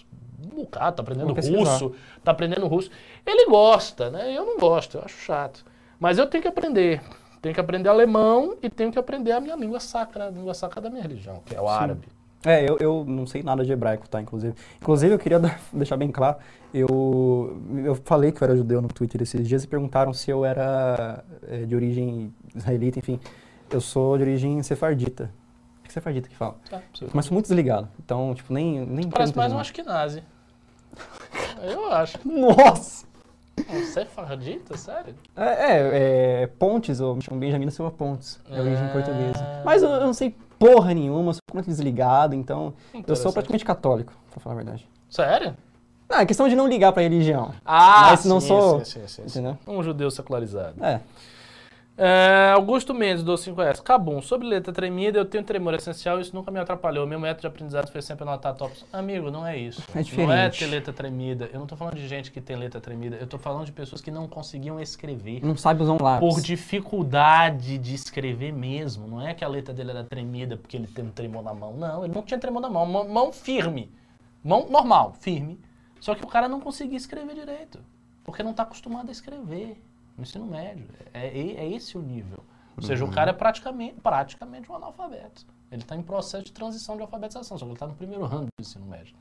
um bocado, tá aprendendo russo, tá aprendendo russo. Ele gosta, né? Eu não gosto, eu acho chato. Mas eu tenho que aprender. Tenho que aprender alemão e tenho que aprender a minha língua sacra, a língua sacra da minha religião, que é o árabe. É, eu, eu não sei nada de hebraico, tá? Inclusive. Inclusive, eu queria dar- deixar bem claro, eu, eu falei que eu era judeu no Twitter esses dias e perguntaram se eu era é, de origem israelita, enfim. Eu sou de origem sefardita. Acho que é sefardita que fala. Tá, Mas sou muito desligado. Então, tipo, nem, nem Parece mais um ashkenazi. Eu acho. Nossa! Um sefardita, sério? É, é, é, Pontes, eu me chamo Benjamin Silva Pontes, é origem Ah. portuguesa. Mas eu, eu não sei porra nenhuma, sou completamente desligado, então eu sou praticamente católico, pra falar a verdade. Sério? Ah, é questão de não ligar pra religião, Ah, Mas não sim, sou- Sim, sim, sim, sim. Um judeu secularizado. É. É, Augusto Mendes, do 5S. Cabum, sobre letra tremida, eu tenho tremor essencial isso nunca me atrapalhou. Meu método de aprendizado foi sempre anotar tops. Amigo, não é isso. É Não é diferente. ter letra tremida. Eu não tô falando de gente que tem letra tremida. Eu tô falando de pessoas que não conseguiam escrever. Não sabe usar um lápis. Por dificuldade de escrever mesmo. Não é que a letra dele era tremida porque ele tem um tremor na mão. Não, ele não tinha tremor na mão. Mão, mão firme. Mão normal, firme. Só que o cara não conseguia escrever direito. Porque não está acostumado a escrever no ensino médio. É, é- é esse o nível. Ou seja, o cara é praticamente, praticamente um analfabeto. Ele está em processo de transição de alfabetização, só que ele está no primeiro ano do ensino médio.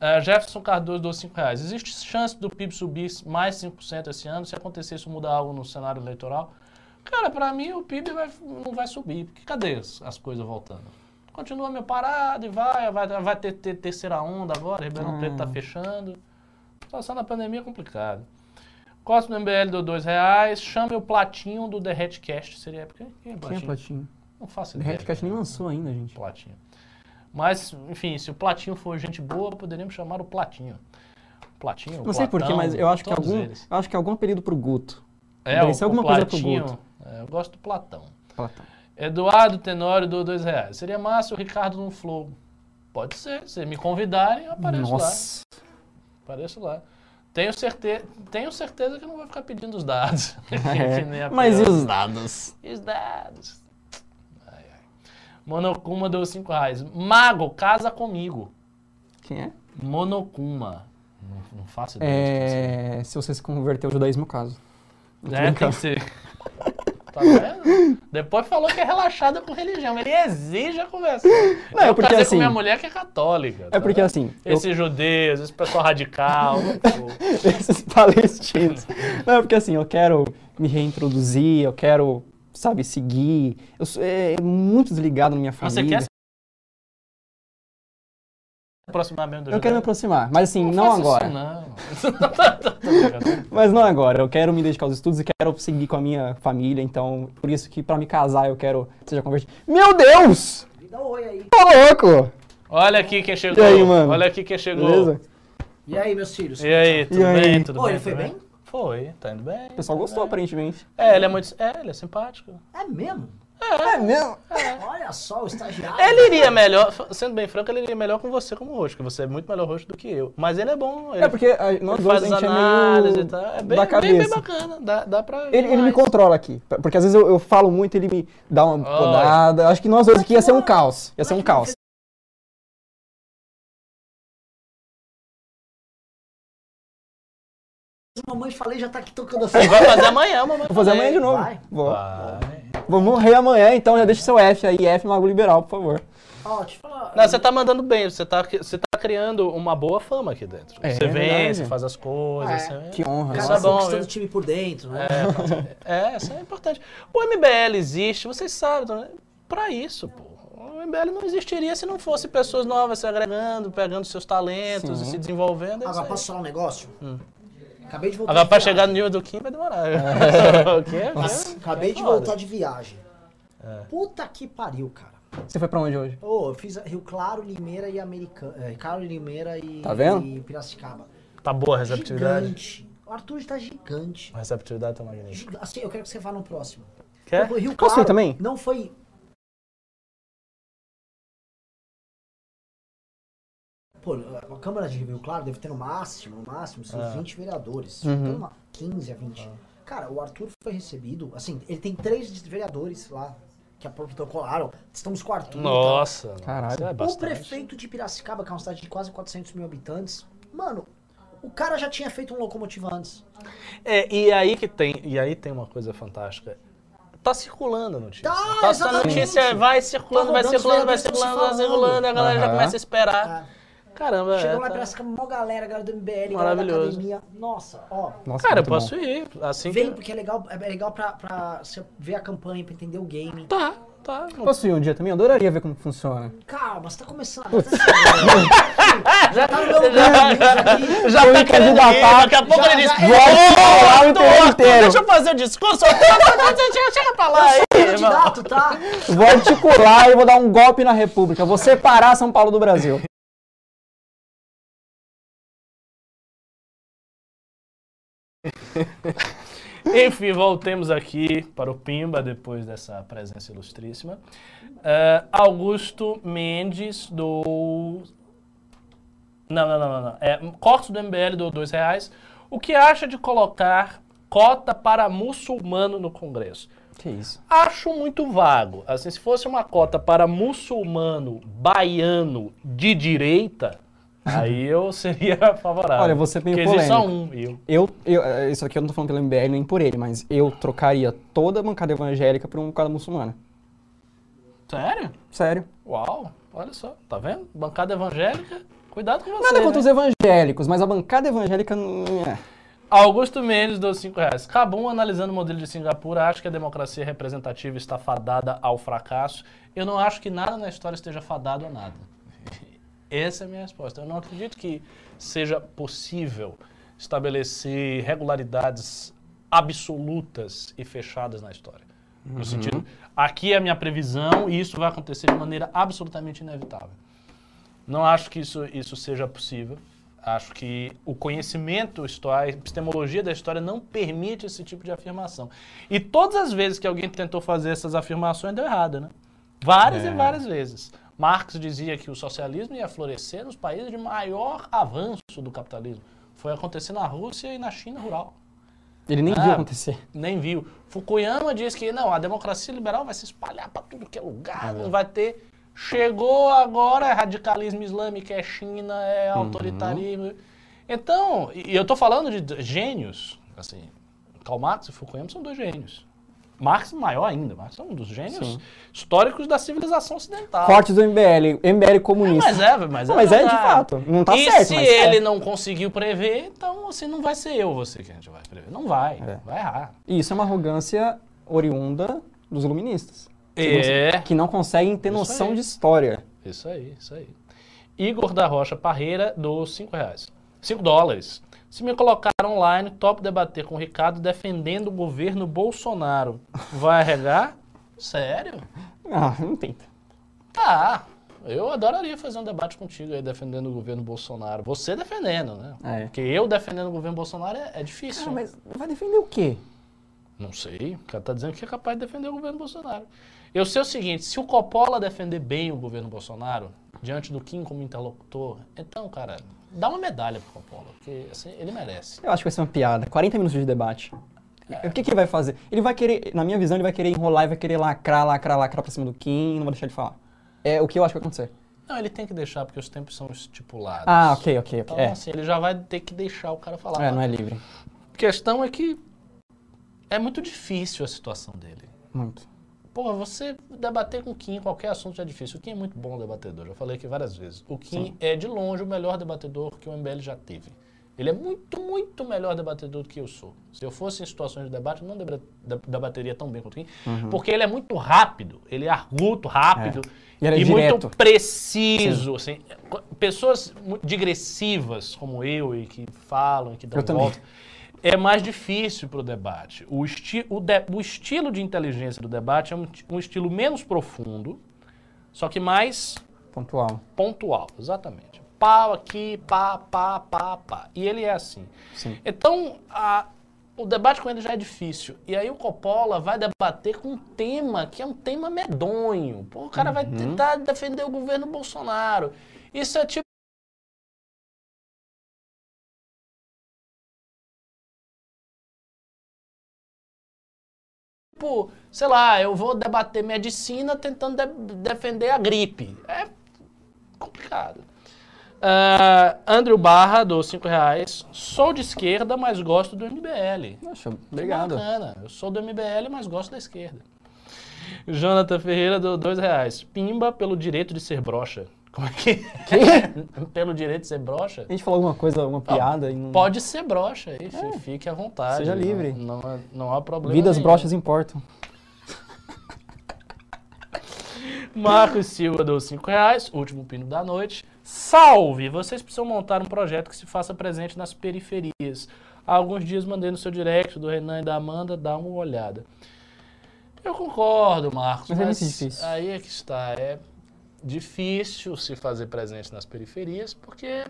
Uh, Jefferson Cardoso, dos 5 reais. Existe chance do PIB subir mais 5% esse ano? Se acontecer isso mudar algo no cenário eleitoral? Cara, para mim o PIB vai- não vai subir. Porque cadê as, as coisas voltando? Continua meio parado e vai, vai, vai ter, ter terceira onda agora, Ribeirão Ah. Preto tá fechando. A situação da pandemia é complicada. Costa do MBL do 2 reais. Chame o Platinho do The Hatcast. Seria. Quem quem é Quem é Platinho? Platinho? Não faço The ideia. Redcast nem lançou ainda, gente. Platinho. Mas, enfim, se o Platinho for gente boa, poderíamos chamar o Platinho. Platinho, Não sei porquê, Platão, mas eu acho que algum, eles. eu acho que algum apelido pro Guto. É, deve ser o alguma coisa pro Platinho, Guto. é, eu gosto do Platão. Platão. Eduardo Tenório do dois reais. Seria massa o Ricardo no Flow. Pode ser. Se me convidarem, eu apareço lá. Nossa. Apareço lá. Tenho certeza, tenho certeza que não vai ficar pedindo os dados. É. Mas e os dados? E os dados? Ai, ai. Monokuma deu 5 reais. Mago, casa comigo. Quem é? Monokuma. Não, não faço ideia. É, se você se converter ao judaísmo, caso. É, tem que ser. Tá vendo? Depois falou que é relaxada com religião. Ele exige a conversa. Não, é eu porque casei assim- com minha mulher que é católica. É tá porque vendo? assim, eu- Esses judeus, esse pessoal radical. esses palestinos. Não, é porque assim, eu quero me reintroduzir, eu quero, sabe, seguir. Eu sou é, muito desligado na minha Você família. quer se aproximar mesmo do Eu quero me aproximar, mas assim, não, faça agora. Isso, não. Mas não agora. Eu quero me dedicar aos estudos e quero seguir com a minha família, então por isso que pra me casar eu quero que seja convertido. Meu Deus! Dá um oi aí. Tô louco! Olha aqui quem chegou. E aí, mano? Olha aqui quem chegou. Beleza? E aí, meus filhos? E aí, tudo E aí? bem? Tudo Oi, bem? ele foi bem? Foi, tá indo bem. O pessoal gostou, aparentemente. É, ele é muito. É, ele é simpático. É mesmo? É mesmo? Olha só, o estagiário. Ele iria melhor, sendo bem franco, ele iria melhor com você como rosto, porque você é muito melhor rosto do que eu. Mas ele é bom. Ele, É porque a- nós ele dois faz a gente é análises meio e tal. É bem, da bem, bem cabeça. bacana. Dá, dá pra. Ele, ele me controla aqui, porque às vezes eu, eu falo muito, ele me dá uma Oi. podada. Acho que nós dois aqui ia ser um caos. Ia ser um caos. Mamãe falei já tá aqui tocando assim. Vai fazer amanhã, mamãe. Vou fazer amanhã de novo. Vai. Vou. Vai. Vou morrer amanhã, então já deixa seu F aí, F Mago Liberal, por favor. Ó, eu falar. Não, você tá mandando bem, você tá, você tá criando uma boa fama aqui dentro. É, você é vem, verdade. você faz as coisas. É. você- Que honra. Isso Cara é bom, conquistando o time por dentro, né? É, é, isso é importante. O MBL existe, vocês sabem, né? pra isso, pô. O MBL não existiria se não fosse pessoas novas se agregando, pegando seus talentos Sim. e se desenvolvendo. É Agora, aí. posso falar um negócio? Acabei de voltar Agora, de pra viagem. chegar no nível do Kim vai demorar. o Kim é mesmo? Acabei de Foda. voltar de viagem. É. Puta que pariu, cara. Você foi pra onde hoje? Ô, eu fiz Rio Claro, Limeira e Americana. É, Claro, Limeira e, Tá vendo? e Piracicaba. Tá boa a receptividade? Gigante. O Arthur está gigante. A receptividade tá magnífica. Assim, eu quero que você vá no próximo. Quer? O Rio Posso ir Claro também? Não foi. Pô, Câmara de Rio Claro deve ter no máximo, no máximo, seus É. 20 vereadores. Uhum. Então, uma 15 a 20. Cara, o Arthur foi recebido. Assim, ele tem três vereadores lá que protocolaram. Estamos com o Arthur. Nossa. Caralho. isso é O bastante. prefeito de Piracicaba, que é uma cidade de quase 400 mil habitantes, mano, o cara já tinha feito um locomotiva antes. É, e aí que tem, e aí tem uma coisa fantástica. Tá circulando a notícia. Tá, a exatamente. notícia vai circulando, Tá vai circulando, vai tão circulando, vai circulando, e a galera já Aham. começa a esperar. Caramba, Chegou é, lá tá- Piracicaba, mó galera, galera do MBL, galera da Maravilhoso. academia. Nossa, ó. Nossa, Cara, eu muito bom. posso ir. Assim Vem, que. porque é legal, é legal pra, pra você ver a campanha, pra entender o game. Tá, tá. não- Posso ir um dia também? Eu adoraria ver como funciona. Calma, você tá começando. Tá já tá no meu lugar, aqui. Já Vou tá querendo candidatar. daqui a pouco Já- ele diz, já- "Ô, Vou o tempo inteiro." deixa eu fazer o discurso. chega, pra lá aí. Candidato, tá? Vou articular e vou dar um golpe na República. Vou separar São Paulo do Brasil. Enfim, voltemos aqui para o Pimba depois dessa presença ilustríssima. É, Augusto Mendes do. Não, não, não, não. não. É, Cortes do MBL do dois reais. O que acha de colocar cota para muçulmano no Congresso? Que isso? Acho muito vago. Assim, se fosse uma cota para muçulmano baiano de direita, aí eu seria favorável. Olha, vou ser meio Porque só um, eu. Eu, eu, eh, isso aqui eu não tô falando pelo MBL nem por ele, mas eu trocaria toda a bancada evangélica por uma bancada muçulmana. Sério? Sério. Uau, olha só, tá vendo? Bancada evangélica, cuidado com você. Nada contra né? os evangélicos, mas a bancada evangélica. não é. Augusto Mendes deu 5 reais. Cabum, analisando o modelo de Singapura, acha que a democracia representativa está fadada ao fracasso. Eu não acho que nada na história esteja fadado a nada. Essa é a minha resposta. Eu não acredito que seja possível estabelecer regularidades absolutas e fechadas na história. No sentido, aqui é a minha previsão e isso vai acontecer de maneira absolutamente inevitável. Não acho que isso, isso seja possível. Acho que o conhecimento a epistemologia da história não permite esse tipo de afirmação. E todas as vezes que alguém tentou fazer essas afirmações deu errado, né? Várias É. e várias vezes. Marx dizia que o socialismo ia florescer nos países de maior avanço do capitalismo. Foi acontecer na Rússia e na China rural. Ele nem Ah. viu acontecer. Nem viu. Fukuyama diz que não, a democracia liberal vai se espalhar para tudo que é lugar, não vai ter. Chegou agora, é radicalismo islâmico, é China, é autoritarismo. Então, e eu tô falando de gênios, assim, Karl Marx e Fukuyama são dois gênios. Marx maior ainda, Marx é um dos gênios Sim. históricos da civilização ocidental. Cortes do MBL, MBL comunista. Mas é, mas é, Não, mas é de verdade. fato. Não tá e certo, se mas ele é. não conseguiu prever, então assim, não vai ser eu você que a gente vai prever. Não vai, É. vai errar. E isso é uma arrogância oriunda dos iluministas. É. Que não conseguem ter Isso noção aí. de história. Isso aí, isso aí. Igor da Rocha Parreira, dos 5 reais. 5 dólares. Se me colocar online, top debater com o Ricardo defendendo o governo Bolsonaro. Vai arregar? Sério? Ah, não tenta. Tá. Eu adoraria fazer um debate contigo aí defendendo o governo Bolsonaro. Você defendendo, né? É. Porque eu defendendo o governo Bolsonaro é, é difícil. Cara, mas vai defender o quê? Não sei. O cara tá dizendo que é capaz de defender o governo Bolsonaro. Eu sei o seguinte, se o Coppola defender bem o governo Bolsonaro, diante do Kim como interlocutor, então, cara, dá uma medalha pro Coppola, porque assim, ele merece. Eu acho que vai ser uma piada. 40 minutos de debate. O que, que ele vai fazer? Ele vai querer, na minha visão, ele vai querer enrolar e vai querer lacrar, lacrar, lacrar pra cima do Kim e não vai deixar ele falar. É o que eu acho que vai acontecer. Não, ele tem que deixar, porque os tempos são estipulados. Ah, ok, ok, ok. Então, É, assim, ele já vai ter que deixar o cara falar. é não é livre. A questão é que é muito difícil a situação dele. Muito. Pô, você debater com o Kim qualquer assunto já é difícil. O Kim é muito bom debatedor, já falei aqui várias vezes. O Kim Sim. é de longe o melhor debatedor que o MBL já teve. Ele é muito, muito melhor debatedor do que eu sou. Se eu fosse em situações de debate, eu não deba- de- debateria tão bem quanto ele, porque ele é muito rápido, ele é arguto, rápido E ele é e muito preciso. Assim, pessoas digressivas como eu e que falam e que dão Eu também. É mais difícil para o debate. O, esti o, de- o estilo de inteligência do debate é um, um estilo menos profundo, só que mais Pontual. pontual, exatamente. Pau aqui, pá, pá, pá, pá. E ele é assim. Sim. Então, a- o debate com ele já é difícil. E aí o Coppola vai debater com um tema que é um tema medonho. Pô, o cara vai tentar defender o governo Bolsonaro. Isso é tipo. Tipo, sei lá, eu vou debater medicina tentando de- defender a gripe. É complicado. Ah, Andrew Barra, do 5 reais. Sou de esquerda, mas gosto do MBL. Poxa, obrigado. Bacana. Eu sou do MBL, mas gosto da esquerda. Jonathan Ferreira, do 2 reais. Pimba pelo direito de ser broxa. Como é que Pelo direito de ser broxa? A gente falou alguma coisa, alguma piada e não... Pode ser broxa aí, fi- fique à vontade. Seja não- livre. Não, há- não há problema. Vidas nenhum. broxas importam. Marcos Silva deu 5 reais, último pino da noite. Salve! Vocês precisam montar um projeto que se faça presente nas periferias. Há alguns dias mandei no seu direct do Renan e da Amanda, dá uma olhada. Eu concordo, Marcos, Mas mas, é muito difícil. aí é que está. É difícil se fazer presente nas periferias, porque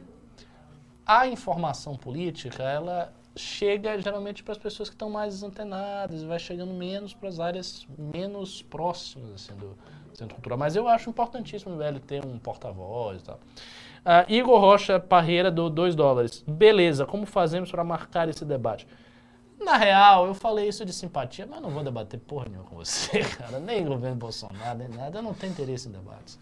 a informação política, ela chega geralmente para as pessoas que estão mais antenadas, vai chegando menos para as áreas menos próximas assim, do centro cultural. Mas eu acho importantíssimo o velho ter um porta-voz e tal. Ah, Igor Rocha Parreira, do 2 dólares. Beleza, como fazemos para marcar esse debate? Na real, eu falei isso de simpatia, mas não vou debater porra nenhuma com você, cara. Nem governo Bolsonaro, nem nada. Eu não tenho interesse em debates.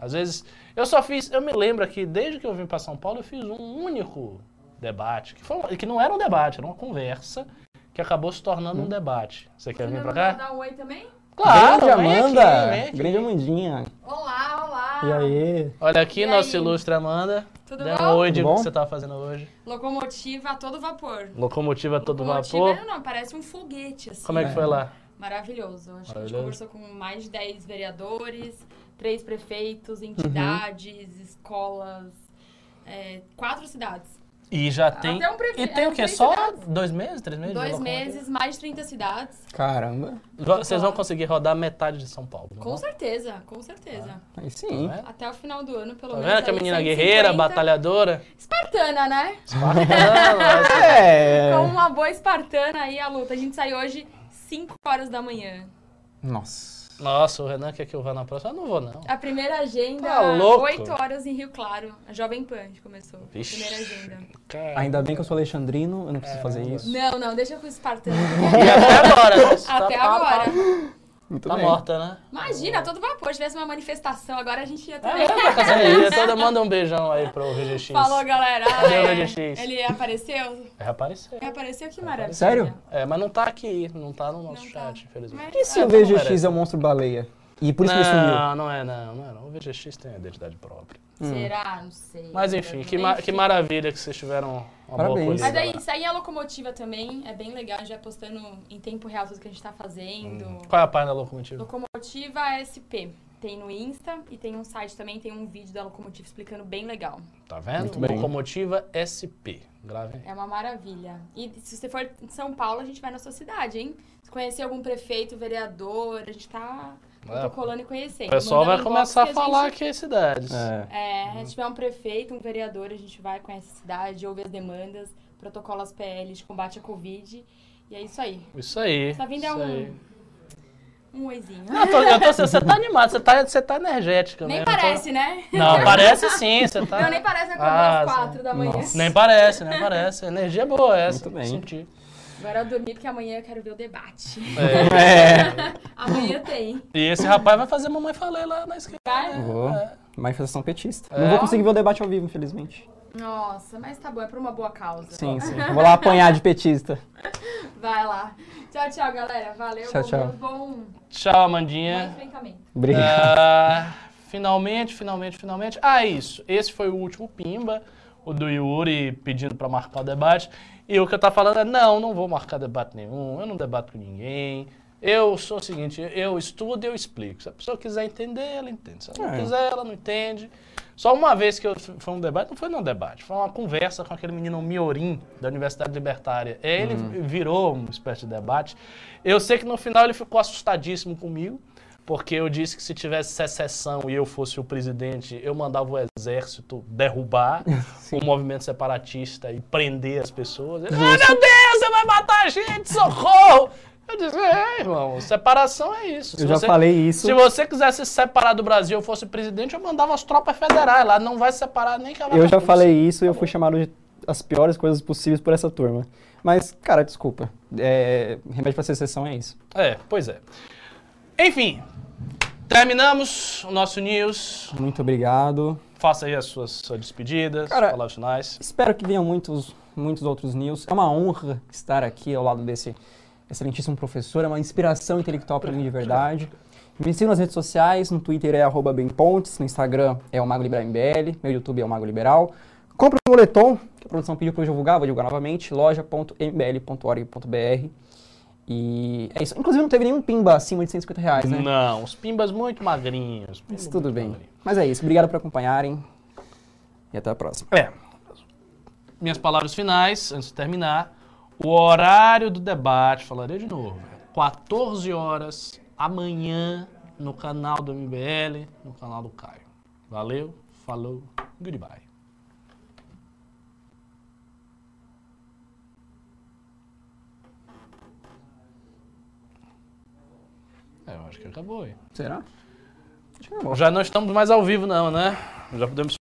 Às vezes, eu só fiz, eu me lembro que desde que eu vim para São Paulo, eu fiz um único debate, que, foi, um- que não era um debate, era uma conversa, que acabou se tornando um debate. Você quer vir para cá? Dar um oi também? Claro, Grande vem Amanda! aqui, vem aqui. Grande Amandinha. Olá, olá. E aí? Olha aqui, E nossa aí? ilustre Amanda. Tudo Dê um bom? oi de o que você estava fazendo hoje. Locomotiva a todo vapor. Locomotiva a todo Locomotiva vapor. não, parece um foguete, assim. Como é que foi lá? Maravilhoso. Acho que a gente Maravilhoso. conversou com mais de 10 vereadores, três prefeitos, entidades, escolas, é, quatro cidades. E já tem. Até um prefe- E tem é, o quê? Só cidades. dois meses, três meses? Dois meses, mais de 30 cidades. Caramba. Vocês vão conseguir rodar metade de São Paulo. não Com vão? certeza, com certeza. Aí Tá sim. vendo? Até o final do ano, pelo Tá menos. vendo que a aí menina 150. guerreira, batalhadora? Espartana, né? Espartana, É. Com uma boa espartana aí a luta. A gente sai hoje 5 horas da manhã. Nossa. Nossa, o Renan quer que eu vá na próxima? Eu não vou, não. A primeira agenda, Tá louco? 8 horas em Rio Claro. A Jovem Pan começou. Vixe. Primeira agenda. Cara. Ainda bem que eu sou alexandrino, eu não preciso fazer isso. Não, não, deixa com o espartano. E até agora, né? Até tá, agora. Muito Tá bem. morta, né? Imagina, todo vapor. Se tivesse uma manifestação, agora a gente ia É, também. é, casamento. Toda manda um beijão aí pro VGX. Falou, galera. Cadê o é. VGX? Ele apareceu? É, apareceu. Apareceu, que maravilha. Sério? É, mas não tá aqui, não tá no nosso Não tá. chat, infelizmente. Mas- E se É, o VGX é o monstro baleia? E por isso que ele sumiu. Não, não é não, não é não. O VGX tem identidade própria. Será? Não sei. Mas enfim, que, ma- que maravilha que vocês tiveram uma Parabéns. boa Mas colheita aí, lá. sair a locomotiva também é bem legal, já postando em tempo real tudo que a gente tá fazendo. Qual é a página da locomotiva? Locomotiva SP. Tem no Insta e tem um site também, tem um vídeo da locomotiva explicando bem legal. Tá vendo? Muito bem. Locomotiva SP. Gravem. É uma maravilha. E se você for em São Paulo, a gente vai na sua cidade, hein? Se conhecer algum prefeito, vereador, a gente tá protocolando e conhecendo. O pessoal vai começar a que falar gente- aqui as cidades. É. É, se tiver um prefeito, um vereador, a gente vai, conhece a cidade, ouve as demandas, protocola as PLs de combate à Covid. E é isso aí. Isso aí. Tá vindo é isso aí. um, um oizinho. Eu tô, eu tô- você tá animado, você tá, você tá energética, Nem né? Eu tô- parece, né? Não, parece sim, você tá. Não, nem parece que acordou Ah, às quatro da manhã. Nossa. Nem parece, nem parece. Energia boa essa. Muito bem. Senti. Agora eu dormi porque amanhã eu quero ver o debate. É. amanhã tem. E esse rapaz vai fazer mamãe falei lá na esquerda. Vai? Vou. É. Manifestação petista. É. Não vou conseguir ver o debate ao vivo, infelizmente. Nossa, mas tá bom, é por uma boa causa. Sim, sim. Eu Vou lá apanhar de petista. Vai lá. Tchau, tchau, galera. Valeu. Tchau, bom, tchau. Bom, bom Tchau, Amandinha. enfrentamento. Obrigado. Ah, finalmente, finalmente, finalmente. Ah, isso. Esse foi o último Pimba. o do Yuri pedindo para marcar o debate. E o que eu tá falando é, não, não vou marcar debate nenhum, eu não debato com ninguém. Eu sou o seguinte, eu estudo e eu explico. Se a pessoa quiser entender, ela entende. Se ela não É. quiser, ela não entende. Só uma vez que eu, foi um debate, não foi num debate, foi uma conversa com aquele menino Miorim, da Universidade Libertária. Ele virou uma espécie de debate. Eu sei que no final ele ficou assustadíssimo comigo, porque eu disse que se tivesse secessão e eu fosse o presidente, eu mandava o exército derrubar o movimento separatista e prender as pessoas. Ele, Ai meu Deus, você vai matar a gente, socorro! Eu disse, é, irmão, separação é isso. Eu já falei isso. Se você quisesse se separar do Brasil e eu fosse presidente, eu mandava as tropas federais lá. Não vai separar nem que Eu já falei isso e eu fui chamado de as piores coisas possíveis por essa turma. Mas, cara, desculpa. É, remédio pra secessão é isso. É, pois é. Enfim, terminamos o nosso news. Muito obrigado. Faça aí as suas, suas despedidas, Cara, palavras finais. Espero que venham muitos, muitos outros news. É uma honra estar aqui ao lado desse excelentíssimo professor. É uma inspiração intelectual para mim de verdade. Me sigam nas redes sociais. No Twitter é arroba bempontes. No Instagram é o Mago MBL. Meu YouTube é o Mago Liberal. Compre o moletom, que a produção pediu para eu divulgar. Vou divulgar novamente. loja.mbl.org.br. E é isso. Inclusive não teve nenhum pimba acima de 150 reais, né? Não, os pimbas muito magrinhos. Mas tudo bem. magrinho. Mas é isso. Obrigado por acompanharem. E até a próxima. É. Minhas palavras finais, antes de terminar. O horário do debate, falarei de novo. 14 horas amanhã no canal do MBL, no canal do Caio. Valeu, falou, goodbye. É, eu acho que acabou aí. Será? Acho que não. Já não estamos mais ao vivo, não, né? Já podemos